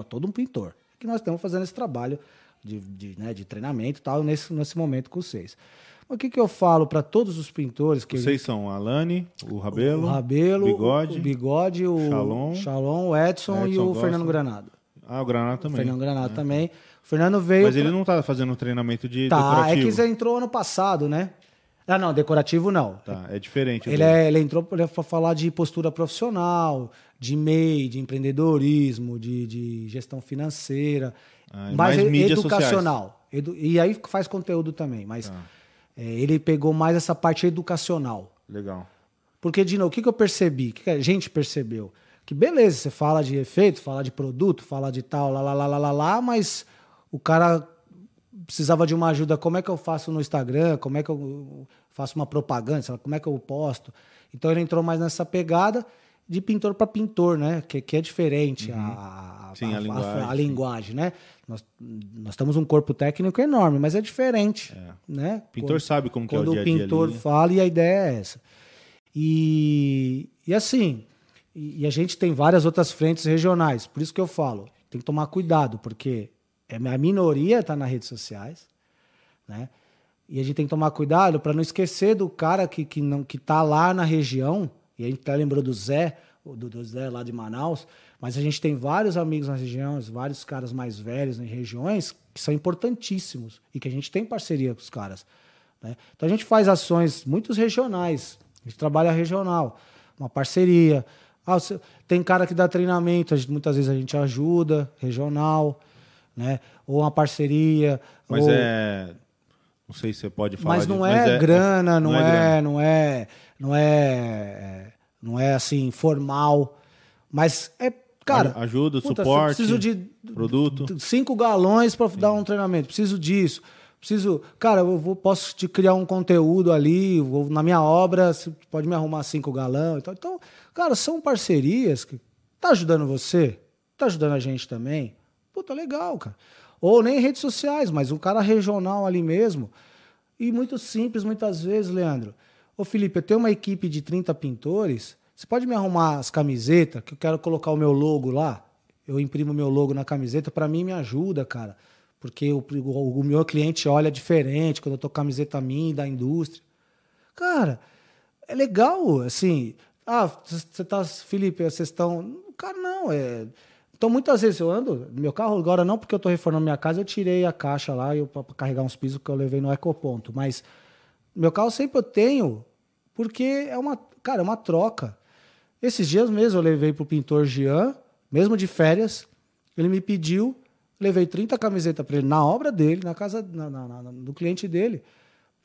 todo um pintor. Que nós estamos fazendo esse trabalho de, de, né, de treinamento e tal, nesse, nesse momento com vocês. O que, que eu falo para todos os pintores que. Vocês são a Lani, o Rabelo, o, Rabelo, o Bigode, o, Bigode, o Shalom, Shalom o Edson, Edson e o gosta. Fernando Granado. Ah, o Granado também. O Fernando Granado é. também. O Fernando veio. Mas ele não tá fazendo treinamento de tá, decorativo. é que você entrou ano passado, né? Ah, não, decorativo não. Tá, é diferente. Ele, é, ele entrou para falar de postura profissional, de MEI, de empreendedorismo, de, de gestão financeira. Ah, mais, mais educacional. Edu, e aí faz conteúdo também, mas ah. é, ele pegou mais essa parte educacional. Legal. Porque, de novo, o que, que eu percebi? O que, que a gente percebeu? Que beleza, você fala de efeito, fala de produto, fala de tal, lá, lá, lá, lá, lá, lá, mas o cara precisava de uma ajuda. Como é que eu faço no Instagram? Como é que eu faço uma propaganda? Como é que eu posto? Então ele entrou mais nessa pegada de pintor para pintor, né? Que, que é diferente uhum. a, sim, a, a, linguagem, a, a linguagem, né? Nós, nós temos um corpo técnico enorme, mas é diferente, é. né? O pintor quando, sabe como que é o dia a dia Quando o pintor ali, né? fala e a ideia é essa. E, e assim, e, e a gente tem várias outras frentes regionais, por isso que eu falo, tem que tomar cuidado, porque é, a minoria está nas redes sociais, né? E a gente tem que tomar cuidado para não esquecer do cara que, que não que tá lá na região e a gente até lembrou do Zé, do, do Zé lá de Manaus, mas a gente tem vários amigos nas regiões, vários caras mais velhos nas regiões que são importantíssimos e que a gente tem parceria com os caras. Né? Então a gente faz ações muito regionais, a gente trabalha regional, uma parceria. Ah, tem cara que dá treinamento, gente, muitas vezes a gente ajuda, regional, né? ou uma parceria. Mas ou... é. Não sei se você pode falar. Mas não é, mas é grana, não, não é, é grana. não é não é, não é assim formal, mas é cara. Ajuda, puta, suporte. Preciso de produto. Cinco galões para dar um treinamento. Preciso disso. Preciso, cara, eu vou, posso te criar um conteúdo ali, vou, na minha obra, você pode me arrumar cinco galões. Então, então, cara, são parcerias que tá ajudando você, tá ajudando a gente também. Puta, legal, cara. Ou nem redes sociais, mas um cara regional ali mesmo. E muito simples, muitas vezes, Leandro. Ô, Felipe, eu tenho uma equipe de 30 pintores. Você pode me arrumar as camisetas, que eu quero colocar o meu logo lá? Eu imprimo meu logo na camiseta, para mim me ajuda, cara. Porque o, o, o, meu cliente olha diferente quando eu tô camiseta minha da indústria. Cara, é legal, assim. Ah, você tá, Felipe, vocês estão. Cara, não, é. Então, muitas vezes eu ando, meu carro agora não, porque eu estou reformando minha casa, eu tirei a caixa lá para carregar uns pisos que eu levei no ecoponto. Mas meu carro sempre eu tenho, porque é uma, cara, é uma troca. Esses dias mesmo eu levei pro pintor Jean, mesmo de férias, ele me pediu, levei 30 camisetas para ele na obra dele, na casa na, na, na, do cliente dele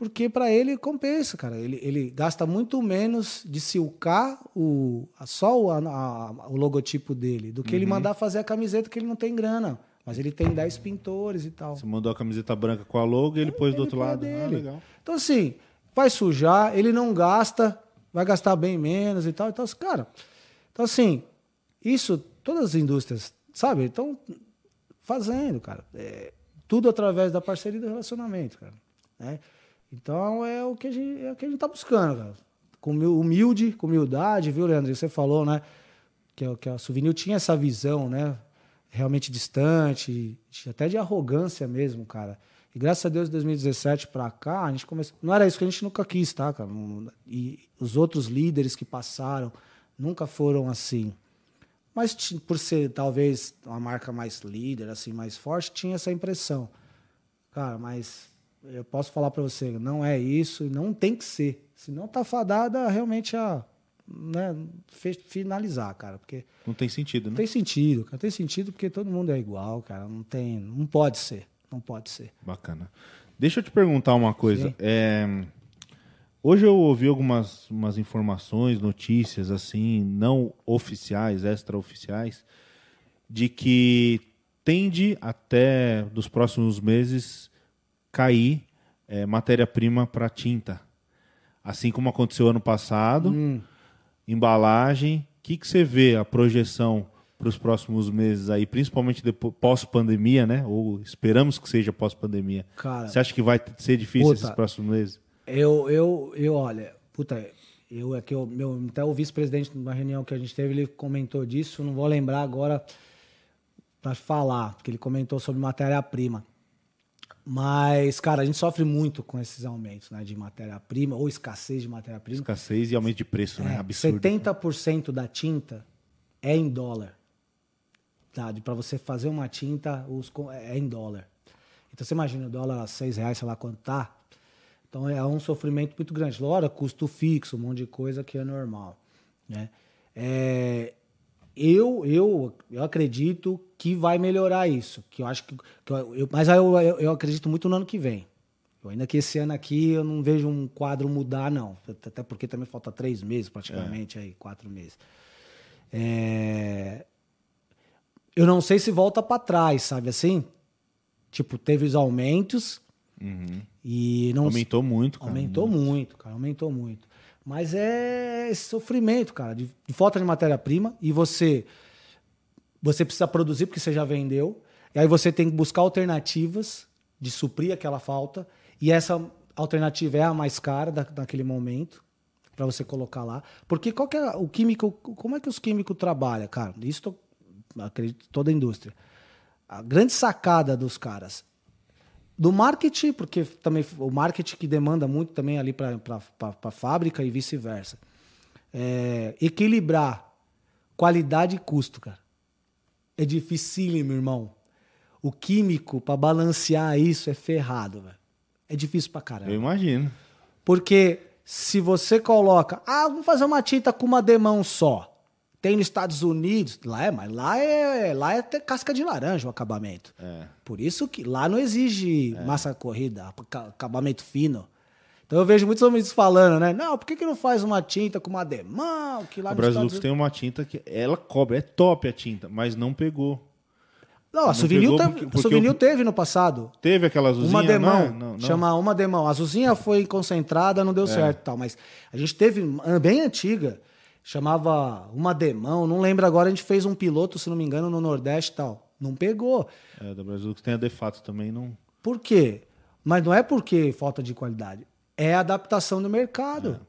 porque para ele compensa, cara. Ele, ele gasta muito menos de silcar o, só o, a, o logotipo dele do que uhum. ele mandar fazer a camiseta que ele não tem grana. Mas ele tem 10 pintores e tal. Você mandou a camiseta branca com a logo e ele é, pôs do outro lado. Ah. Então, assim, vai sujar, ele não gasta, vai gastar bem menos e tal. Então, cara, então assim, isso todas as indústrias, sabe, estão fazendo, cara. É, tudo através da parceria do relacionamento, cara. Né? Então é o que a gente, é o que a gente tá buscando, cara. Com humilde, com humildade, viu, Leandro? Você falou, né? Que, que a Souvenir tinha essa visão, né? Realmente distante, até de arrogância mesmo, cara. E graças a Deus, de 2017 para cá, a gente começou. Não era isso que a gente nunca quis, tá, cara? E os outros líderes que passaram nunca foram assim. Mas por ser talvez uma marca mais líder, assim, mais forte, tinha essa impressão. Cara, mas eu posso falar para você, não é isso, não tem que ser. Senão tá fadada realmente a né, finalizar, cara, porque não tem sentido, né? Tem sentido, cara, tem sentido porque todo mundo é igual, cara, não tem, não pode ser, não pode ser. Bacana. Deixa eu te perguntar uma coisa. É, hoje eu ouvi algumas umas informações, notícias assim, não oficiais, extraoficiais, de que tende até dos próximos meses cair é, matéria-prima para tinta. Assim como aconteceu ano passado, hum. embalagem. O que, que você vê a projeção para os próximos meses aí, principalmente pós-pandemia, né? Ou esperamos que seja pós-pandemia. Você acha que vai ser difícil puta, esses próximos meses? Eu, eu, eu, olha, puta, eu é que eu, meu, até o vice-presidente numa reunião que a gente teve, ele comentou disso, não vou lembrar agora para falar, porque ele comentou sobre matéria-prima. Mas, cara, a gente sofre muito com esses aumentos né, de matéria-prima, ou escassez de matéria-prima. Escassez e aumento de preço, né? é, né? Absurdo. 70% da tinta é em dólar. Tá? Para você fazer uma tinta, os, é em dólar. Então você imagina o dólar a 6 reais, sei lá quanto tá. Então é um sofrimento muito grande. Lora, custo fixo, um monte de coisa que é normal. Né? É, eu, eu, eu acredito que vai melhorar isso. Que eu acho que. que eu, eu, mas eu, eu, eu, acredito muito no ano que vem. Eu ainda que esse ano aqui eu não vejo um quadro mudar, não. Até porque também falta três meses, praticamente, é. aí, quatro meses. É... Eu não sei se volta para trás, sabe assim? Tipo, teve os aumentos uhum. e não. Aumentou muito, cara. Aumentou muito. muito, cara. Aumentou muito. Mas é esse sofrimento, cara, de, de falta de matéria-prima e você você precisa produzir porque você já vendeu. E aí você tem que buscar alternativas de suprir aquela falta. E essa alternativa é a mais cara da, daquele momento para você colocar lá. Porque qual que é o químico, como é que os químicos trabalham, cara? Isso acredito toda a indústria. A grande sacada dos caras do marketing, porque também o marketing que demanda muito também ali para a fábrica e vice-versa. É, equilibrar qualidade e custo, cara. É dificílimo, irmão. O químico, para balancear isso, é ferrado, velho. É difícil pra caramba. Eu imagino. Porque se você coloca, ah, vamos fazer uma tinta com uma demão só. Tem nos Estados Unidos, lá é, mas lá é, lá é casca de laranja o acabamento. É. Por isso que lá não exige é. massa corrida, acabamento fino. Então eu vejo muitos homens falando, né? Não, por que, que não faz uma tinta com uma demão? Que lá o Brasilux tem uma tinta que ela cobre, é top a tinta, mas não pegou. Não, a Souvenir, teve, porque, teve no passado. Teve aquela azulzinha? Uma demão. Não, não, não. Chama uma demão. A azulzinha foi concentrada, não deu é. certo tal. Mas a gente teve, bem antiga, chamava uma demão, não lembro agora, a gente fez um piloto, se não me engano, no Nordeste e tal. Não pegou. É, do Brasil que tem a Defato também não. Por quê? Mas não é porque falta de qualidade. É a adaptação do mercado.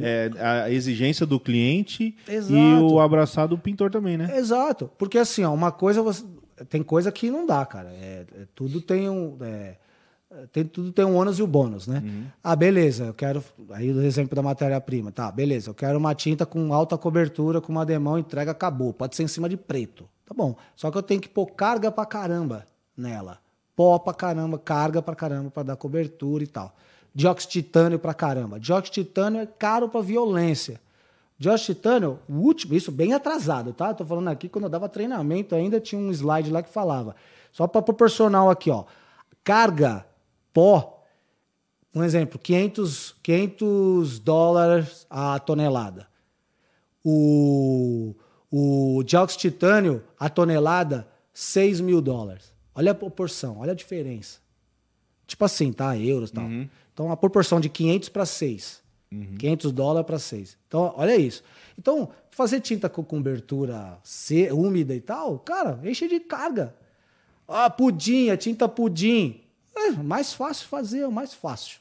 É. é a exigência do cliente Exato. e o abraçado do pintor também, né? Exato. Porque assim, ó, uma coisa você... tem coisa que não dá, cara. É, é tudo tem um. É, tem, tudo tem um ônus e o um bônus, né? Uhum. Ah, beleza, eu quero. Aí o exemplo da matéria-prima. Tá, beleza, eu quero uma tinta com alta cobertura, com uma demão, entrega, acabou. Pode ser em cima de preto. Tá bom. Só que eu tenho que pôr carga pra caramba nela. Pó pra caramba, carga pra caramba pra dar cobertura e tal. Dióxido de titânio pra caramba. Dióxido de titânio é caro pra violência. Dióxido de titânio, o último, isso bem atrasado, tá? Tô falando aqui quando eu dava treinamento, ainda tinha um slide lá que falava. Só para proporcional aqui, ó. Carga pó, um exemplo, 500, 500 dólares a tonelada. O, o dióxido de titânio, a tonelada, 6 mil dólares. Olha a proporção, olha a diferença. Tipo assim, tá? Euros e tal. Uhum. Então, a proporção de 500 para 6. Uhum. 500 dólares para 6. Então, olha isso. Então, fazer tinta com cobertura úmida e tal, cara, enche de carga. Ah, pudim, a tinta pudim. É, mais fácil fazer, é mais fácil.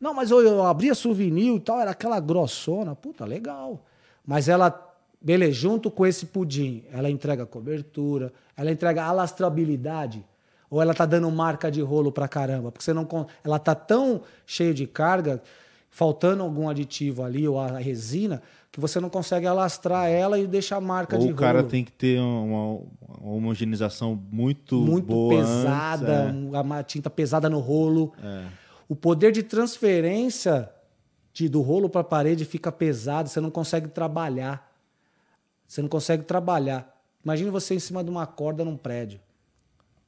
Não, mas eu, eu abria souvenir e tal, era aquela grossona. Puta, legal. Mas ela, beleza, junto com esse pudim, ela entrega cobertura, ela entrega alastrabilidade. Ou ela tá dando marca de rolo pra caramba, porque você não ela tá tão cheia de carga, faltando algum aditivo ali ou a resina, que você não consegue alastrar ela e deixar marca Ou de o cara tem que ter uma, uma homogeneização muito, muito boa pesada, antes, é. uma tinta pesada no rolo. É. O poder de transferência de, do rolo para a parede fica pesado, você não consegue trabalhar. Você não consegue trabalhar. Imagine você em cima de uma corda num prédio,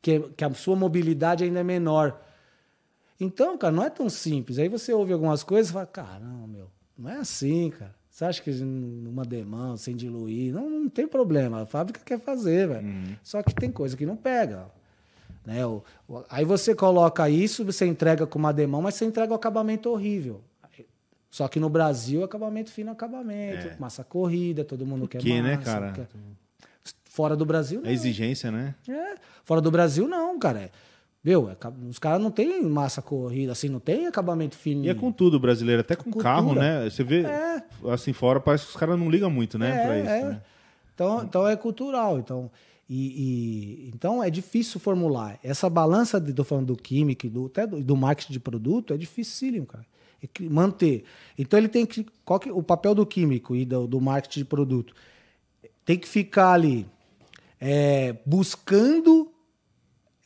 que, que a sua mobilidade ainda é menor. Então, cara, não é tão simples. Aí você ouve algumas coisas e fala: caramba, meu, não é assim, cara. Você acha que numa demão, sem diluir, não, não tem problema. A fábrica quer fazer, velho. Uhum. Só que tem coisa que não pega. Né? O, o, aí você coloca isso, você entrega com uma demão, mas você entrega o acabamento horrível. Só que no Brasil, acabamento fino, acabamento, é. massa corrida, todo mundo quer que, né, massa. né, cara? Quer... Fora do Brasil, não. É exigência, né? É. Fora do Brasil, não, cara. É Viu? É os caras não têm massa corrida, assim, não tem acabamento fino. E é com tudo brasileiro, até com Cultura. carro, né? Você vê é. assim fora, parece que os caras não ligam muito, né, é, pra isso. É. Né? Então, então é cultural. Então, e, e, então é difícil formular. Essa balança, de, tô falando do químico do, até do, do marketing de produto, é dificílimo, cara. É manter. Então ele tem que. Qual que o papel do químico e do, do marketing de produto? Tem que ficar ali é, buscando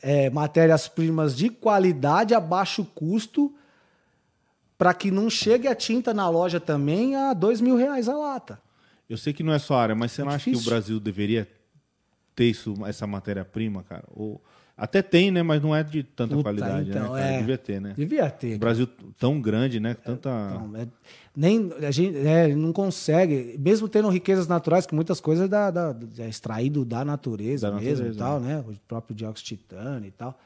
é, matérias-primas de qualidade a baixo custo para que não chegue a tinta na loja também a dois mil reais a lata. Eu sei que não é só área, mas você é não acha que o Brasil deveria ter isso, essa matéria-prima, cara? Ou até tem, né? Mas não é de tanta Puta, qualidade, né, então, né? É... Devia ter, né? Devia ter. O Brasil tão grande, né? Tanta. Não, é... Nem a gente é, não consegue, mesmo tendo riquezas naturais, que muitas coisas é, da, da, é extraído da natureza da mesmo natureza, e tal, né? né? O próprio dióxido de titânio e tal.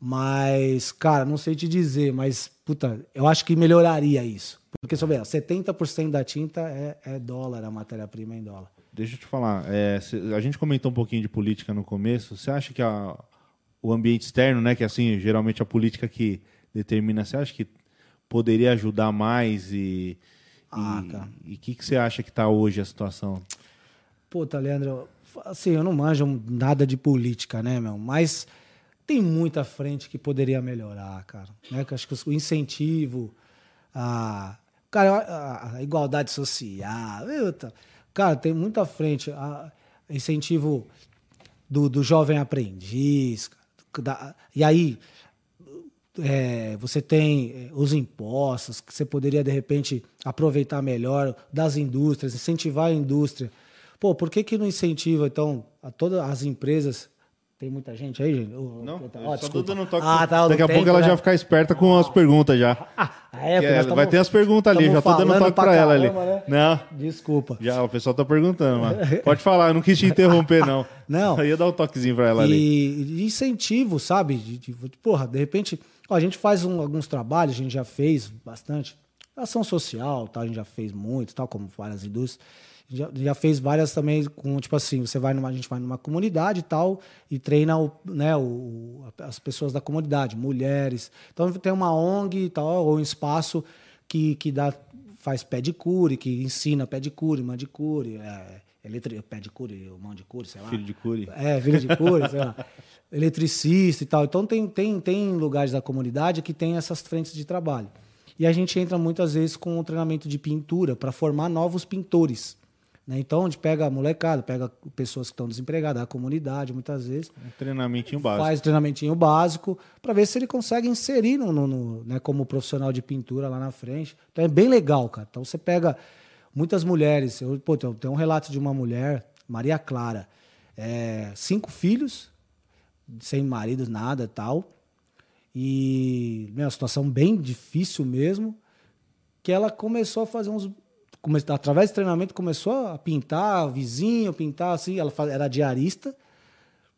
Mas, cara, não sei te dizer, mas, puta, eu acho que melhoraria isso. Porque, sobre 70% da tinta é, é dólar, a matéria-prima é em dólar. Deixa eu te falar, é, a gente comentou um pouquinho de política no começo. Você acha que a, o ambiente externo, né, que assim, geralmente a política que determina, você acha que poderia ajudar mais e ah, e o que, que você acha que está hoje a situação? Puta, Leandro, assim, eu não manjo nada de política, né, meu? Mas tem muita frente que poderia melhorar, cara. Né? Acho que o incentivo, a, cara, a, igualdade social, cara, tem muita frente. A, incentivo do, do jovem aprendiz. Da, e aí, é, você tem é, os impostos que você poderia de repente aproveitar melhor das indústrias, incentivar a indústria. Pô, por que, que não incentiva então a todas as empresas tem muita gente aí, gente? não, oh, só dando um toque. Ah, tá, Daqui a pouco ela né? já vai ficar esperta com as perguntas já. Ah, é, é, tamo, vai ter as perguntas ali, já tô dando toque pra, pra ela ali. Né? Não. Desculpa. Já, o pessoal tá perguntando, mas pode falar, eu não quis te interromper, não. não. Eu ia dar um toquezinho pra ela e, ali. E incentivo, sabe? De, de, porra, de repente, ó, a gente faz um, alguns trabalhos, a gente já fez bastante. Ação social, tá? a gente já fez muito, tal, como várias indústrias. Já, já fez várias também com, tipo assim, você vai numa, a gente vai numa comunidade e tal, e treina o, né, o, as pessoas da comunidade, mulheres. Então tem uma ONG e tal, ou um espaço que, que dá, faz pedicure, que ensina pedicure, manicure, é, eletri, pedicure, mão de cure, sei lá. Filho de cure. É, filho de cure, sei lá. Eletricista e tal. Então tem, tem, tem lugares da comunidade que tem essas frentes de trabalho. E a gente entra muitas vezes com um treinamento de pintura para formar novos pintores. Né? Então, a gente pega a molecada, pega pessoas que estão desempregadas, a comunidade, muitas vezes. Um treinamentinho básico. Faz treinamentinho básico para ver se ele consegue inserir no, no, no, né, como profissional de pintura lá na frente. Então é bem legal, cara. Então você pega muitas mulheres. Eu, pô, tem, um relato de uma mulher, Maria Clara, é, cinco filhos, sem marido, nada tal. E, minha situação bem difícil mesmo, que ela começou a fazer uns através do treinamento, começou a pintar, vizinho, pintar assim. Ela era diarista,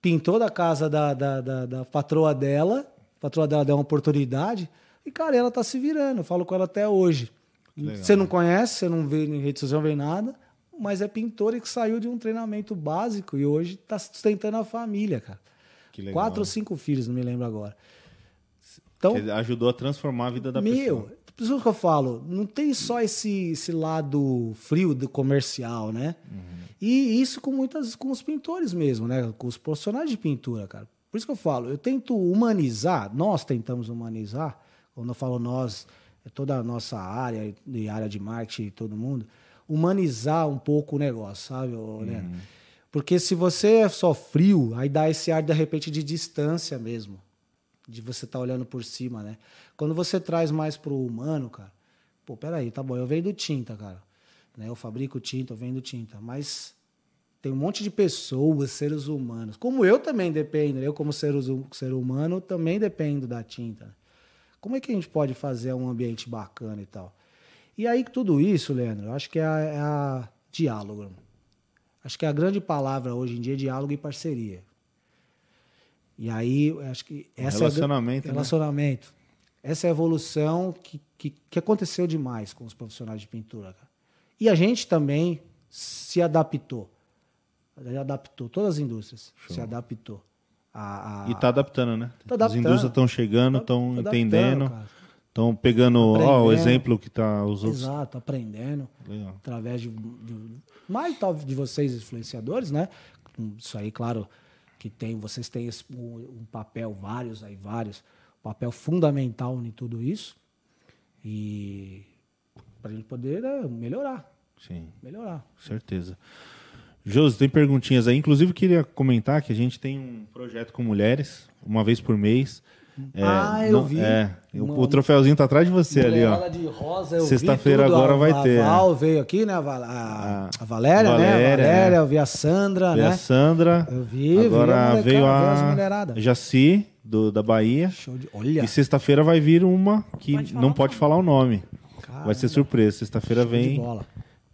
pintou da casa da, da, da, da patroa dela. A patroa dela deu uma oportunidade. E, cara, ela tá se virando. Eu falo com ela até hoje. Você não conhece, você não vê em rede social, não vê nada. Mas é pintora que saiu de um treinamento básico e hoje está sustentando a família, cara. Quatro ou cinco filhos, não me lembro agora. Então, ajudou a transformar a vida da meu, pessoa. Por isso que eu falo, não tem só esse, esse lado frio do comercial, né? Uhum. E isso com muitas com os pintores mesmo, né? Com os profissionais de pintura, cara. Por isso que eu falo, eu tento humanizar, nós tentamos humanizar, quando eu falo nós, é toda a nossa área, de área de marketing, todo mundo, humanizar um pouco o negócio, sabe, uhum. Porque se você é só frio, aí dá esse ar de repente de distância mesmo de você estar tá olhando por cima, né? Quando você traz mais pro humano, cara, pô, peraí, tá bom, eu venho do tinta, cara. Né? Eu fabrico tinta, eu vendo tinta, mas tem um monte de pessoas, seres humanos, como eu também dependo, eu como ser, ser humano também dependo da tinta. Né? Como é que a gente pode fazer um ambiente bacana e tal? E aí tudo isso, Leandro, eu acho que é a, é a diálogo. Acho que a grande palavra hoje em dia é diálogo e parceria. E aí, acho que essa relacionamento, é relacionamento. Né? Essa é a evolução que, que, que, aconteceu demais com os profissionais de pintura. Cara. E a gente também se adaptou. Adaptou, todas as indústrias Show. se adaptou. A, a... E está adaptando, né? Tá adaptando. As indústrias estão chegando, estão tá, tá entendendo, estão pegando ó, o exemplo que está os outros. Exato, aprendendo. Legal. Através de, de mais talvez de vocês, influenciadores, né? Isso aí, claro, que tem, vocês têm esse, um, um, papel, vários aí, vários, papel fundamental em tudo isso. E para a gente poder né, melhorar. Sim. Melhorar. Certeza. Josi, tem perguntinhas aí. Inclusive, queria comentar que a gente tem um projeto com mulheres, uma vez por mês. É, ah, eu não, vi. É, uma, o troféuzinho tá atrás de você ali, ó. de rosa, eu Sexta-feira agora a, vai a ter. A Val veio aqui, né? A, a, a Valéria, Valéria, né? A Valéria, é. eu vi a Sandra, vi né? a Sandra. Eu vi, agora vi veio a Jaci, do, da Bahia. Show de... Olha. E sexta-feira vai vir uma que pode não pode falar o nome. Caramba. Vai ser surpresa. Sexta-feira vem. De bola.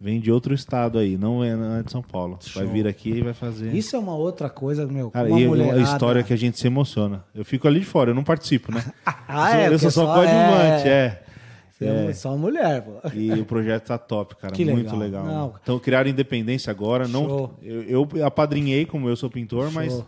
Vem de outro estado aí, não é, não é de São Paulo. Show. Vai vir aqui e vai fazer. Isso é uma outra coisa, meu. Cara, uma e mulherada... a história que a gente se emociona. Eu fico ali de fora, eu não participo, né? ah, é, eu sou, eu sou só coadjuvante, é. é. é. Só mulher, pô. E o projeto tá top, cara. Que muito legal. legal. Então, criaram independência agora. Não, eu, eu apadrinhei, como eu sou pintor, Show. mas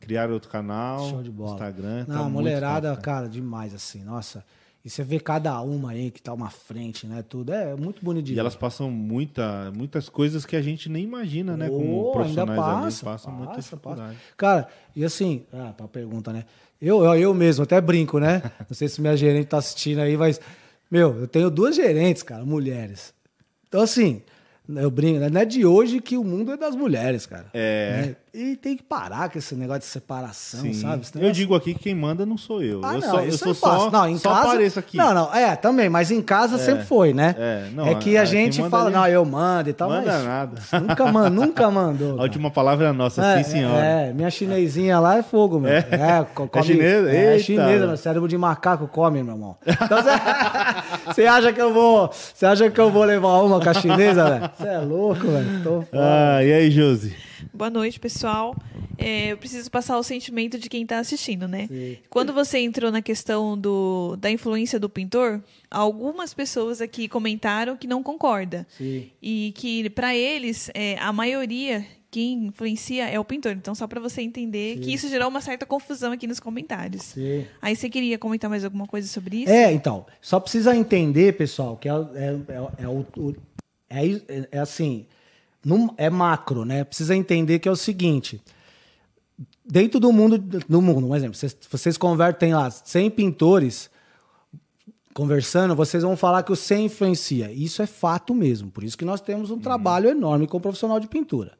criaram outro canal, Show de bola. Instagram. Não, tá mulherada, top, cara. cara, demais, assim. Nossa. E você vê cada uma aí que tá uma frente, né? Tudo. É muito bonito E ver. elas passam muita, muitas coisas que a gente nem imagina, né? Como oh, profissionais ainda passa, passam passa, muita dificuldade. Passa. Cara, e assim, ah, pra pergunta, né? Eu, eu, eu mesmo, até brinco, né? Não sei se minha gerente tá assistindo aí, mas, meu, eu tenho duas gerentes, cara, mulheres. Então, assim, eu brinco, né? não é de hoje que o mundo é das mulheres, cara. É. Né? E tem que parar com esse negócio de separação, Sim. sabe? Eu digo aqui que quem manda não sou eu. Ah, eu não, só, eu sou só, não, em só casa, apareço aqui. Não, não, é, também, mas em casa é. sempre foi, né? É, não, é que a, a gente fala, ali... não, eu mando e tal, manda mas nada. Nunca, man, nunca mandou. A última palavra é nossa, é, sim, senhora. É, minha chinesinha lá é fogo, meu. É, é, come, é chinesa? É, é chinesa, meu cérebro de macaco come, meu irmão. Então, você acha que eu vou, você acha que eu vou levar uma com a chinesa, velho? Você é louco, velho. Ah, e aí, Josi? Boa noite, pessoal. é, eu preciso passar o sentimento de quem está assistindo, né? Sim. Quando você entrou na questão do, da influência do pintor, algumas pessoas aqui comentaram que não concorda. Sim. E que, para eles, é, a maioria quem influencia é o pintor. Então, só para você entender Sim. que isso gerou uma certa confusão aqui nos comentários. Sim. Aí você queria comentar mais alguma coisa sobre isso? É, então. Só precisa entender, pessoal, que é, é, é, é o, é, é, é assim. É macro, né? Precisa entender que é o seguinte dentro do mundo, do mundo, um exemplo, vocês, vocês convertem lá 100 pintores conversando, vocês vão falar que o 100 influencia. Isso é fato mesmo. Por isso que nós temos um uhum. trabalho enorme com o profissional de pintura.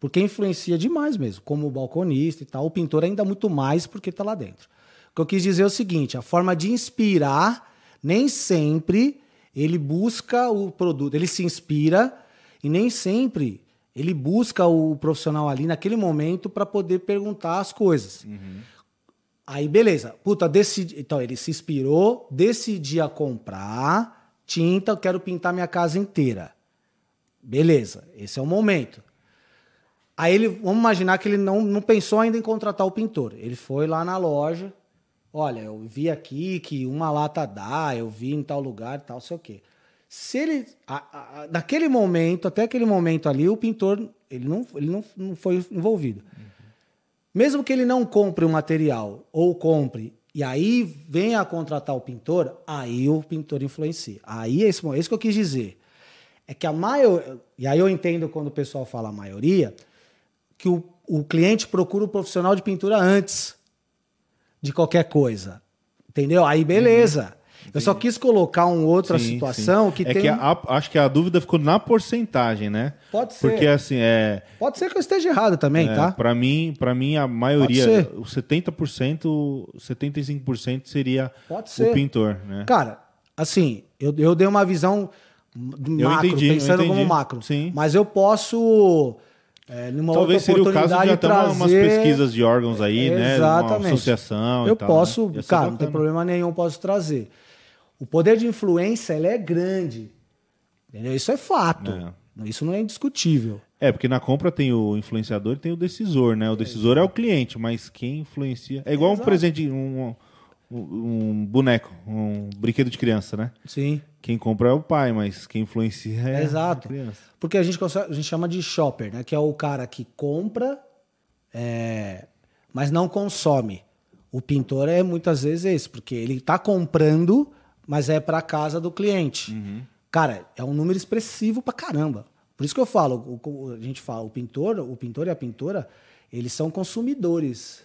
Porque influencia demais mesmo, como o balconista e tal. O pintor ainda muito mais porque está lá dentro. O que eu quis dizer é o seguinte: a forma de inspirar, nem sempre ele busca o produto, ele se inspira e nem sempre ele busca o profissional ali naquele momento para poder perguntar as coisas. Uhum. Aí, beleza. Puta, decidi. Então, ele se inspirou, decidia comprar tinta, eu quero pintar minha casa inteira. Beleza, esse é o momento. Aí ele, vamos imaginar que ele não, não pensou ainda em contratar o pintor. Ele foi lá na loja. Olha, eu vi aqui que uma lata dá, eu vi em tal lugar, tal, sei o quê. Se ele. A, a, naquele momento, até aquele momento ali, o pintor ele não, ele não, não foi envolvido. Uhum. Mesmo que ele não compre o material ou compre e aí venha a contratar o pintor, aí o pintor influencia. Aí é isso, é isso que eu quis dizer. É que a maioria. E aí eu entendo quando o pessoal fala a maioria, que o, o cliente procura o profissional de pintura antes de qualquer coisa. Entendeu? Aí beleza. Uhum. Eu só quis colocar uma outra sim, situação sim. que é tem. Que a, acho que a dúvida ficou na porcentagem, né? Pode ser. Porque assim, é. Pode ser que eu esteja errado também, é, tá? Para mim, para mim a maioria, o 70%, 75% seria o pintor, né? Cara, assim, eu, eu dei uma visão macro, entendi, pensando como macro. Sim. Mas eu posso é, Talvez seria o caso de até trazer... umas pesquisas de órgãos aí, é, né? Exatamente. Uma associação. Eu tal, posso, né? cara, não tem problema nenhum, posso trazer. O poder de influência ele é grande. Entendeu? Isso é fato. É. Isso não é indiscutível. É, porque na compra tem o influenciador e tem o decisor, né? O decisor é, é o cliente, mas quem influencia. É igual um presente, um, um boneco, um brinquedo de criança, né? Sim. Quem compra é o pai, mas quem influencia é Exato. a criança. Porque a gente, a gente chama de shopper, né? Que é o cara que compra, é, mas não consome. O pintor é muitas vezes esse, porque ele está comprando mas é para casa do cliente. Uhum. Cara, é um número expressivo pra caramba. Por isso que eu falo, o, a gente fala, o pintor, o pintor e a pintora, eles são consumidores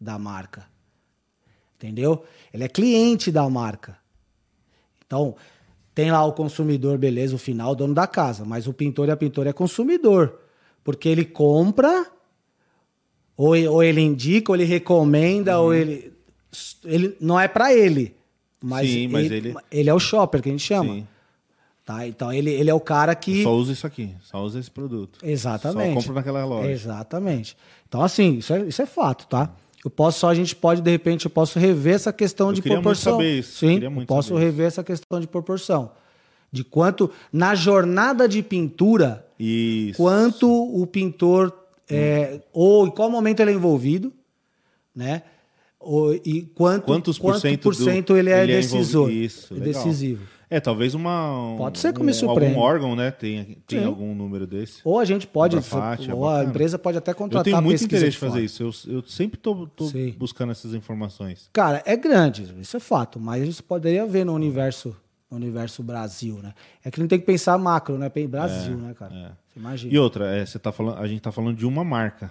da marca. Entendeu? Ele é cliente da marca. Então, tem lá o consumidor, beleza, o final, o dono da casa, mas o pintor e a pintora é consumidor. Porque ele compra, ou, ou ele indica, ou ele recomenda, uhum. ou ele. ele não é para ele. Mas, Sim, mas ele, ele... ele é o shopper que a gente chama. Sim. Tá? Então ele, ele é o cara que. Só usa isso aqui, só usa esse produto. Exatamente. Só compra naquela loja. Exatamente. Então, assim, isso é, isso é fato, tá? Eu posso só, a gente pode, de repente, eu posso rever essa questão eu de proporção. Muito saber isso. Sim, eu posso rever isso. essa questão de proporção. De quanto, na jornada de pintura, isso. quanto o pintor, é, ou em qual momento ele é envolvido, né? E quanto, Quantos por cento, por cento ele é ele decisor? É Isso, legal. decisivo. É, talvez uma. Um, pode ser como um, Algum órgão, né? Tem, tem algum número desse. Ou a gente pode. Ou a empresa pode até contratar. Eu tenho muito interesse de fazer isso. Eu, eu sempre estou buscando essas informações. Cara, é grande, isso é fato. Mas a gente poderia ver no universo, no universo Brasil, né? É que não tem que pensar macro, né? Brasil, é, né, cara? É. Imagina. E outra, é, você tá falando, a gente está falando de uma marca.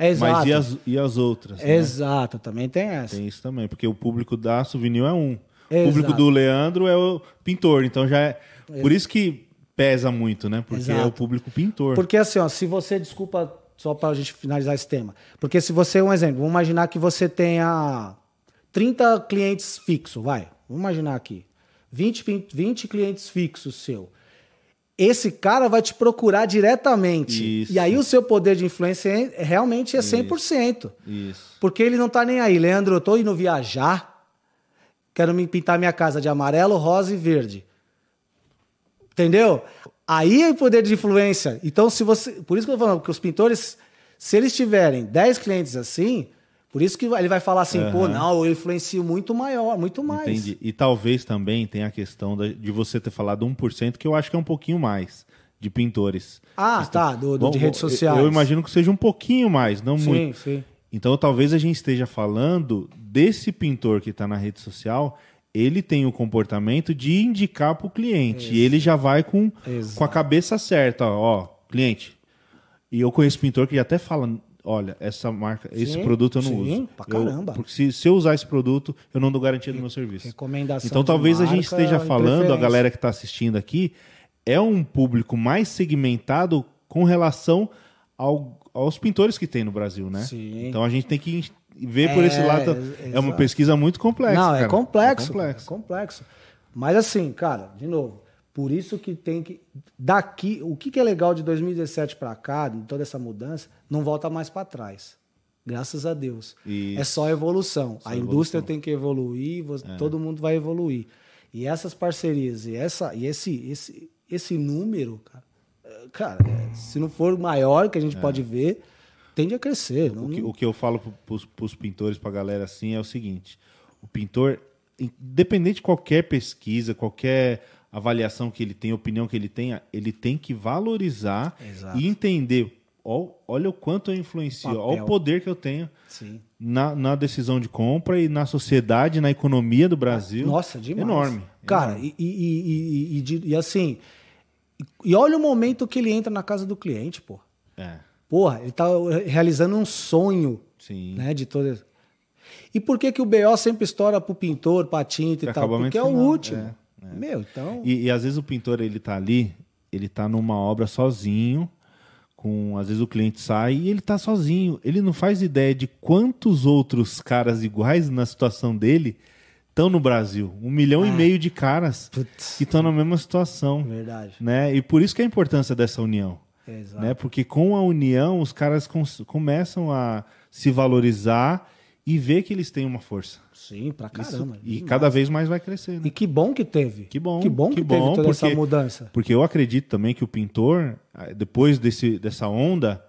Exato. Mas e as, e as outras? Né? Exato, também tem essa. Tem isso também, porque o público da Souvenir é um. Exato. O público do Leandro é o pintor, então já é. Exato. Por isso que pesa muito, né? Porque Exato. é o público pintor. Porque assim, ó, se você, desculpa, só para a gente finalizar esse tema. Porque se você, um exemplo, vamos imaginar que você tenha 30 clientes fixos, vai. Vamos imaginar aqui. 20, 20 clientes fixos seu esse cara vai te procurar diretamente. Isso. E aí o seu poder de influência é, realmente é 100%. Isso. Porque ele não tá nem aí. Leandro, eu tô indo viajar, quero me pintar minha casa de amarelo, rosa e verde. Entendeu? Aí é o poder de influência. Então, se você. Por isso que eu tô falando que os pintores Se eles tiverem 10 clientes assim, por isso que ele vai falar assim, uhum. pô, não, eu influencio muito maior, muito mais. Entendi. E talvez também tenha a questão de você ter falado 1%, que eu acho que é um pouquinho mais de pintores. Ah, tá, do, do Bom, de redes sociais. Eu, eu, imagino que seja um pouquinho mais, não sim, muito. Sim, sim. Então talvez a gente esteja falando desse pintor que está na rede social, ele tem o comportamento de indicar para o cliente. Isso. E ele já vai com, com a cabeça certa, ó, ó, cliente. E eu conheço pintor que até fala, olha, essa marca, sim, esse produto eu não sim, uso. Pra caramba. Eu, porque se, se eu usar esse produto, eu não dou garantia do meu serviço. Recomendação então talvez a gente esteja falando, a galera que está assistindo aqui, é um público mais segmentado com relação ao, aos pintores que tem no Brasil, né? Sim. Então a gente tem que ver é, por esse lado. É, é uma pesquisa muito complexa. Não, é complexo, é complexo. É complexo. Mas assim, cara, de novo, por isso que tem que. Daqui, o que, que é legal de 2017 para cá, de toda essa mudança, não volta mais para trás. Graças a Deus. Isso. É só evolução. Só a evolução. indústria tem que evoluir, você, é. todo mundo vai evoluir. E essas parcerias e, essa, e esse, esse, esse número, cara, é, cara, é, se não for maior que a gente é. pode ver, tende a crescer. Não, o, que, o que eu falo para os pintores, para a galera assim, é o seguinte: o pintor, independente de qualquer pesquisa, qualquer avaliação que ele tenha, opinião que ele tenha, ele tem que valorizar Exato. e entender. Olha o quanto eu influencio, olha o poder que eu tenho na, na, decisão de compra e na sociedade, na economia do Brasil. Nossa, demais. Enorme. Cara, enorme. E, e, e, e, assim, e olha o momento que ele entra na casa do cliente, pô. É. Porra, ele tá realizando um sonho, Sim. né, de todas. E por que que o BO sempre estoura pro pintor, pra tinta e tal? Porque é o último. É. É. Meu, então. E, e, às vezes o pintor ele tá ali, ele tá numa obra sozinho, com às vezes o cliente sai e ele tá sozinho. Ele não faz ideia de quantos outros caras iguais na situação dele estão no Brasil. Um milhão ah. e meio de caras Putz. que estão na mesma situação. Verdade. Né? E por isso que é a importância dessa união. Exato. Né? Porque com a união os caras começam a se valorizar e ver que eles têm uma força. Sim, pra caramba. Isso, e cada vez mais vai crescer. Né? E que bom que teve. Que bom. Que bom que, que bom, teve toda porque, essa mudança. Porque eu acredito também que o pintor, depois desse, dessa onda,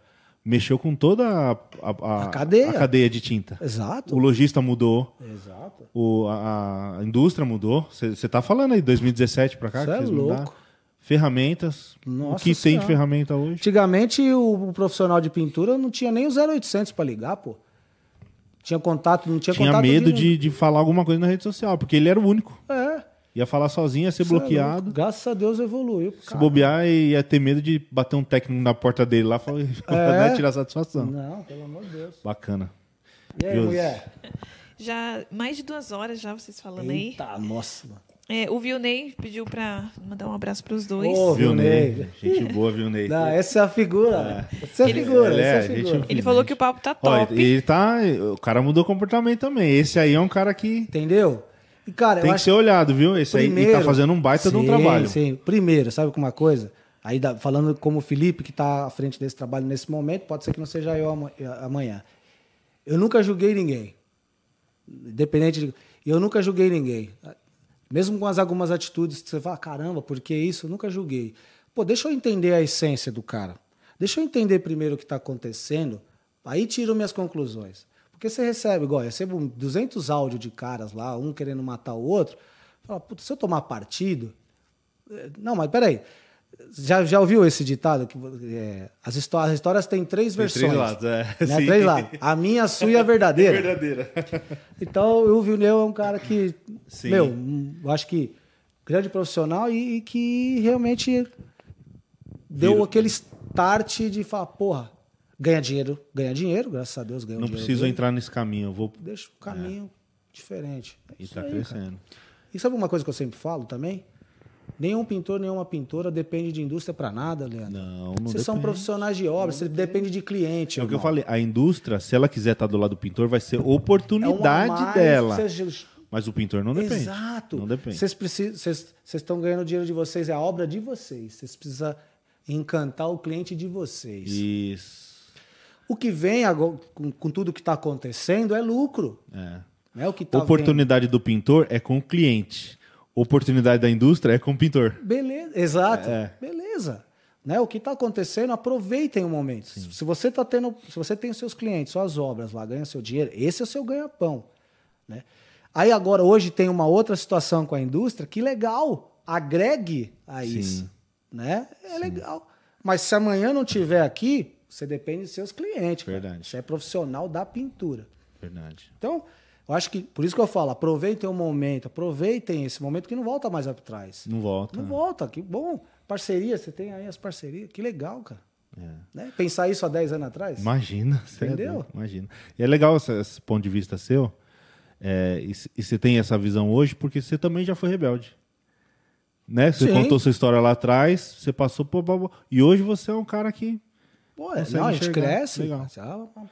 mexeu com toda a, a, a, cadeia. a cadeia de tinta. Exato. O lojista mudou. Exato. O, a, indústria mudou. Você está falando aí, 2017 para cá? Você é louco. Mudar. Ferramentas. Nossa o que senhora. tem de ferramenta hoje? Antigamente, o, o, profissional de pintura não tinha nem o 0800 para ligar, pô. Tinha contato, não tinha, tinha contato. Tinha medo de, de falar alguma coisa na rede social, porque ele era o único. É. Ia falar sozinho, ia ser Isso é bloqueado. É Graças a Deus evoluiu. Se bobear, ia ter medo de bater um técnico na porta dele lá e é. né, tirar satisfação. Não, pelo amor de Deus. Bacana. E aí, Deus. mulher? Já mais de duas horas já vocês falando Eita, aí. Eita, nossa, mano. É, o Vilney pediu para mandar um abraço para os dois. Ô, Vilney. Gente boa, Vilney. Não, essa é a figura. É. Essa é a ele, figura. Ele, é, é figura. ele falou que o papo tá top. ele tá. O cara mudou o comportamento também. Esse aí é um cara que. Entendeu? E, cara, Tem que ser olhado, viu? Esse Primeiro, aí tá fazendo um baita sim, de um trabalho. Sim, Primeiro, sabe uma coisa? Aí, falando como o Felipe, que está à frente desse trabalho nesse momento, pode ser que não seja eu amanhã. Eu nunca julguei ninguém. Independente de. Eu nunca julguei ninguém. Mesmo com as algumas atitudes que você fala, caramba, por que isso? Eu nunca julguei. Pô, deixa eu entender a essência do cara. Deixa eu entender primeiro o que está acontecendo, aí tiro minhas conclusões. Porque você recebe, igual, eu recebo 200 áudios de caras lá, um querendo matar o outro. Fala, se eu tomar partido. Eh, não, mas peraí. Já, já ouviu esse ditado? Que, é, as, histórias, as histórias têm três tem versões. Três lados, é. Né? Três lados. A minha, a sua e a verdadeira. É verdadeira. Então, o Vilneu é um cara que, Sim. meu, eu acho que grande profissional e, e que realmente deu Viro. aquele start de falar, porra, ganha dinheiro, ganha dinheiro, graças a Deus ganha Não dinheiro. Não preciso entrar nesse caminho, eu vou... Deixa o caminho é. diferente. É e está crescendo. Cara. E sabe uma coisa que eu sempre falo também? Nenhum pintor, nenhuma pintora depende de indústria para nada, Leandro. Não, não Vocês depende. são profissionais de obra, você depende de cliente. É o que eu falei, a indústria, se ela quiser estar do lado do pintor, vai ser oportunidade é dela. Mas o pintor não depende. Exato. Não depende. Vocês, precisam, vocês, estão ganhando dinheiro de vocês, é a obra de vocês. Vocês precisam encantar o cliente de vocês. Isso. O que vem agora, com, com tudo que está acontecendo é lucro. É. é o que tá Oportunidade vendo. do pintor é com o cliente oportunidade da indústria é com o pintor. Beleza, exato. É. Beleza. Né? O que está acontecendo, aproveitem o momento. Sim. Se você tá tendo, se você tem os seus clientes, suas obras lá, ganha seu dinheiro, esse é o seu ganha-pão. Né? Aí agora, hoje tem uma outra situação com a indústria, que legal, agregue a Sim. isso. Né? É Sim. legal. Mas se amanhã não tiver aqui, você depende dos seus clientes. Verdade. Cara. Você é profissional da pintura. Verdade. Então, eu acho que, por isso que eu falo, aproveitem o momento, aproveitem esse momento que não volta mais atrás. Não volta. Não volta, que bom. Parceria, você tem aí as parcerias, que legal, cara. É. Né? Pensar isso há 10 anos atrás? Imagina. É Entendeu? É imagina. E é legal esse, esse ponto de vista seu, é, e, e, você tem essa visão hoje porque você também já foi rebelde. Né? Você Sim. contou sua história lá atrás, você passou por. E hoje você é um cara que Pô, é, não, a gente cresce. Legal.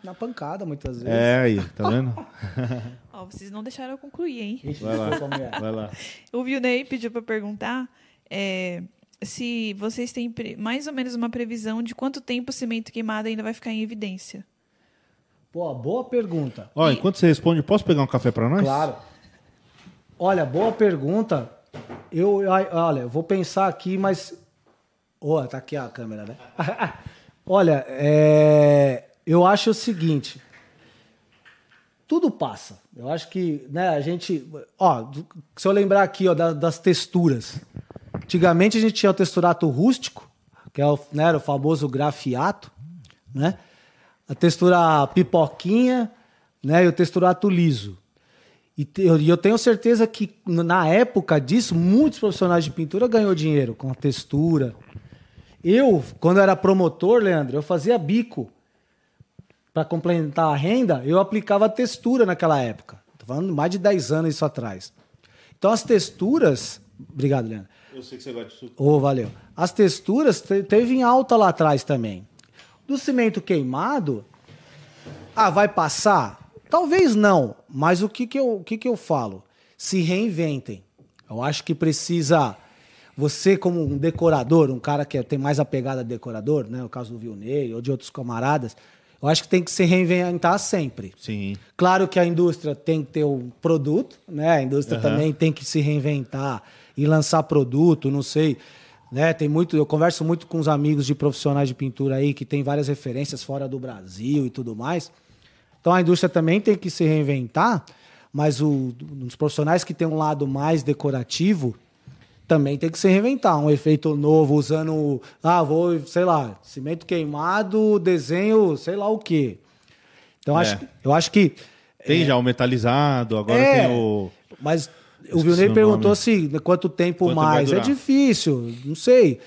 Na pancada, muitas vezes. É aí, tá vendo? Ó, vocês não deixaram eu concluir, hein? Vai lá, é. vai lá. O Vilney pediu para perguntar é, se vocês têm mais ou menos uma previsão de quanto tempo o cimento queimado ainda vai ficar em evidência. Pô, boa pergunta. Ó, e... enquanto você responde, posso pegar um café para nós? Claro. Olha, boa pergunta. Eu, olha, eu vou pensar aqui, mas. Ó, oh, tá aqui a câmera, né? Olha, é... eu acho o seguinte. Tudo passa. Eu acho que, né, a gente. Ó, se eu lembrar aqui, ó, das, texturas. Antigamente a gente tinha o texturato rústico, que é o, né, era o famoso grafiato, né? A textura pipoquinha, né, e o texturato liso. E eu, eu tenho certeza que na época disso, muitos profissionais de pintura ganhou dinheiro com a textura, eu, quando era promotor, Leandro, eu fazia bico. Para complementar a renda, eu aplicava textura naquela época. Tô falando mais de 10 anos isso atrás. Então as texturas. Obrigado, Leandro. Eu sei que você gosta de suco. Oh, valeu. As texturas teve em alta lá atrás também. Do cimento queimado, ah, vai passar? Talvez não, mas o que, que, eu, o que, que eu falo? Se reinventem. Eu acho que precisa você, como um decorador, um cara que tem mais a pegada de decorador, né? O caso do Vilney ou de outros camaradas, eu acho que tem que se reinventar sempre. Sim. Claro que a indústria tem que ter um produto, né? A indústria uhum. também tem que se reinventar e lançar produto, não sei. Né? Tem muito, eu converso muito com os amigos de profissionais de pintura aí que tem várias referências fora do Brasil e tudo mais. Então a indústria também tem que se reinventar, mas o, os profissionais que têm um lado mais decorativo, também tem que se reinventar. Um efeito novo, usando. Ah, vou, sei lá, cimento queimado, desenho, sei lá o quê. Então, é. acho, eu acho que. Tem é, já o metalizado, agora é, tem o. Mas o Vilney perguntou assim: quanto tempo quanto mais? É difícil, não sei.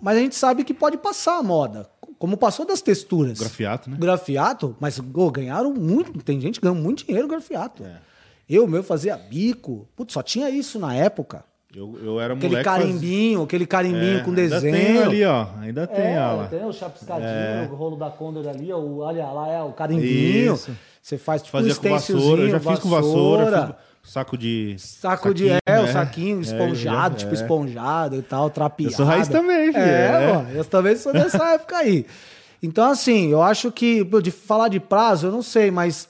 Mas a gente sabe que pode passar a moda. Como passou das texturas. Grafiato, né? Grafiato, mas oh, ganharam muito. Tem gente que ganhou muito dinheiro grafiato. É. Eu, meu, fazia bico. Putz, só tinha isso na época. Eu, eu era aquele moleque. Carimbinho, faz... Aquele carimbinho, é, com desenho. Ainda tem ali, ó. Ainda tem, é. Tem o chapiscadinho, é. o rolo da Condor ali, ó. Olha lá, é o carimbinho. Isso. Você faz tipo Fazia um com vassoura, eu já fiz com vassoura. Fiz saco de. Saco saquinho, de. É, né? o saquinho é, esponjado, tipo é. esponjado e tal, trapeado. Eu sou raiz também, filho. É, é. eu também sou dessa época aí. Então, assim, eu acho que. De falar de prazo, eu não sei, mas.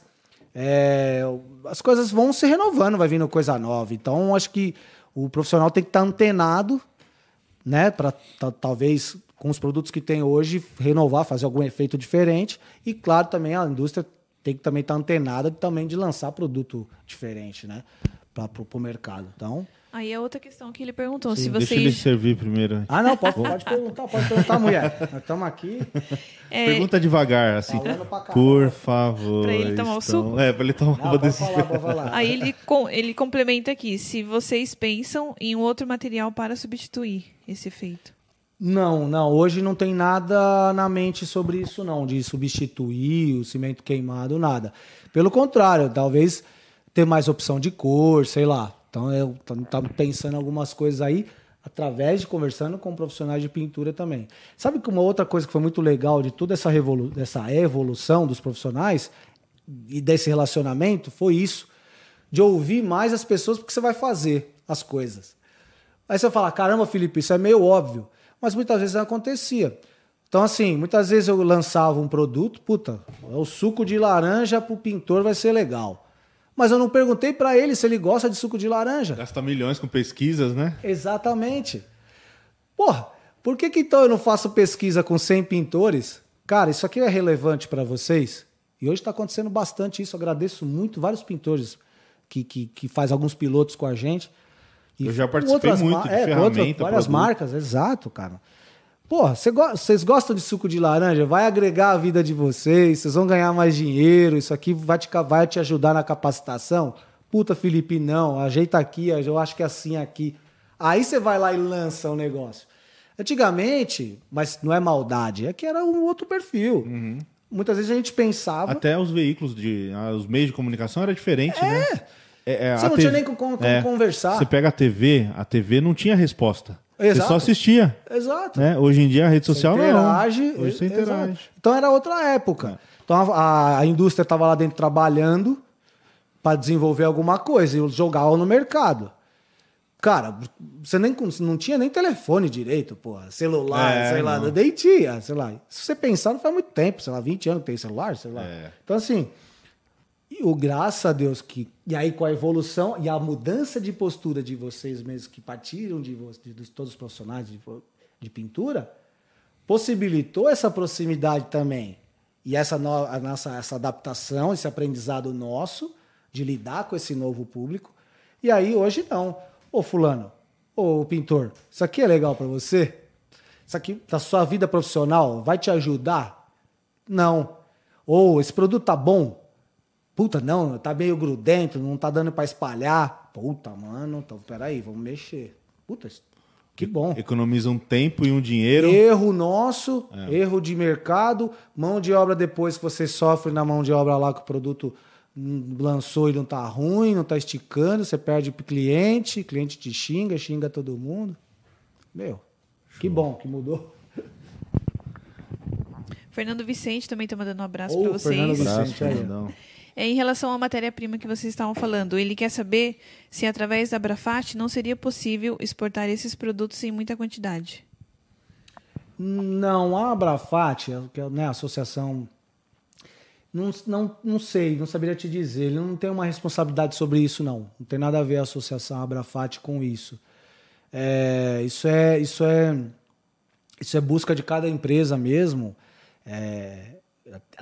É, as coisas vão se renovando, vai vindo coisa nova. Então, acho que o profissional tem que estar antenado, né, para talvez com os produtos que tem hoje renovar, fazer algum efeito diferente. E claro, também a indústria tem que também estar antenada também de lançar produto diferente, né, para o mercado. Então, Aí é outra questão que ele perguntou. Sim, se vocês... Deixa ele servir primeiro. Ah, não, pode, pode perguntar, pode perguntar, mulher. Nós estamos aqui. É... Pergunta devagar, assim. Por favor. Para ele tomar estão... o suco? É, para ele tomar não, pode falar. Aí ele, com, ele complementa aqui. Se vocês pensam em um outro material para substituir esse efeito. Não, não. Hoje não tem nada na mente sobre isso, não. De substituir o cimento queimado, nada. Pelo contrário, talvez ter mais opção de cor, sei lá então eu estava pensando algumas coisas aí através de conversando com profissionais de pintura também. Sabe que uma outra coisa que foi muito legal de toda essa, revolu dessa evolução dos profissionais e desse relacionamento foi isso, de ouvir mais as pessoas porque você vai fazer as coisas. Aí você fala, caramba, Felipe, isso é meio óbvio, mas muitas vezes não acontecia. Então, assim, muitas vezes eu lançava um produto, puta, o suco de laranja para o pintor vai ser legal. Mas eu não perguntei para ele se ele gosta de suco de laranja. Gasta milhões com pesquisas, né? Exatamente. Porra, Por que, que então eu não faço pesquisa com 100 pintores? Cara, isso aqui é relevante para vocês? E hoje está acontecendo bastante isso. agradeço muito vários pintores que, que, que faz alguns pilotos com a gente. E eu já participei muito de é, ferramenta. Várias produto. marcas, exato, cara. Porra, vocês gostam de suco de laranja? Vai agregar a vida de vocês, vocês vão ganhar mais dinheiro, isso aqui vai te, vai te ajudar na capacitação? Puta, Felipe, não, ajeita aqui, eu acho que é assim aqui. Aí você vai lá e lança o um negócio. Antigamente, mas não é maldade, é que era um outro perfil. Uhum. Muitas vezes a gente pensava. Até os veículos, de, ah, os meios de comunicação era diferente, é. né? É, é, você não TV, tinha nem com, com, é, conversar. Você pega a TV, a TV não tinha resposta. Exato. Você só assistia. Exato. Né? Hoje em dia a rede social você interage, não. Hoje você interage. Exato. Então era outra época. Então a, a indústria estava lá dentro trabalhando para desenvolver alguma coisa e jogava no mercado. Cara, você nem não tinha nem telefone direito, porra. Celular, é, sei lá, nem tinha, sei lá. Se você pensar, não faz muito tempo, sei lá, 20 anos que tem celular, sei lá. É. Então, assim, e o graças a Deus que. E aí, com a evolução e a mudança de postura de vocês mesmos que partiram de, de, de todos os profissionais de, de pintura, possibilitou essa proximidade também. E essa, no, a nossa, essa adaptação, esse aprendizado nosso de lidar com esse novo público. E aí, hoje não. Ô fulano, ô pintor, isso aqui é legal para você? Isso aqui da sua vida profissional vai te ajudar? Não. Ou esse produto tá bom? Puta, não, tá meio grudento, não tá dando para espalhar. Puta, mano, então peraí, vamos mexer. Puta, que bom. Economiza um tempo e um dinheiro. Erro nosso, é. erro de mercado, mão de obra depois que você sofre na mão de obra lá que o produto lançou e não tá ruim, não tá esticando, você perde o cliente, cliente te xinga, xinga todo mundo. Meu, Show. que bom que mudou. Fernando Vicente também tá mandando um abraço oh, para vocês. Fernando Vicente, aí. É, em relação à matéria-prima que vocês estavam falando, ele quer saber se através da Brafat não seria possível exportar esses produtos em muita quantidade. Não, a Abrafat, que é né, a associação não, não, não sei, não saberia te dizer. Ele não tem uma responsabilidade sobre isso, não. Não tem nada a ver a Associação Abrafat com isso. É, isso, é, isso, é, isso é busca de cada empresa mesmo, é,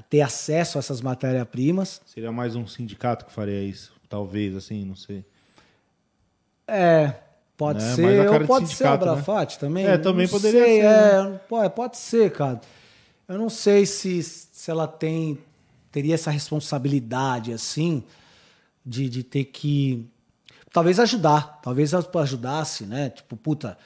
ter acesso a essas matérias-primas. Seria mais um sindicato que faria isso, talvez, assim, não sei. É, pode né? ser. Ou pode ser a Abrafat né? também. É, também não poderia sei, ser. É, né? pode, pode ser, cara. Eu não sei se, se ela tem teria essa responsabilidade, assim, de, de ter que. Talvez ajudar, talvez ajudasse, né? Tipo, puta,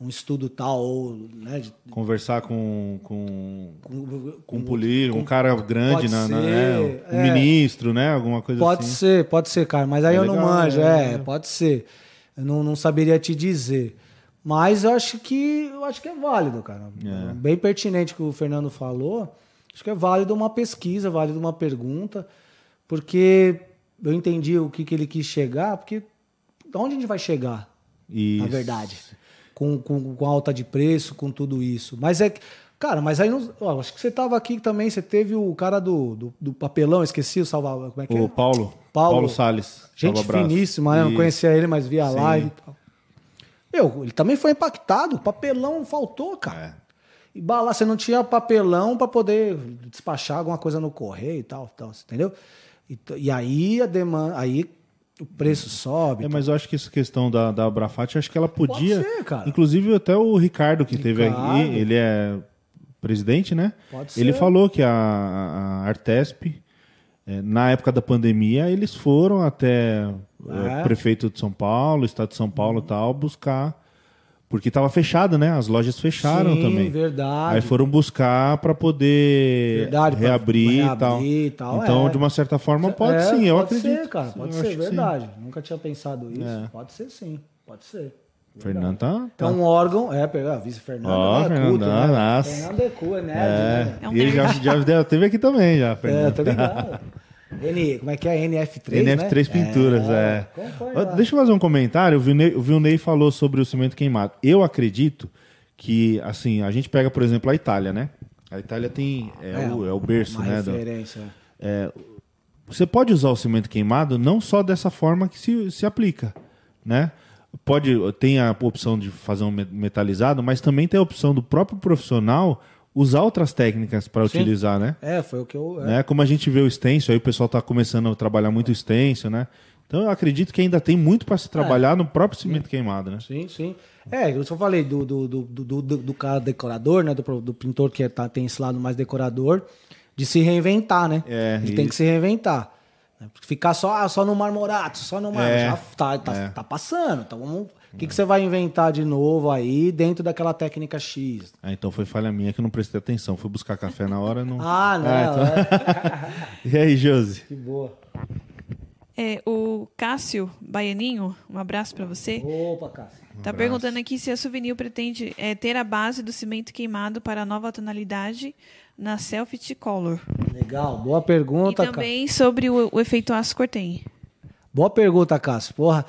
um estudo tal, ou. Né, de... Conversar com, com, com, com um polir, com, um cara grande, na, na, né? um é, ministro, né? Alguma coisa pode assim. Pode ser, pode ser, cara, mas aí é eu legal, não manjo, é, é, pode ser. Eu não, não saberia te dizer. Mas eu acho que eu acho que é válido, cara. É. Bem pertinente o que o Fernando falou. Acho que é válido uma pesquisa, válido uma pergunta, porque eu entendi o que, que ele quis chegar, porque de onde a gente vai chegar, isso. na verdade? Com, com, com alta de preço, com tudo isso. Mas é que. Cara, mas aí não, ó, acho que você estava aqui também, você teve o cara do, do, do, papelão, esqueci o Salvador. Como é que o é? Paulo. Paulo, Paulo Salles. Gente finíssima, né? Não conhecia ele, mas via Sim. live e tal. Meu, ele também foi impactado. O papelão faltou, cara. É. E bala, você não tinha papelão para poder despachar alguma coisa no correio e tal, tal entendeu? E, e, aí a demanda, aí o preço sobe. É, mas eu acho que essa questão da, da Abrafat, acho que ela podia. Pode ser, cara. Inclusive até o Ricardo que Ricardo. teve aqui, ele é presidente, né? Pode ser. Ele falou que a, a Artesp, é, na época da pandemia, eles foram até é. o prefeito de São Paulo, estado de São Paulo e uhum. tal, buscar porque estava fechado, né? As lojas fecharam Sim, também. verdade. Aí foram buscar para poder verdade, reabrir, reabrir, e tal. E tal então, é. de uma certa forma, pode é, sim, eu pode acredito. Ser, cara, pode eu ser, verdade. Nunca tinha pensado isso. É. Pode ser sim, pode ser. Fernando tá, tá. É um órgão, é, pegar vice Fernando. Ó, oh, Fernando, né? nossa. Fernando é cu, é nerd, é. Né? É um e ele já, já teve aqui também, já, Fernando. É, tô ligado. N, como é que é? NF3, NF3 né? Pinturas, é. é. Deixa eu fazer um comentário. O Vilney, o Vilney falou sobre o cimento queimado. Eu acredito que, assim, a gente pega, por exemplo, a Itália, né? A Itália tem... É, é, o, é o berço, né? Referência. Do, é, você pode usar o cimento queimado não só dessa forma que se, se aplica, né? pode tem a opção de fazer um metalizado, mas também tem a opção do próprio profissional usar outras técnicas para utilizar, né? É, foi o que eu. É. Né? Como a gente vê o stencil, aí o pessoal está começando a trabalhar muito o stencil, né? Então eu acredito que ainda tem muito para se trabalhar é. no próprio cimento queimado, né? Sim, sim. É, eu só falei do, do, do, do, do, do cara decorador, né? Do, do pintor que é, tá, tem esse lado mais decorador, de se reinventar, né? É, Ele isso. tem que se reinventar. Ficar só, ah, só no marmorato, só no mar, é, já tá, tá, é. tá passando. Então vamos. O que, que você vai inventar de novo aí dentro daquela técnica X? Ah, então foi falha minha que eu não prestei atenção. Fui buscar café na hora não. Ah, não. Ah, então... e aí, Josi? Que boa. É, o Cássio Baianinho, um abraço para você. Opa, Cássio. Um tá perguntando aqui se a Souvenir pretende é, ter a base do cimento queimado para a nova tonalidade na Selfie Color. Legal, boa pergunta. E também sobre o, o efeito aço cortem. Boa pergunta, Cássio. Porra,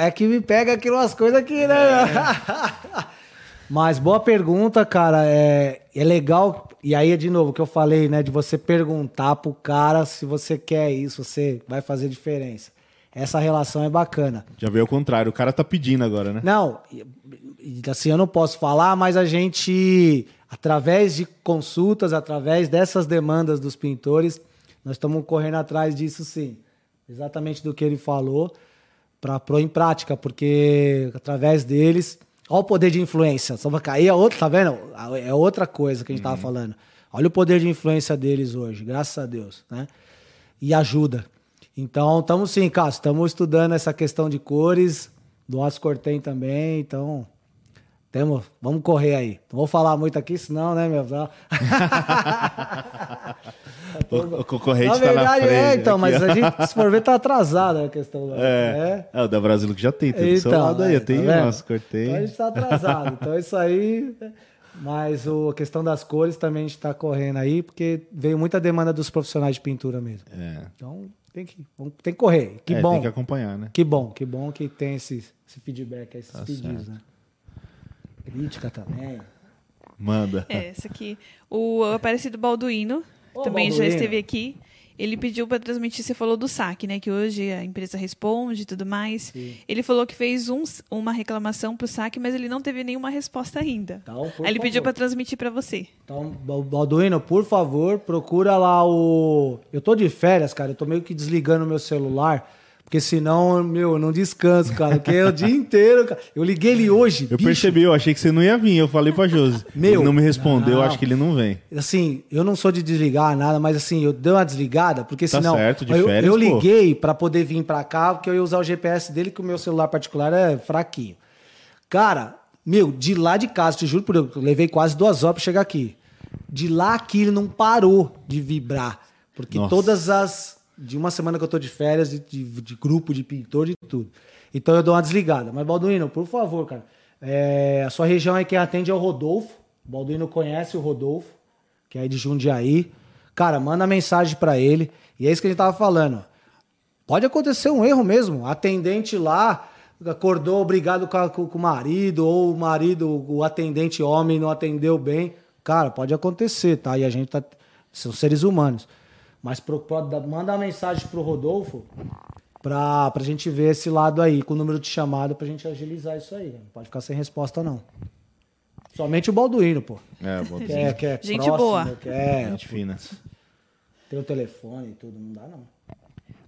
é que me pega aqui umas coisas aqui, né? É. Mas boa pergunta, cara. É, é legal. E aí, de novo, o que eu falei, né? De você perguntar pro cara se você quer isso, você vai fazer diferença. Essa relação é bacana. Já veio ao contrário, o cara tá pedindo agora, né? Não, assim, eu não posso falar, mas a gente através de consultas, através dessas demandas dos pintores, nós estamos correndo atrás disso sim. Exatamente do que ele falou, para pôr em prática, porque através deles. Olha o poder de influência. Só vai cair é outro, tá vendo? É outra coisa que a gente estava uhum. falando. Olha o poder de influência deles hoje, graças a Deus, né? E ajuda. Então, estamos sim, Cássio, estamos estudando essa questão de cores, do Aço Cortem também, então temos, vamos correr aí. Não vou falar muito aqui, senão, né, meu? o, o concorrente está na frente. É, então, aqui, mas ó. a gente, se for ver, tá atrasado a questão. Da, é, é. é, o da Brasil que já tem, tem então, do seu lado aí, é, tem tá nosso. Então a gente tá atrasado. então isso aí. Mas o, a questão das cores também a gente está correndo aí, porque veio muita demanda dos profissionais de pintura mesmo. É. Então tem que, tem que correr. Que é, bom. Tem que acompanhar, né? Que bom, que bom que tem esse, esse feedback, esses tá pedidos, certo. né? Crítica também. Manda. É, essa aqui. O Aparecido Balduino Ô, também Balduino. já esteve aqui. Ele pediu para transmitir, você falou do saque, né? Que hoje a empresa responde e tudo mais. Sim. Ele falou que fez um, uma reclamação pro saque, mas ele não teve nenhuma resposta ainda. Então, Aí ele favor. pediu para transmitir para você. Então, Balduino, por favor, procura lá o. Eu tô de férias, cara. Eu tô meio que desligando o meu celular. Porque senão, meu, eu não descanso, cara. Porque é o dia inteiro, cara. Eu liguei ele hoje. Eu bicho. percebi, eu achei que você não ia vir. Eu falei pra Josi. Meu. Ele não me respondeu, não. acho que ele não vem. Assim, eu não sou de desligar nada, mas assim, eu dei uma desligada, porque tá senão. Certo, de férias, eu, eu liguei para poder vir pra cá, porque eu ia usar o GPS dele, que o meu celular particular é fraquinho. Cara, meu, de lá de casa, te juro por Deus, eu levei quase duas horas pra chegar aqui. De lá aqui ele não parou de vibrar. Porque Nossa. todas as de uma semana que eu tô de férias, de, de, de, grupo, de pintor, de tudo. Então eu dou uma desligada. Mas, Balduino, por favor, cara. É, a sua região aí quem atende é o Rodolfo. O Balduino conhece o Rodolfo, que é de Jundiaí. Cara, manda mensagem para ele. E é isso que a gente tava falando. Pode acontecer um erro mesmo. Atendente lá acordou obrigado com, com o marido, ou o marido, o atendente homem não atendeu bem. Cara, pode acontecer, tá? E a gente tá. São seres humanos. Mas pro, manda uma mensagem pro Rodolfo pra, pra gente ver esse lado aí, com o número de chamada, pra gente agilizar isso aí. Não pode ficar sem resposta, não. Somente o Balduino, pô. É, o Balduino. Que que é gente próximo, boa. Que é, gente fina. Tem o telefone e tudo, não dá, não.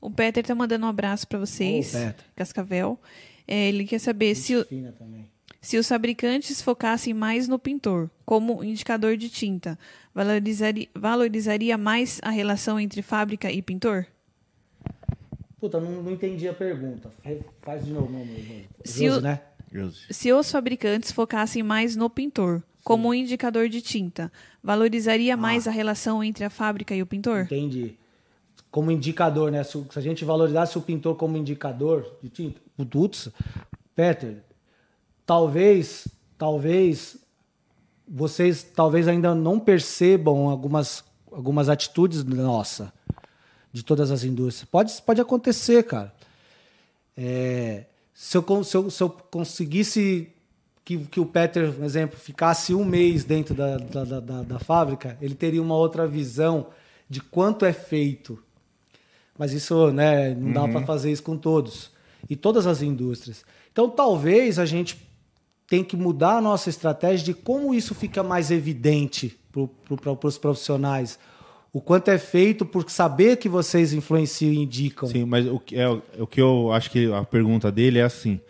O Peter tá mandando um abraço para vocês, Ô, Cascavel. É, ele quer saber gente se... Fina também. Se os fabricantes focassem mais no pintor, como indicador de tinta, valorizaria, valorizaria mais a relação entre fábrica e pintor? Puta, não, não entendi a pergunta. Faz de novo, meu se, o, né? se os fabricantes focassem mais no pintor, como Sim. indicador de tinta, valorizaria ah. mais a relação entre a fábrica e o pintor? Entendi. Como indicador, né? Se, se a gente valorizasse o pintor como indicador de tinta, putz, Peter, talvez, talvez vocês talvez ainda não percebam algumas, algumas atitudes nossa de todas as indústrias. Pode, pode acontecer, cara. É, se, eu, se, eu, se eu conseguisse que, que o Peter, por exemplo, ficasse um mês dentro da, da, da, da fábrica, ele teria uma outra visão de quanto é feito. Mas isso, né, não dá para uhum. fazer isso com todos. e todas as indústrias. Então, talvez a gente tenha que mudar a nossa estratégia de como isso fica mais evidente para os profissionais. O quanto é feito por saber que vocês influenciam e indicam. Sim, mas o que, é, o que eu acho que a pergunta dele é assim: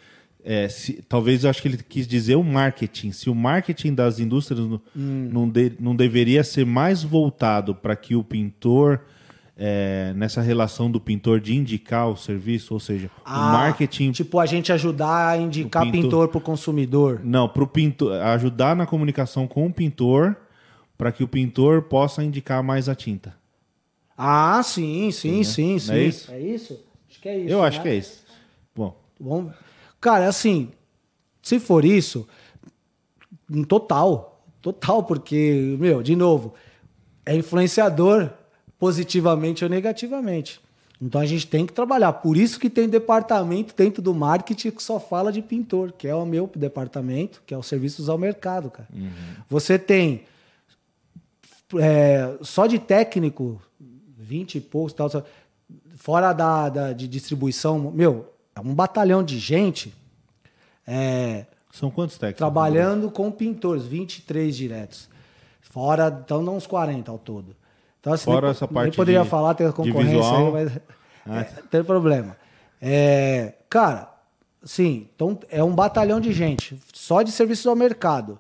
é, se, talvez eu acho que ele quis dizer o marketing. Se o marketing das indústrias hum. não, de, não deveria ser mais voltado para que o pintor, é, nessa relação do pintor de indicar o serviço, ou seja, ah, o marketing. Tipo, a gente ajudar a indicar pintor, pintor para o consumidor. Não, para o pintor. Ajudar na comunicação com o pintor para que o pintor possa indicar mais a tinta. Ah, sim, sim, sim, sim. sim. É isso? É isso? Acho que é isso. Eu né? acho que é isso. Bom. Bom, Cara, assim, se for isso, total. Total, porque, meu, de novo, é influenciador positivamente ou negativamente. Então a gente tem que trabalhar. Por isso que tem departamento dentro do marketing que só fala de pintor, que é o meu departamento, que é o serviços ao mercado, cara. Uhum. Você tem é, só de técnico, 20 e poucos, tal, fora da, da de distribuição, meu, é um batalhão de gente. É, São quantos técnicos? Trabalhando com pintores, 23 diretos. Fora, então, não uns 40 ao todo. Então, assim, Fora nem, essa parte nem poderia de, falar, ter concorrência aí, mas ah. é, tem problema. É, cara, sim, então é um batalhão de gente, só de serviços ao mercado.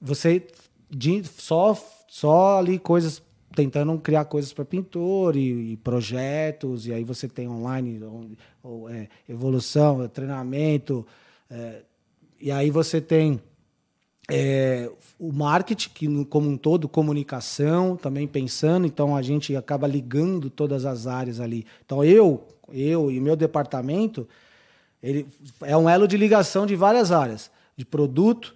Você de, só, só ali coisas tentando criar coisas para pintor e, e, projetos, e aí você tem online, ou, é, evolução, treinamento, é, e aí você tem é, o marketing, que como um todo, comunicação, também pensando, então a gente acaba ligando todas as áreas ali. Então eu, eu e meu departamento, ele é um elo de ligação de várias áreas, de produto,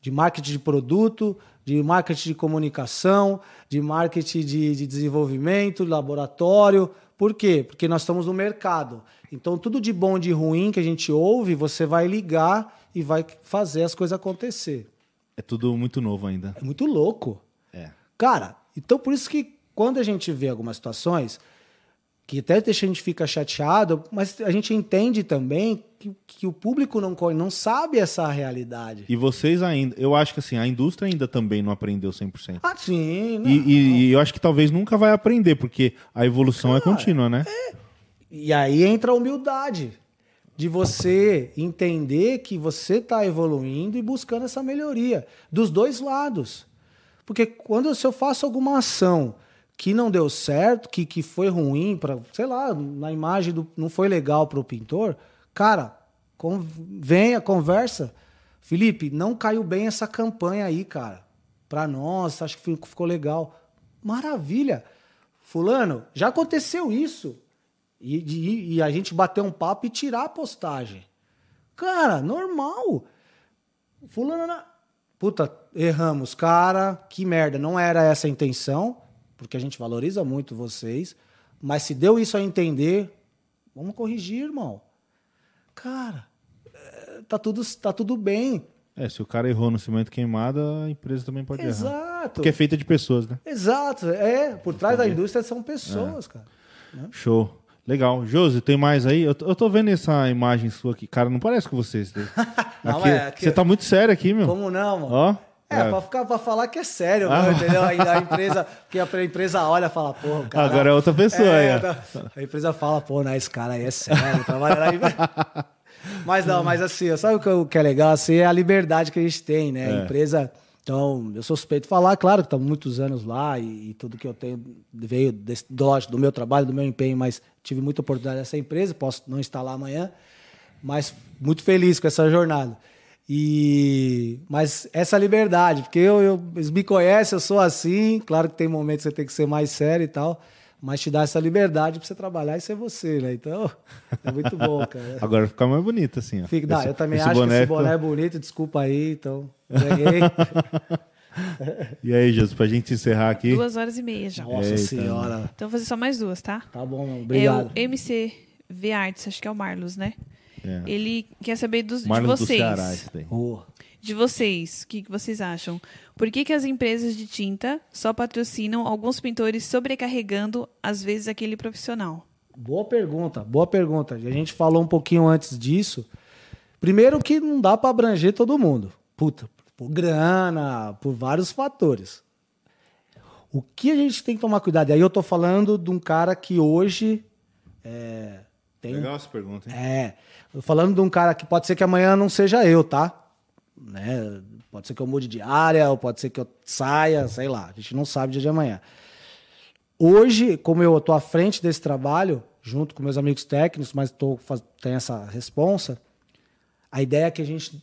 de marketing de produto, de marketing de comunicação, de marketing de, de desenvolvimento, laboratório. Por quê? Porque nós estamos no mercado. Então, tudo de bom e de ruim que a gente ouve, você vai ligar e vai fazer as coisas acontecer. É tudo muito novo ainda. É muito louco. É. Cara, então por isso que quando a gente vê algumas situações, que até a gente fica chateado, mas a gente entende também que, que, o público não, não sabe essa realidade. E vocês ainda, eu acho que assim, a indústria ainda também não aprendeu 100%. Ah, sim. Não, e, e, e, eu acho que talvez nunca vai aprender, porque a evolução é Cara, é contínua, né? É. E aí entra a humildade de você entender que você está evoluindo e buscando essa melhoria dos dois lados. Porque quando se eu faço alguma ação que não deu certo, que, que foi ruim para, sei lá, na imagem do, não foi legal para o pintor, cara, venha, conversa. Felipe, não caiu bem essa campanha aí, cara. Para nós, acho que ficou legal. Maravilha. Fulano, já aconteceu isso. E, e, e a gente bater um papo e tirar a postagem. Cara, normal. Fulano, puta, erramos, cara, que merda, não era essa a intenção porque a gente valoriza muito vocês, mas se deu isso a entender, vamos corrigir, irmão. Cara, é, tá tudo, tá tudo bem. É, se o cara errou no cimento queimado, a empresa também pode Exato. errar. Exato. Porque é feita de pessoas, né? Exato. É, por trás da indústria são pessoas, é. cara. Né? Show. Legal. Josi, tem mais aí? Eu, eu tô vendo essa imagem sua aqui. Cara, não parece com você. Não, aqui, é, aqui... Você tá muito sério aqui, meu. Como não, mano? Ó. É, é. Pra, ficar, pra falar que é sério, ah. entendeu? Aí a empresa, porque a empresa olha e fala, pô, cara. Agora é outra pessoa, é, aí. A empresa fala, pô, né, esse cara aí é sério, trabalha aí. mas não, mas assim, sabe o que é legal? Assim, é a liberdade que a gente tem, né? É. A empresa. Então, eu sou suspeito de falar, claro que estamos muitos anos lá e, e, tudo que eu tenho veio desse, do, do meu trabalho, do meu empenho, mas tive muita oportunidade nessa empresa, posso não estar lá amanhã, mas muito feliz com essa jornada. E mas essa liberdade, porque eu, eu, eles me conhecem, eu sou assim, claro que tem momentos que você tem que ser mais sério e tal, mas te dá essa liberdade para você trabalhar e ser você, né? Então, é muito bom, cara. Agora fica mais bonito assim, ó. Fica, esse, eu também acho que esse boné é bonito, desculpa aí, então, e aí, Jesus, pra gente encerrar aqui. Duas horas e meia já. Nossa Eita. senhora. Então vou fazer só mais duas, tá? Tá bom, obrigado. É o MCV Arts, acho que é o Marlos, né? É. Ele quer saber dos, de vocês. Do Ceará, oh. De vocês, o que, que vocês acham? Por que, que as empresas de tinta só patrocinam alguns pintores sobrecarregando, às vezes, aquele profissional? Boa pergunta, boa pergunta. A gente falou um pouquinho antes disso. Primeiro que não dá para abranger todo mundo. Puta, por grana, por vários fatores. O que a gente tem que tomar cuidado? E aí eu tô falando de um cara que hoje é, tem Legal essa pergunta, hein? É. Tô falando de um cara que pode ser que amanhã não seja eu, tá? Né? Pode ser que eu mude de área, ou pode ser que eu saia, sei lá. A gente não sabe dia de amanhã. Hoje, como eu estou à frente desse trabalho, junto com meus amigos técnicos, mas tô, tenho essa responsa, a ideia é que a gente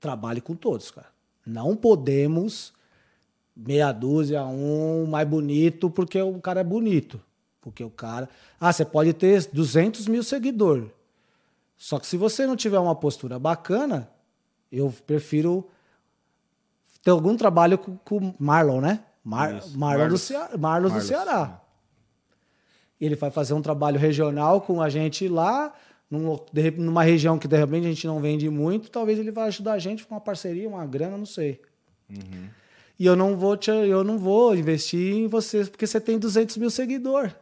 trabalhe com todos, cara. Não podemos meia dúzia, um mais bonito, porque o cara é bonito. Porque o cara. Ah, você pode ter 200 mil seguidores. Só que se você não tiver uma postura bacana, eu prefiro ter algum trabalho com o Marlon, né? Mar, Marlon, do Ceará, Marlon do Ceará. Ele vai fazer um trabalho regional com a gente lá, numa região que de repente a gente não vende muito, talvez ele vai ajudar a gente com uma parceria, uma grana, não sei. Uhum. E eu não vou te, eu não vou investir em você porque você tem 200 mil seguidores.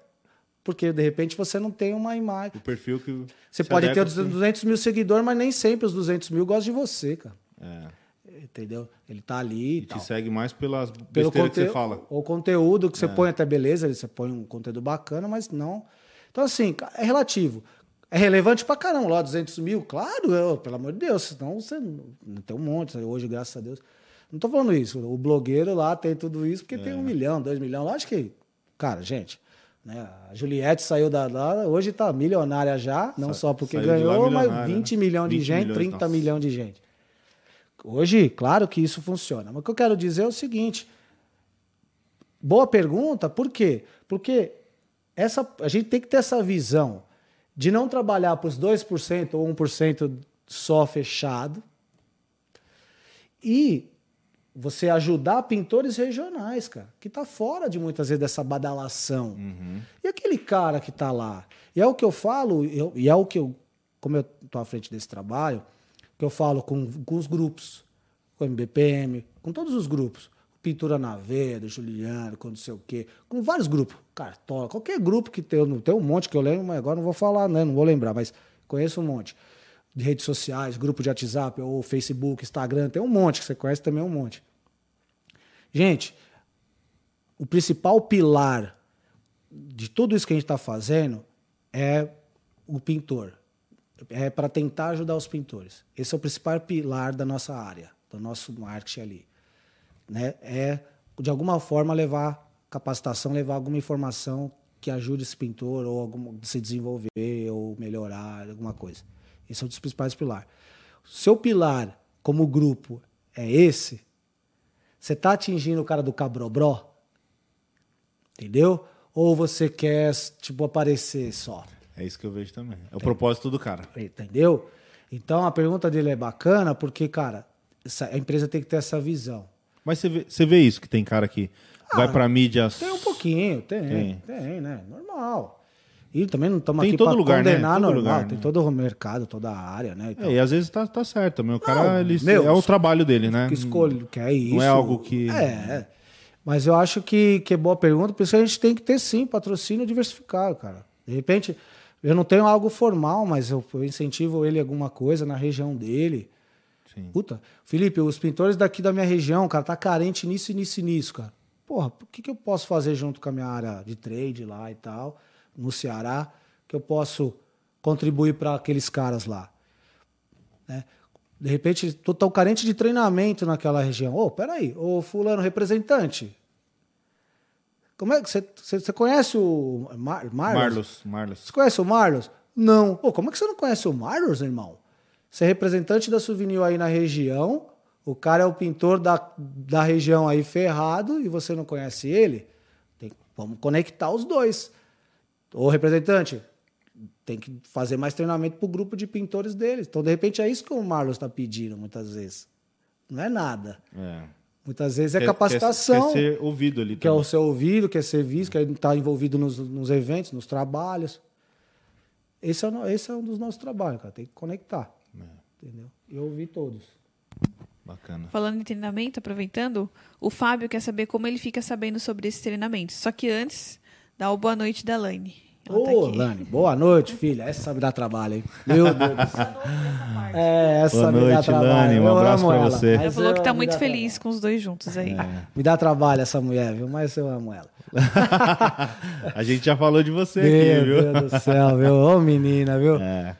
Porque de repente você não tem uma imagem. O perfil que. Você pode ter 200 mil seguidores, mas nem sempre os 200 mil gostam de você, cara. É entendeu? Ele tá ali. E, te segue mais pelas Pelo conte... que você fala. O conteúdo que você é. põe até beleza, você põe um conteúdo bacana, mas não. Então, assim, é relativo. É relevante pra caramba, lá 200 mil, claro, eu, pelo amor de Deus, senão você não tem um monte, hoje, graças a Deus. Não tô falando isso, o blogueiro lá tem tudo isso porque é. tem um milhão, dois milhões, acho que, cara, gente, né, a Juliette saiu da, da hoje tá milionária já, não Sa só porque ganhou, mas 20 milhões de gente, milhões, 30 milhões de gente. Hoje, claro que isso funciona. Mas o que eu quero dizer é o seguinte: boa pergunta, por quê? Porque essa, a gente tem que ter essa visão de não trabalhar para os 2% ou 1% só fechado e você ajudar pintores regionais, cara, que está fora de muitas vezes dessa badalação. Uhum. E aquele cara que está lá. E é o que eu falo, eu, e é o que eu, como eu estou à frente desse trabalho, que eu falo com, com os grupos, com o MBPM, com todos os grupos. Pintura na Veia, Juliano, com não sei o quê, com vários grupos, Cartola, qualquer grupo que tem, tem um monte que eu lembro, mas agora não vou falar, né? Não vou lembrar, mas conheço um monte. De redes sociais, grupo de WhatsApp, ou Facebook, Instagram, tem um monte, que você conhece também um monte. Gente, o principal pilar de tudo isso que a gente está fazendo é o pintor é para tentar ajudar os pintores. Esse é o principal pilar da nossa área, do nosso marketing ali. Né? É, de alguma forma, levar capacitação, levar alguma informação que ajude esse pintor ou algum, se desenvolver ou melhorar alguma coisa. Esse é um dos principais pilares. Seu pilar, como grupo, é esse, você está atingindo o cara do cabrobró? Entendeu? Ou você quer, tipo, aparecer só? É isso que eu vejo também. É o propósito do cara. Entendeu? Então a pergunta dele é bacana porque, cara, a empresa tem que ter essa visão. Mas você vê, você vê isso que tem cara que ah, vai para mídias. Tem um pouquinho, tem, tem, tem, né? Normal. E também não estamos aqui para condenar né? normal, lugar, tem né? todo o mercado, toda a área, né? Então... É, e às vezes tá, tá certo também. O cara, ele, meu, é o trabalho dele, né? Que escolhe, que é isso. Não é algo que. É. Mas eu acho que, que é boa pergunta, por isso a gente tem que ter sim patrocínio diversificado, cara. De repente, eu não tenho algo formal, mas eu, eu incentivo ele alguma coisa na região dele. Sim. Puta, Felipe, os pintores daqui da minha região, cara, tá carente nisso, nisso e nisso, cara. Porra, o que, que eu posso fazer junto com a minha área de trade lá e tal, no Ceará, que eu posso contribuir para aqueles caras lá? Né? De repente, tô tão carente de treinamento naquela região. Ô, oh, peraí, ô fulano representante, como é que você, você, conhece o Mar, Marlos? Marlos? Você conhece o Marlos? Não. Pô, como é que você não conhece o Marlos, irmão? Você é representante da Souvenir aí na região, o cara é o pintor da, da região aí ferrado e você não conhece ele? Tem, vamos conectar os dois. Ô representante, tem que fazer mais treinamento para o grupo de pintores deles. Então, de repente, é isso que o Marlos está pedindo muitas vezes. Não é nada. É. Muitas vezes é capacitação. Quer, quer ser ouvido ali. Quer também. ser ouvido, quer ser visto, quer estar envolvido nos, nos eventos, nos trabalhos. Esse é, esse é um dos nossos trabalhos, cara. Tem que conectar. É. Entendeu? E ouvir todos. Bacana. Falando em treinamento, aproveitando, o Fábio quer saber como ele fica sabendo sobre esse treinamento. Só que antes, dá o boa noite da Laine. Ô, tá Lani, boa noite, filha. Essa sabe dar trabalho, hein? Meu Deus do céu. É, essa boa noite, trabalho. Lani. Um abraço pra ela. você. Ela falou que tá muito feliz trabalho. com os dois juntos aí. É. Me dá trabalho essa mulher, viu? Mas eu amo ela. a gente já falou de você Meu aqui, viu? Meu Deus do céu, viu? Ô, menina, viu? É.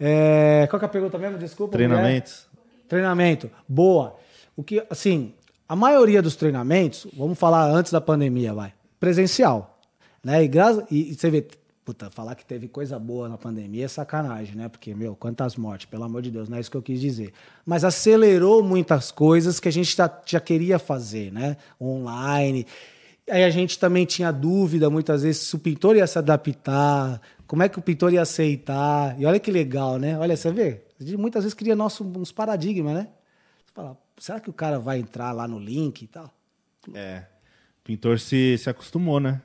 é. Qual que é a pergunta mesmo? Desculpa. Treinamentos. Mulher. Treinamento. Boa. O que, assim, a maioria dos treinamentos, vamos falar antes da pandemia, vai, presencial. Né? E, e, e você vê, puta, falar que teve coisa boa na pandemia é sacanagem, né? Porque, meu, quantas mortes, pelo amor de Deus, não é isso que eu quis dizer. Mas acelerou muitas coisas que a gente já, já queria fazer, né? Online. Aí a gente também tinha dúvida, muitas vezes, se o pintor ia se adaptar, como é que o pintor ia aceitar. E olha que legal, né? Olha, você vê, a gente muitas vezes cria nosso, uns paradigmas, né? Você fala, será que o cara vai entrar lá no link e tal? É. O pintor se, se acostumou, né?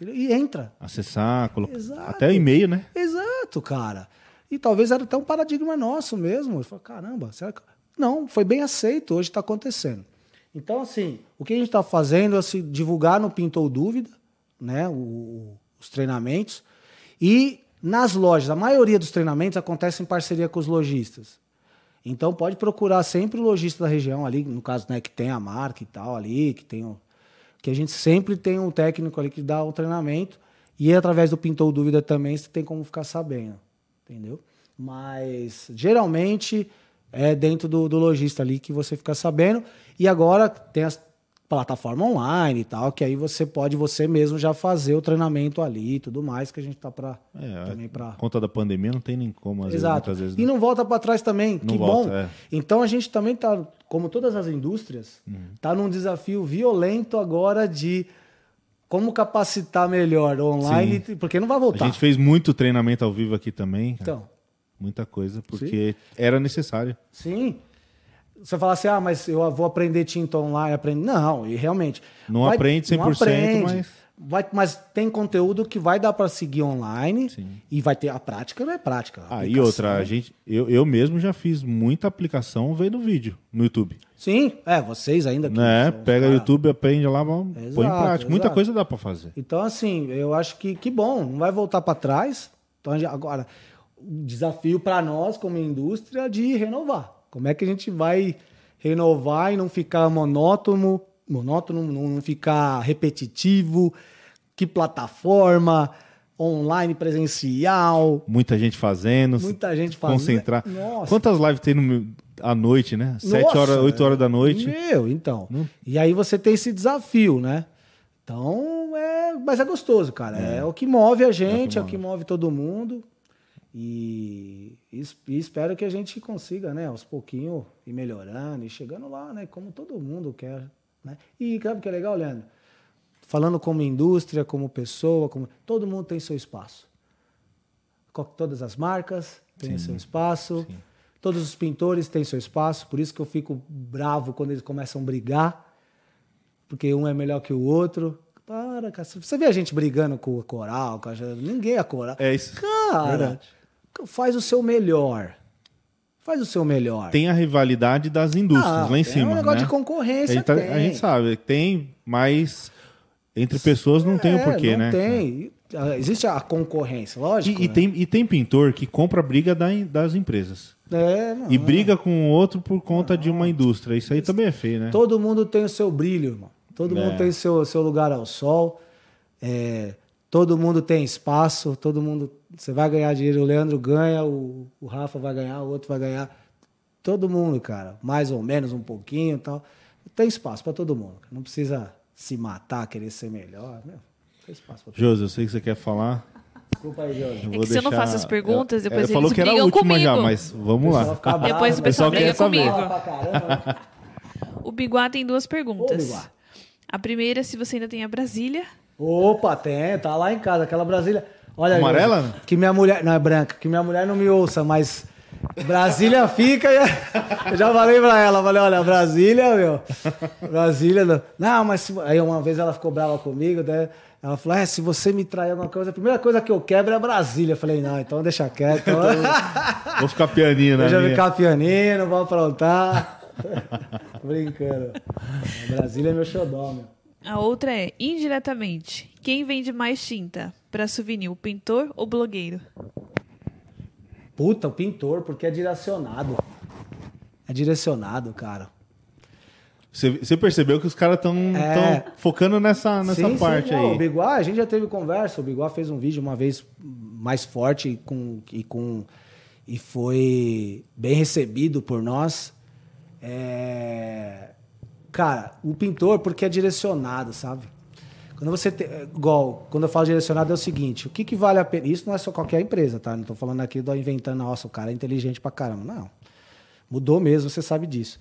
E entra. Acessar, colocar. Até o e-mail, né? Exato, cara. E talvez era até um paradigma nosso mesmo. Ele falou, caramba, será que. Não, foi bem aceito, hoje está acontecendo. Então, assim, o que a gente está fazendo é se divulgar no Pintou Dúvida, né? O, os treinamentos. E nas lojas, a maioria dos treinamentos acontece em parceria com os lojistas. Então pode procurar sempre o lojista da região ali, no caso, né, que tem a marca e tal ali, que tem o, que a gente sempre tem um técnico ali que dá o treinamento e através do Pintou Dúvida também você tem como ficar sabendo, entendeu? Mas geralmente é dentro do, do lojista ali que você fica sabendo e agora tem as plataforma online e tal, que aí você pode você mesmo já fazer o treinamento ali e tudo mais que a gente tá para é, também para conta da pandemia não tem nem como às Exato. Vezes, vezes, E não volta para trás também, não que volta, bom. É. Então a gente também tá, como todas as indústrias, uhum. tá num desafio violento agora de como capacitar melhor online, Sim. porque não vai voltar. A gente fez muito treinamento ao vivo aqui também. Cara. Então, muita coisa porque Sim. era necessário. Sim. Você fala assim, ah, mas eu vou aprender tinta online, aprende. Não, e realmente. Não vai, aprende 100%, não aprende, mas. Vai, mas tem conteúdo que vai dar para seguir online Sim. e vai ter a prática, não é prática. Ah, e outra, a gente, eu, eu mesmo já fiz muita aplicação vendo vídeo no YouTube. Sim, é, vocês ainda que né? Pega o YouTube, aprende lá, exato, põe em prática. Exato. Muita coisa dá para fazer. Então, assim, eu acho que, que bom, não vai voltar para trás. Então, agora, o desafio para nós, como indústria, de renovar. Como é que a gente vai renovar e não ficar monótono, monótono, não ficar repetitivo? Que plataforma? Online, presencial. Muita gente fazendo. Muita gente fazendo. Concentrar. Nossa. Quantas lives tem no, à noite, né? Sete horas, oito horas da noite. Meu, então. Hum. E aí você tem esse desafio, né? Então, é, mas é gostoso, cara. É, é o que move a gente, é o que move, é o que move todo mundo. E, e, espero que a gente consiga, né, aos pouquinhos, ir melhorando e chegando lá, né, como todo mundo quer. Né? E sabe que é legal, Leandro? Falando como indústria, como pessoa, como todo mundo tem seu espaço. Todas as marcas têm sim, seu espaço. Sim. Todos os pintores têm seu espaço. Por isso que eu fico bravo quando eles começam a brigar, porque um é melhor que o outro. Para, cara. Você vê a gente brigando com o coral, com a... ninguém é coral. É isso. Cara, Verdade faz o seu melhor. Faz o seu melhor. Tem a rivalidade das indústrias ah, lá em cima. É um negócio né? de concorrência. A gente, tá, a gente, sabe, tem, mas entre pessoas não é, tem o porquê, não né? Tem. Ah, existe a concorrência, lógico. E, e né? tem, e tem pintor que compra briga da, das empresas. É, não, e briga com o outro por conta não. de uma indústria. Isso aí também é feio, né? Todo mundo tem o seu brilho, irmão. Todo é. mundo tem o seu, seu lugar ao sol. É, todo mundo tem espaço, todo mundo. Você vai ganhar dinheiro, o Leandro ganha, o, o Rafa vai ganhar, o outro vai ganhar. Todo mundo, cara. Mais ou menos, um pouquinho e tal. Tem espaço para todo mundo. Não precisa se matar, querer ser melhor. Meu, tem espaço pra todo Josi, eu sei que você quer falar. Desculpa aí, Josi. É que se eu não faço as perguntas, depois é, falou que era a última comigo. já, mas vamos lá. Depois o pessoal, briga comigo. o Biguá tem duas perguntas. Ô, a primeira, se você ainda tem a Brasília. Opa, tem, tá lá em casa, aquela Brasília. Olha, Amarela? Gente, que minha mulher. Não, é branca, que minha mulher não me ouça, mas. Brasília fica e. Eu já falei pra ela, falei, olha, Brasília, meu. Brasília. Não, não mas. Aí uma vez ela ficou brava comigo, né? Ela falou: é, se você me trair alguma coisa, a primeira coisa que eu quebro é Brasília. Eu falei, não, então deixa quieto. Então... vou ficar pianinho, né? Deixa eu ficar pianinho, vou aprontar. Brincando. Brasília é meu xodó, meu. A outra é, indiretamente, Quem vende mais tinta para souvenir, o pintor ou blogueiro? Puta, o pintor, porque é direcionado. É direcionado, cara. Você percebeu que os caras estão é... focando nessa, nessa sim, parte sim, aí. o Biguá, a gente já teve conversa. O Biguá fez um vídeo uma vez mais forte com, e, com, e foi bem recebido por nós. É... Cara, o pintor, porque é direcionado, sabe? Quando você tem, igual, quando eu falo direcionado é o seguinte, o que, que vale a pena? Isso não é só qualquer empresa, tá? Não estou falando aqui do inventando, nossa, o cara é inteligente pra caramba. Não. Mudou mesmo, você sabe disso.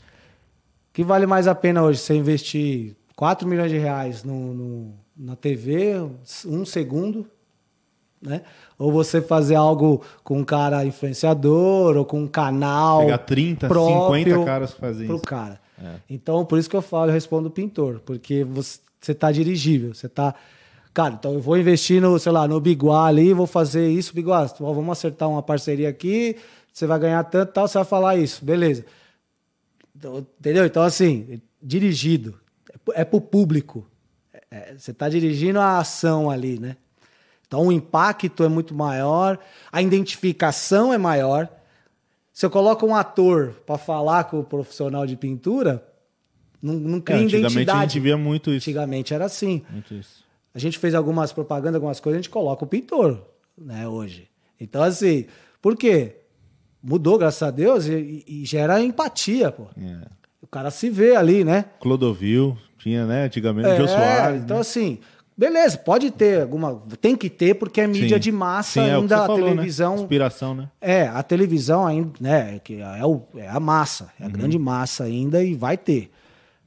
O que vale mais a pena hoje? Você investir 4 milhões de reais no, no na TV, um segundo, né? Ou você fazer algo com um cara influenciador ou com um canal. Pegar 30, 50 caras fazendo pro cara. É. Então, por isso que eu falo, eu respondo pintor, porque você você tá dirigível, você tá. Cara, então eu vou investir no, sei lá, no Biguá ali, vou fazer isso, Biguá, vamos acertar uma parceria aqui, você vai ganhar tanto tal, você vai falar isso, beleza. Então, entendeu? Então, assim, dirigido, é, pro público. É, é, você tá dirigindo a ação ali, né? Então o impacto é muito maior, a identificação é maior. Se eu coloco um ator para falar com o profissional de pintura, não, não cria é, antigamente identidade. a gente via muito isso. Antigamente era assim. Muito isso. A gente fez algumas propagandas, algumas coisas, a gente coloca o pintor, né, hoje. Então, assim, por quê? Mudou, graças a Deus, e, e gera empatia, pô. É. O cara se vê ali, né? Clodovil, tinha, né, antigamente, é, Jô Soares. Então, né? assim, beleza, pode ter alguma. Tem que ter, porque é mídia Sim. de massa Sim, é ainda, a falou, né? televisão. Né? Inspiração, né? É, a televisão ainda, né? Que é, o, é a massa, é a uhum. grande massa ainda e vai ter.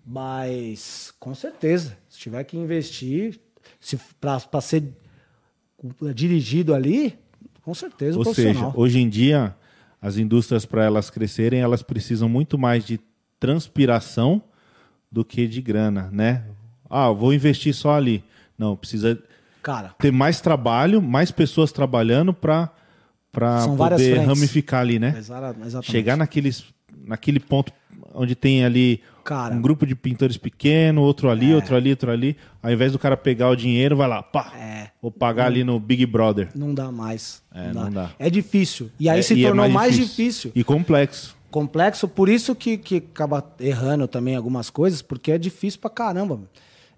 Mas, com certeza, se tiver que investir, se para ser dirigido ali, com certeza Ou seja, hoje em dia, as indústrias, para elas crescerem, elas precisam muito mais de transpiração do que de grana, né? Ah, vou investir só ali. Não, precisa Cara, ter mais trabalho, mais pessoas trabalhando para para poder ramificar ali, né? Exatamente. Chegar naqueles, naquele ponto onde tem ali cara, um grupo de pintores pequeno, outro ali, é. outro ali, outro ali. Ao invés do cara pegar o dinheiro, vai lá, pá, é. vou pagar não, ali no Big Brother. Não dá mais. É, não, não dá. É difícil. E aí é, se e é tornou mais, mais difícil. difícil. E complexo. Complexo, por isso que, que acaba errando também algumas coisas, porque é difícil pra caramba.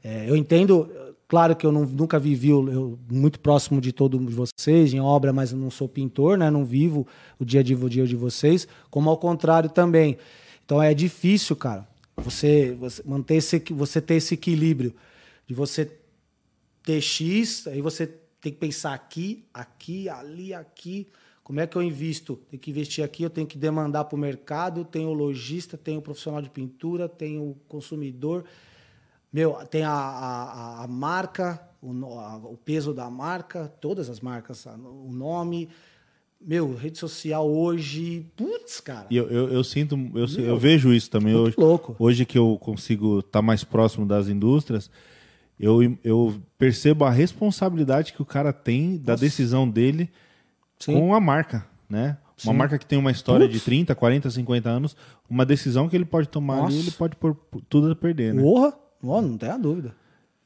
É, eu entendo, claro que eu não, nunca vivi eu, muito próximo de todos vocês em obra, mas eu não sou pintor, né? Não vivo o dia a dia, de vocês, como ao contrário também. Então é difícil, cara, você, você manter esse, você ter esse equilíbrio de você ter X, aí você tem que pensar aqui, aqui, ali, aqui. Como é que eu invisto? Tem que investir aqui, eu tenho que demandar para o mercado, tem o lojista, tem o profissional de pintura, tem o consumidor, meu, tem a, a, a marca, o, a, o peso da marca, todas as marcas, o nome, meu, rede social hoje, putz, cara. E eu, eu, eu sinto, eu, eu vejo isso também. Hoje, louco. hoje que eu consigo estar tá mais próximo das indústrias, eu, eu percebo a responsabilidade que o cara tem da decisão dele Sim. com a marca, né? Uma Sim. marca que tem uma história Putz. de 30, 40, 50 anos, uma decisão que ele pode tomar Nossa. ali, ele pode pôr tudo a perder, né? Porra! Oh, não tem a dúvida.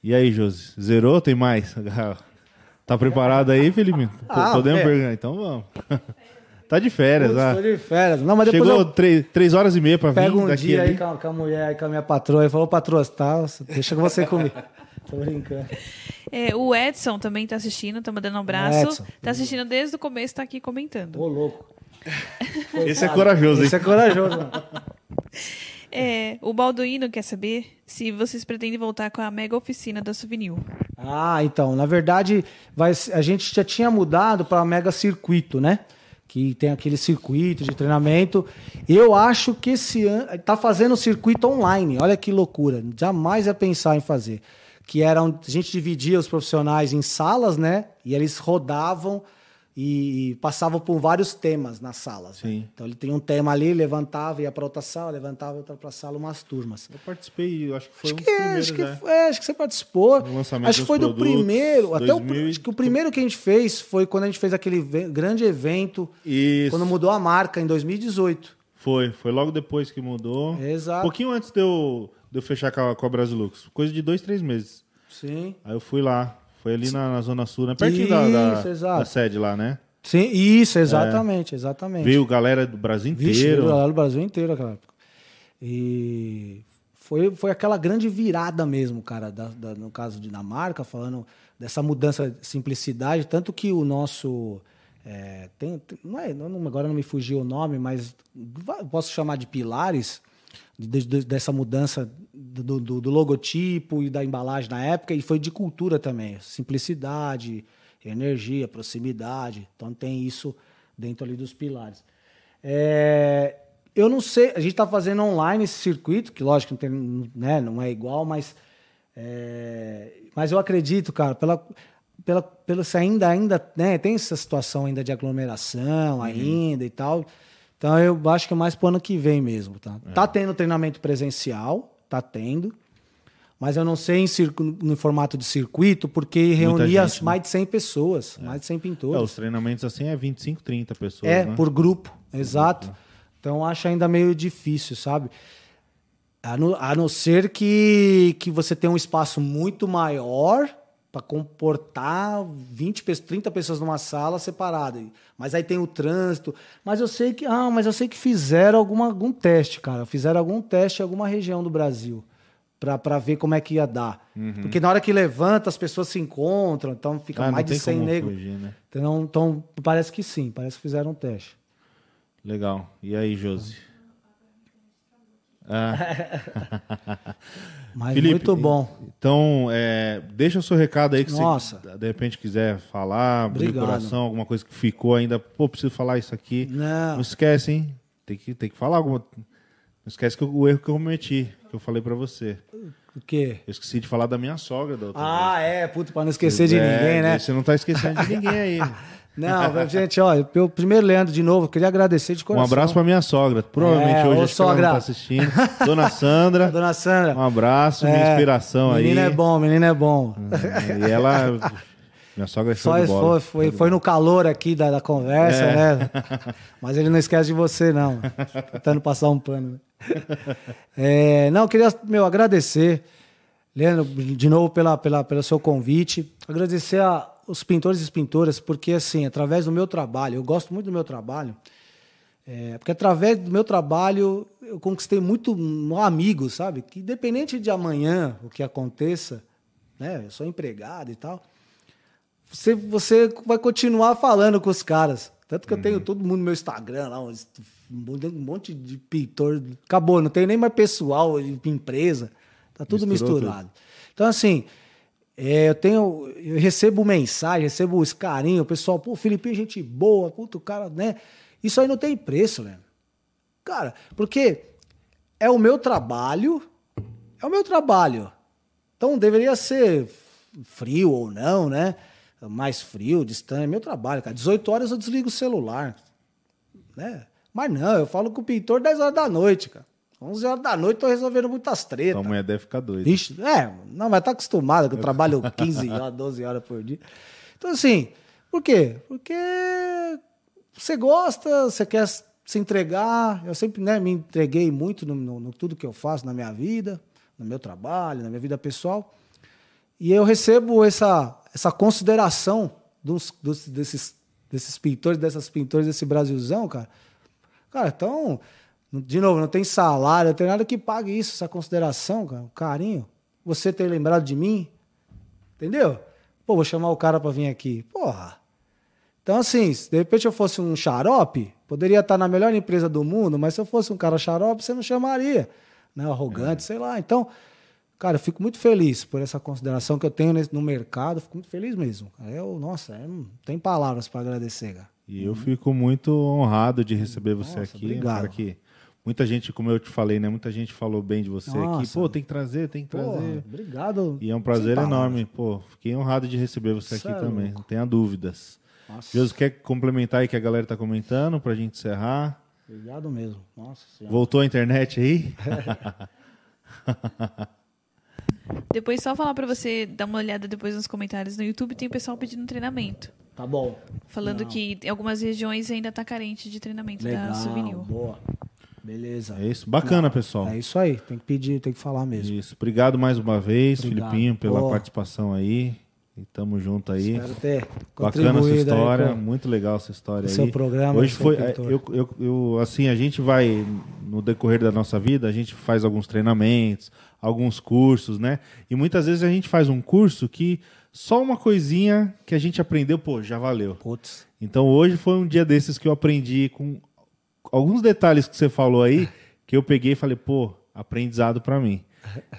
E aí, Josi? Zerou? Tem mais? Tá preparado aí, Felipe? Ah, Podemos é. perguntar? Então vamos. tá de férias, ah. Tô de férias. Não, mas Chegou eu... três, três horas e meia pra vir Pega um daqui dia aí com a, com a mulher, com a minha patroa e falou, patroa, tá, deixa que você comigo. Tô brincando. É, o Edson também tá assistindo, tá mandando um abraço. Edson. Tá assistindo desde o começo, tá aqui comentando. Ô, louco. Esse é corajoso, hein? Esse é corajoso. É, o Balduino quer saber se vocês pretendem voltar com a mega oficina da Souvenir. Ah, então, na verdade, vai, a gente já tinha mudado para mega circuito, né? Que tem aquele circuito de treinamento. Eu acho que esse ano está fazendo circuito online. Olha que loucura. Jamais ia pensar em fazer. Que era a gente dividia os profissionais em salas, né? E eles rodavam e passava por vários temas nas salas. Né? Então ele tem um tema ali, levantava, ia para outra sala, levantava outra para sala, umas turmas. Eu participei, acho que foi acho um que, é, acho que, né? é, acho que você participou. acho que foi do primeiro, 2000... até o, acho que o primeiro que a gente fez foi quando a gente fez aquele grande evento, Isso. quando mudou a marca em 2018. Foi, foi logo depois que mudou. Exato. Um pouquinho antes de eu, de eu fechar com a, com a Brasilux, coisa de dois, três meses. Sim. Aí eu fui lá, Foi ali na, na Zona Sul, né? Pertinho isso, da, da, da, sede lá, né? Sim, isso, exatamente, é. exatamente. Veio galera do Brasil inteiro. Vixe, veio galera do Brasil inteiro naquela época. E foi, foi aquela grande virada mesmo, cara, da, da, no caso de Dinamarca, falando dessa mudança de simplicidade, tanto que o nosso. É, tem, não é, não, agora não me fugiu o nome, mas posso chamar de pilares de, de, dessa mudança do, do, do, logotipo e da embalagem na época, e foi de cultura também. Simplicidade, energia, proximidade. Então tem isso dentro ali dos pilares. É, eu não sei, a gente está fazendo online esse circuito, que lógico não, tem, né, não é igual, mas, é, mas eu acredito, cara, pela, pela, pelo se ainda, ainda né, tem essa situação ainda de aglomeração uhum. ainda e tal. Então eu acho que é mais pro ano que vem mesmo, tá? É. Tá tendo treinamento presencial, tá tendo. Mas eu não sei em no formato de circuito, porque reunia gente, né? mais de 100 pessoas, é. mais de 100 pintores. É, os treinamentos assim é 25, 30 pessoas. É, né? por grupo, por exato. Grupo, né? Então acho ainda meio difícil, sabe? A não, a não ser que, que você tenha um espaço muito maior para comportar 20, 30 pessoas numa sala separada. Mas aí tem o trânsito. Mas eu sei que. Ah, mas eu sei que fizeram alguma, algum teste, cara. Fizeram algum teste em alguma região do Brasil para ver como é que ia dar. Uhum. Porque na hora que levanta, as pessoas se encontram, então fica ah, mais de 100 negros. Né? Então, então, parece que sim, parece que fizeram um teste. Legal. E aí, Josi? Ah. Mas Felipe, muito bom. Então, é, deixa o seu recado aí que Nossa. você de repente quiser falar, abrir coração, alguma coisa que ficou ainda. Pô, preciso falar isso aqui. Não, Não esquece, hein? Tem que, tem que falar alguma. Não esquece que o erro que eu cometi, que eu falei para você. O quê? Eu esqueci de falar da minha sogra da outra Ah, vez. é, puto, pra não esquecer de é, ninguém, né? Você não tá esquecendo de ninguém aí. Não, gente, ó, eu, primeiro, Leandro, de novo, queria agradecer de coração. Um abraço pra minha sogra. Provavelmente é, hoje sogra. ela tá assistindo. Dona Sandra. Dona Sandra. Um abraço, é, minha inspiração menino aí. Menino é bom, menino é bom. E ela minha sogra é show Só foi, foi, foi, no calor aqui da, da conversa, é. né? Mas ele não esquece de você, não. Tentando passar um pano. Né? É, não, queria, meu, agradecer, Leandro, de novo pela, pela, pelo seu convite. Agradecer a, os pintores e pintoras, porque, assim, através do meu trabalho, eu gosto muito do meu trabalho, é, porque através do meu trabalho eu conquistei muito amigos, sabe? Que independente de amanhã o que aconteça, né? Eu sou empregado e tal você, você vai continuar falando com os caras. Tanto que uhum. eu tenho uhum. todo mundo no meu Instagram lá, um monte de pintor. Acabou, não tem nem mais pessoal, empresa. Tá tudo Misturou misturado. Tudo. Então, assim, é, eu tenho. Eu recebo mensagem, recebo esse carinho, o pessoal, pô, Felipe, gente boa, puto, cara, né? Isso aí não tem preço, né? Cara, porque é o meu trabalho, é o meu trabalho. Então deveria ser frio ou não, né? mais frio, distante, é meu trabalho, cara. 18 horas eu desligo o celular. Né? Mas não, eu falo com o pintor 10 horas da noite, cara. 11 horas da noite tô resolvendo muitas tretas. Mulher deve ficar doida. Ixi, é, não, mas tá acostumada que eu trabalho 15 horas, 12 horas por dia. Então, assim, por quê? Porque você gosta, você quer se entregar. Eu sempre né, me entreguei muito no, no, no tudo que eu faço na minha vida, no meu trabalho, na minha vida pessoal. E eu recebo essa, essa consideração dos, dos, desses, desses pintores, dessas pintores desse Brasilzão, cara. Cara, então, de novo, não tem salário, não tem nada que pague isso, essa consideração, cara, o carinho. Você ter lembrado de mim, entendeu? Pô, vou chamar o cara para vir aqui. Porra. Então, assim, se de repente eu fosse um xarope, poderia estar na melhor empresa do mundo, mas se eu fosse um cara xarope, você não chamaria. Né? Arrogante, é. sei lá. Então, Cara, eu fico muito feliz por essa consideração que eu tenho no mercado, fico muito feliz mesmo. Eu, nossa, é, não tem palavras para agradecer, cara. E eu fico muito honrado de receber você nossa, aqui. Obrigado. Cara que muita gente, como eu te falei, né? Muita gente falou bem de você nossa. aqui. Pô, tem que trazer, tem que trazer. obrigado. E é um prazer enorme. Pô, fiquei honrado de receber você Sério? aqui também. Não tenha dúvidas. Nossa. Jesus quer complementar aí que a galera tá comentando pra gente encerrar. Obrigado mesmo. Nossa senhora. Voltou a internet aí? Depois só falar para você dar uma olhada depois nos comentários no YouTube, tem o pessoal pedindo treinamento. Tá bom. Falando Não. que em algumas regiões ainda tá carente de treinamento Legal, da Souvenir. Boa. Beleza. É isso. Bacana, pessoal. É isso aí. Tem que pedir, tem que falar mesmo. Isso. Obrigado mais uma vez, Obrigado. Filipinho, pela participação aí. E tamo junto aí. Espero ter Bacana essa história, muito legal essa história aí. Seu programa. Hoje foi, é, eu, eu, eu, assim, a gente vai no decorrer da nossa vida, a gente faz alguns treinamentos, alguns cursos, né? E muitas vezes a gente faz um curso que só uma coisinha que a gente aprendeu, pô, já valeu. Putz. Então hoje foi um dia desses que eu aprendi com alguns detalhes que você falou aí, que eu peguei e falei, pô, aprendizado para mim.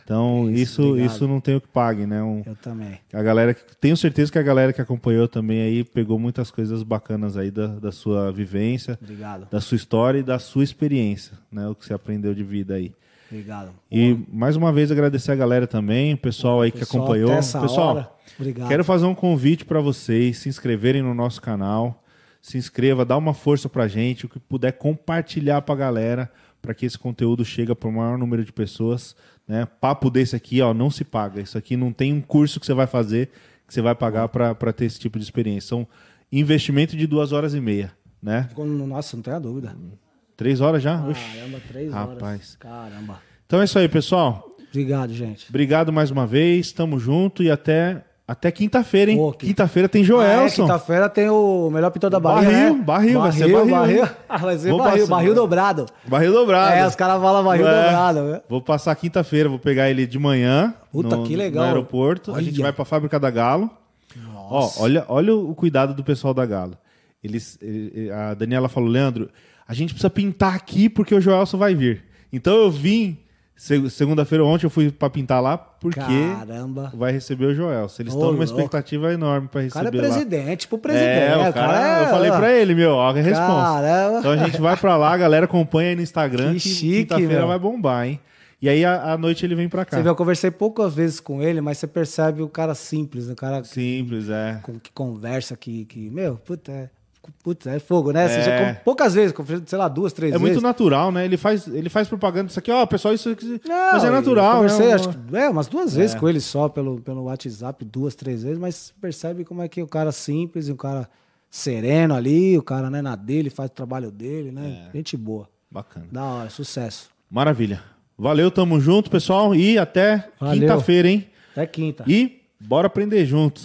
Então, isso, isso, isso, não tem o que pague, né? Um, eu também. A galera, tenho certeza que a galera que acompanhou também aí pegou muitas coisas bacanas aí da, da sua vivência, Obrigado. da sua história e da sua experiência, né? O que você aprendeu de vida aí. Obrigado. E mais uma vez agradecer a galera também, o pessoal aí que pessoal, acompanhou. Pessoal, hora. Obrigado. quero fazer um convite para vocês se inscreverem no nosso canal. Se inscreva, dá uma força pra gente, o que puder compartilhar pra galera, para que esse conteúdo chegue para o maior número de pessoas. Né? Papo desse aqui, ó, não se paga. Isso aqui não tem um curso que você vai fazer que você vai pagar para ter esse tipo de experiência. São investimento de duas horas e meia, né? Nossa, não tenho dúvida. Três horas já? Caramba, três horas. Rapaz. Caramba. Então é isso aí, pessoal. Obrigado, gente. Obrigado mais uma vez. Tamo junto e até até quinta-feira, hein? Pô, que... Quinta-feira tem Joelson. Ah, é, quinta-feira tem o melhor pintor da Bahia, barril, né? Barril, vai ser barril. barril. Ah, vai ser barril, passar, barril dobrado. Barril dobrado. É, os caras falam barril é. dobrado. Né? Vou passar quinta-feira, vou pegar ele de manhã. Puta, no, que legal. No aeroporto. Olha. A gente vai pra fábrica da Galo. Nossa. Ó, olha, olha o cuidado do pessoal da Galo. Eles, a Daniela falou, Leandro, a gente precisa pintar aqui porque o Joelson vai vir. Então eu vim Segunda-feira ontem eu fui para pintar lá porque Caramba. vai receber o Joel. Eles estão numa expectativa enorme para receber. O cara é presidente, lá. tipo presidente. É, o cara, cara é... eu falei para ele, meu, ó, a resposta. Então a gente vai para lá, a galera acompanha aí no Instagram que, que quinta-feira vai bombar, hein? E aí à noite ele vem para cá. Você vê, eu conversei poucas vezes com ele, mas você percebe o cara simples, o cara simples, é. Que, que conversa que que, meu, puta, é Putz, é fogo, né? Você é. já poucas vezes, sei lá, duas, três é vezes. É muito natural, né? Ele faz, ele faz propaganda isso aqui, ó, pessoal, isso aqui. Não, mas é natural, conversei, né? Acho que, é, umas duas vezes é. com ele só pelo, pelo WhatsApp, duas, três vezes, mas percebe como é que o cara simples, o cara sereno ali, o cara, né, na dele, faz o trabalho dele, né? É. Gente boa. Bacana. Da hora, sucesso. Maravilha. Valeu, tamo junto, pessoal, e até quinta-feira, hein? Até quinta. E bora aprender juntos.